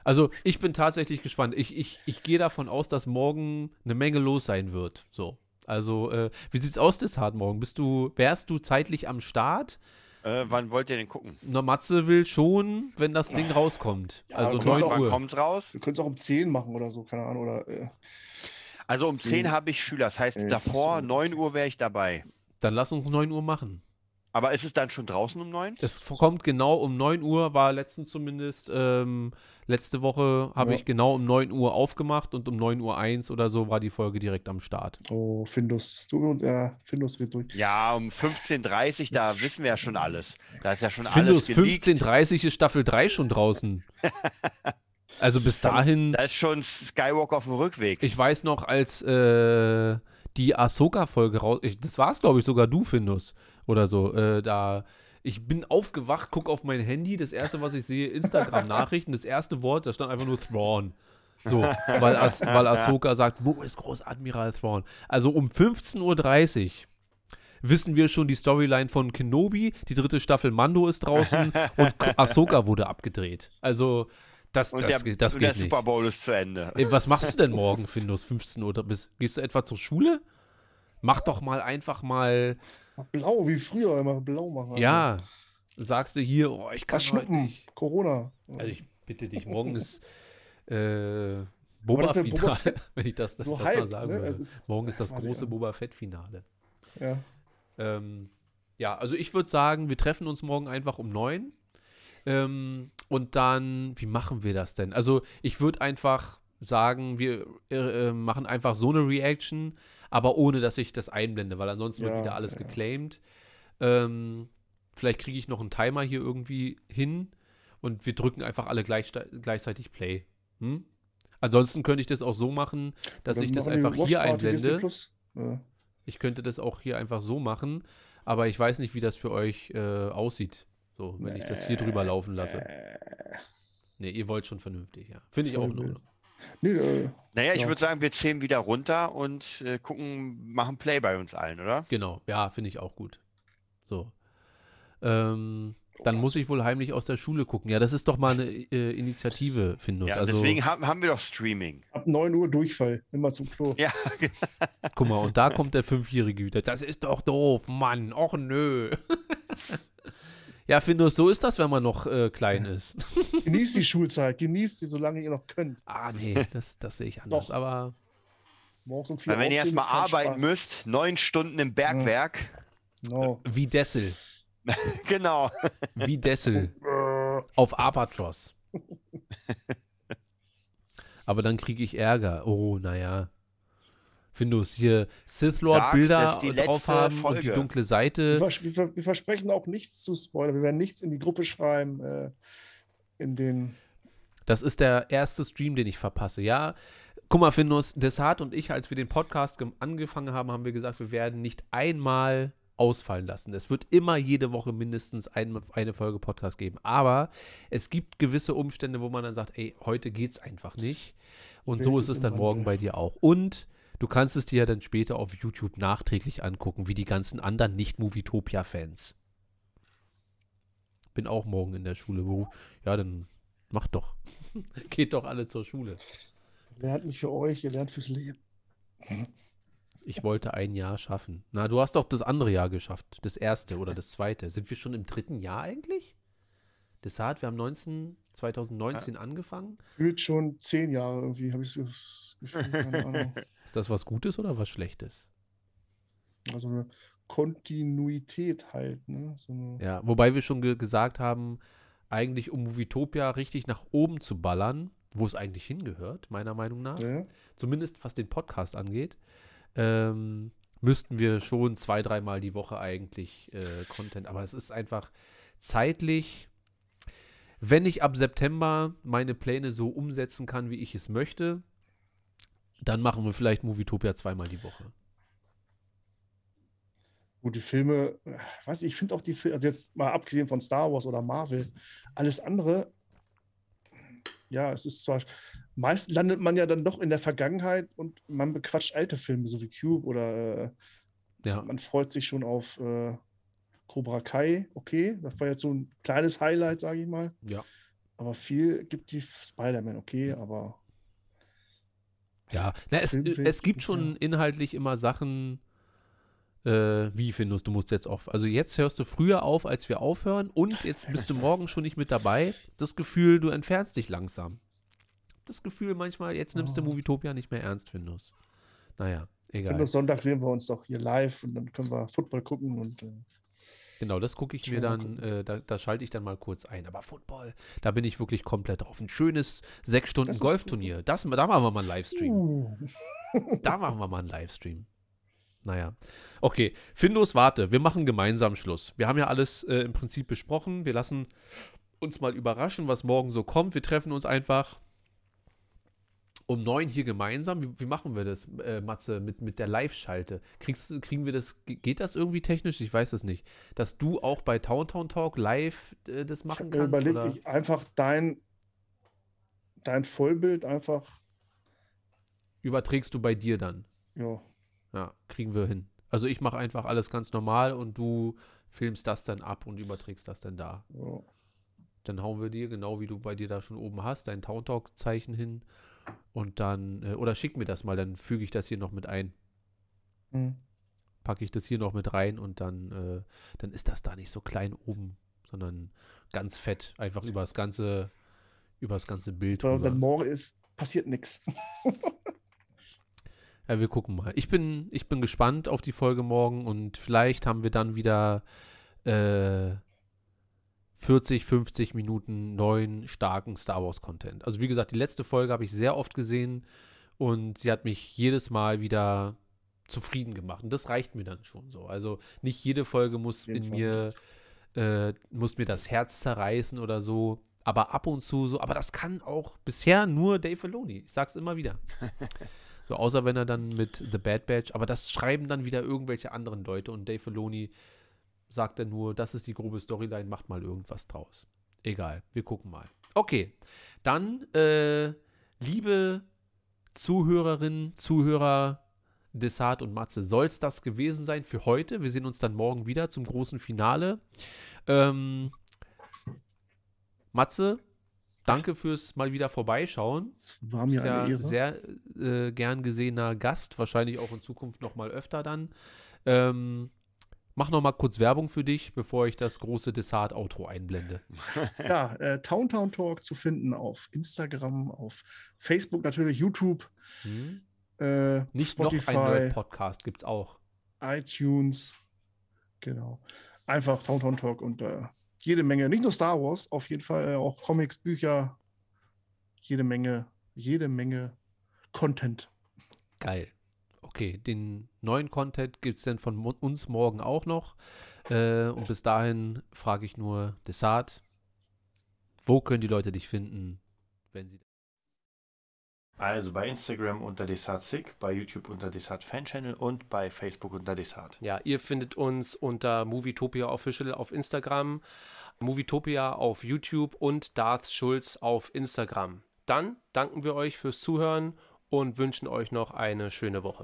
A: Also ich bin tatsächlich gespannt. Ich, ich, ich gehe davon aus, dass morgen eine Menge los sein wird. So. Also, äh, wie sieht's aus, Deshart morgen? Bist du, wärst du zeitlich am Start?
B: Äh, wann wollt ihr denn gucken?
A: Na, Matze will schon, wenn das Ding rauskommt.
C: Ja,
A: also
C: wir
A: 9
C: können's auch-
B: Wann
A: Uhr.
B: kommt's raus?
C: Wir können es auch um 10 machen oder so, keine Ahnung. Oder, äh,
B: Also um 10
C: Zehn.
B: habe ich Schüler. Das heißt,
C: Äh,
B: davor,
C: ach so.
B: 9 Uhr wäre ich dabei.
A: Dann lass uns 9 Uhr machen.
B: Aber ist es dann schon draußen um 9?
A: Es kommt genau um 9 Uhr, war letztens zumindest, ähm, letzte Woche habe
C: Ja.
A: ich genau um 9 Uhr aufgemacht und um 9 Uhr 1 oder so war die Folge direkt am Start.
C: oh, Findus. Du und ja, Findus geht durch.
B: Ja, um 15.30 Uhr, da
C: Ist
B: wissen wir ja schon alles. Da ist ja schon
A: Findus
B: alles geleakt.
A: 15.30 ist Staffel 3 schon draußen. also bis dahin,
B: Da ist schon Skywalk auf dem Rückweg.
A: ich weiß noch, als äh, die Ahsoka-Folge raus, ich, das war es glaube ich sogar du, Findus, oder so, äh, da, ich bin aufgewacht, guck auf mein Handy, das erste, was ich sehe, Instagram-Nachrichten, das erste Wort, da stand einfach nur Thrawn. So, weil, As weil Ahsoka sagt, wo ist Großadmiral Thrawn? Also um 15.30 Uhr wissen wir schon die Storyline von Kenobi, die dritte Staffel Mando ist draußen und Ahsoka wurde abgedreht. Also das,
B: Und
A: das,
B: der,
A: das
B: und der. Super Bowl ist zu Ende.
A: Ey, was machst du denn morgen, Findus, 15 Uhr? Bis, gehst du etwa zur Schule? Mach doch mal einfach mal,
C: Blau, wie früher immer blau machen.
A: ja, sagst du hier, oh, ich kann heute
C: schnuppen?
A: nicht.
C: Corona.
A: Also ich bitte dich, morgen ist äh,
C: das
A: Boba
C: mit Boba
A: Finale, wenn ich das, das,
C: So
A: das
C: halb,
A: mal sagen
C: ne?
A: würde.
C: Ist-
A: morgen ist das große
C: auch.
A: Boba Fett Finale.
C: Ja.
A: Ähm, ja, also ich würde sagen, wir treffen uns morgen einfach um neun. Ähm, und dann, wie machen wir das denn? Also ich würde einfach sagen, wir äh, äh, machen einfach so eine Reaction, aber ohne, dass ich das einblende, weil ansonsten wird
C: Ja,
A: wieder alles
C: ja.
A: geclaimed. Ähm, vielleicht kriege ich noch einen Timer hier irgendwie hin und wir drücken einfach alle gleich, gleichzeitig Play. Hm? Ansonsten könnte ich das auch so machen, dass
C: Dann
A: ich das einfach hier einblende.
C: Ja.
A: Ich könnte das auch hier einfach so machen, aber ich weiß nicht, wie das für euch äh, aussieht. So, wenn ich das hier drüber laufen lasse. Nee, ihr wollt schon vernünftig, ja. Finde ich auch in Ordnung.
C: Nee, äh,
B: Naja, ich
C: Ja.
B: würde sagen, wir zählen wieder runter und äh, gucken, machen Play bei uns allen, oder?
A: Genau, ja, finde ich auch gut. So. Ähm, dann muss ich wohl heimlich aus der Schule gucken. Ja, das ist doch mal eine äh, Initiative, Findus.
B: Ja,
A: also,
B: deswegen haben, haben wir doch Streaming.
C: ab 9 Uhr Durchfall. Immer zum Klo.
B: Ja,
A: guck mal, und da kommt der Fünfjährige wieder. Das ist doch doof, Mann. Och nö. ja, Findus, so ist das, wenn man noch äh, klein ist.
C: Genießt die Schulzeit. Genießt sie, solange ihr noch könnt.
A: ah, nee, das, das sehe ich anders.
C: Doch.
A: Aber
C: Morgens um vier
B: weil wenn ihr erstmal arbeiten
C: Spaß.
B: müsst, neun Stunden im Bergwerk.
C: Genau.
A: wie Dessel.
B: Genau.
A: Wie Dessel.
C: Äh,
A: Auf Albatros. Aber dann kriege ich Ärger. Oh, naja. Findus hier Sith Lord
B: Sag,
A: Bilder drauf haben und die
B: Folge.
A: dunkle
C: wir,
A: Seite.
C: vers wir, ver wir versprechen auch nichts zu spoilern. Wir werden nichts in die Gruppe schreiben. Äh, in den.
A: Das ist der erste Stream, den ich verpasse. Ja, guck mal, Findus, Desart und ich, als wir den Podcast angefangen haben, haben wir gesagt, wir werden nicht einmal ausfallen lassen. Es wird immer jede Woche mindestens ein, eine Folge Podcast geben. Aber es gibt gewisse Umstände, wo man dann sagt, ey, heute geht's einfach nicht. Und so
C: ist
A: es dann morgen
C: Wandel.
A: bei dir auch. Und du kannst es dir ja dann später auf YouTube nachträglich angucken, wie die ganzen anderen Nicht-Movietopia-Fans. Bin auch morgen in der Schule. Ja, dann macht doch. Geht doch alle zur Schule.
C: Lernt nicht für euch, ihr lernt fürs Leben.
A: Ich wollte ein Jahr schaffen. Na, du hast doch das andere Jahr geschafft. Das erste oder das zweite. Sind wir schon im dritten Jahr eigentlich? Desart, wir haben 19, 2019 angefangen.
C: Fühlt schon zehn Jahre irgendwie, habe ich so das Gefühl. Keine Ahnung.
A: Ist das was Gutes oder was Schlechtes?
C: Also eine Kontinuität halt. Ne? So eine,
A: Ja, wobei wir schon ge gesagt haben, eigentlich um Movietopia richtig nach oben zu ballern, wo es eigentlich hingehört, meiner Meinung nach,
C: ja.
A: zumindest was den Podcast angeht, ähm, müssten wir schon zwei, dreimal die Woche eigentlich äh, Content. Aber es ist einfach zeitlich, wenn ich ab September meine Pläne so umsetzen kann, wie ich es möchte, dann machen wir vielleicht Movietopia zweimal die Woche.
C: Gut, die Filme, weiß ich, ich finde auch die Filme, also jetzt mal abgesehen von Star Wars oder Marvel, alles andere, ja, es ist zwar, meist landet man ja dann doch in der Vergangenheit und man bequatscht alte Filme, so wie Cube oder äh,
A: Ja,
C: man freut sich schon auf äh, Cobra Kai, okay, das war jetzt so ein kleines Highlight, sage ich mal,
A: ja.
C: aber viel gibt die Spider-Man, okay, aber
A: Ja, na, es,
C: Filmwelt,
A: es gibt schon inhaltlich immer Sachen, äh, wie findest du, musst jetzt auf. Also jetzt hörst du früher auf, als wir aufhören und jetzt bist du morgen schon nicht mit dabei. Das Gefühl, du entfernst dich langsam. Das Gefühl manchmal, jetzt nimmst du
C: Oh.
A: Movietopia nicht mehr ernst, Findus. Naja, egal.
C: finde, Sonntag sehen wir uns doch hier live und dann können wir Football gucken und äh,
A: Genau, das gucke ich mir
C: Schon mal
A: dann, äh, da, da schalte ich dann mal kurz ein. Aber Football, da bin ich wirklich komplett drauf. Ein schönes sechs Stunden Golfturnier. Das, da machen wir mal einen Livestream.
C: uh,
A: Da machen wir mal einen Livestream. Naja. Okay, Findus, warte, wir machen gemeinsam Schluss. Wir haben ja alles äh, im Prinzip besprochen. Wir lassen uns mal überraschen, was morgen so kommt. Wir treffen uns einfach um neun hier gemeinsam. Wie, wie machen wir das, äh, Matze, mit, mit der Live-Schalte? Kriegst, kriegen wir das, ge- geht das irgendwie technisch? Ich weiß es nicht. Dass du auch bei Towntown Talk live äh, das
C: ich
A: machen
C: mir
A: kannst?
C: überlegt,
A: oder?
C: ich einfach dein, dein Vollbild einfach
A: überträgst du bei dir dann.
C: Ja.
A: Ja, kriegen wir hin. Also ich mache einfach alles ganz normal und du filmst das dann ab und überträgst das dann da.
C: ja.
A: Dann hauen wir dir, genau wie du bei dir da schon oben hast, dein Town Talk Zeichen hin und dann, äh, oder schick mir das mal, dann füge ich das hier noch mit ein.
C: Hm.
A: Packe ich das hier noch mit rein und dann, äh, dann ist das da nicht so klein oben, sondern ganz fett, einfach über das ganze, über das ganze Bild.
C: Ja,
A: rüber.
C: wenn morgen ist, passiert nichts.
A: Ja, wir gucken mal. Ich bin, ich bin gespannt auf die Folge morgen und vielleicht haben wir dann wieder äh, 40, 50 Minuten neuen, starken Star Wars-Content. Also wie gesagt, die letzte Folge habe ich sehr oft gesehen und sie hat mich jedes Mal wieder zufrieden gemacht. Und das reicht mir dann schon so. Also nicht jede Folge muss in mir, äh, muss mir das Herz zerreißen oder so. Aber ab und zu so, aber das kann auch bisher nur Dave Filoni. Ich sag's immer wieder. So, außer wenn er dann mit The Bad Batch, aber das schreiben dann wieder irgendwelche anderen Leute und Dave Filoni sagt dann nur, das ist die grobe Storyline, macht mal irgendwas draus. Egal, wir gucken mal. Okay, dann, äh, liebe Zuhörerinnen, Zuhörer, Desart und Matze, soll es das gewesen sein für heute? Wir sehen uns dann morgen wieder zum großen Finale. Ähm, Matze, danke fürs mal wieder vorbeischauen.
C: Es war mir
A: ja
C: eine Ehre.
A: sehr äh, gern gesehener Gast, wahrscheinlich auch in Zukunft noch mal öfter dann. Ähm, mach noch mal kurz Werbung für dich, bevor ich das große Dessert-Outro einblende.
C: Ja, äh, Town Town Talk zu finden auf Instagram, auf Facebook natürlich, YouTube,
A: Hm?
C: äh,
A: Nicht noch
C: Spotify,
A: ein Nerd-Podcast gibt's auch.
C: iTunes. Genau. Einfach Town Town Talk und äh, jede Menge, nicht nur Star Wars, auf jeden Fall äh, auch Comics, Bücher, jede Menge, jede Menge Content.
A: Geil. Okay, den neuen Content gibt es dann von uns morgen auch noch. Äh, und bis dahin frage ich nur, Desart, wo können die Leute dich finden, wenn sie
E: Also bei Instagram unter DesartSick, bei YouTube unter Desart Fan Channel und bei Facebook unter Desart.
F: Ja, ihr findet uns unter Movietopia Official auf Instagram, Movietopia auf YouTube und Darth Schulz auf Instagram. Dann danken wir euch fürs Zuhören und wünschen euch noch eine schöne Woche.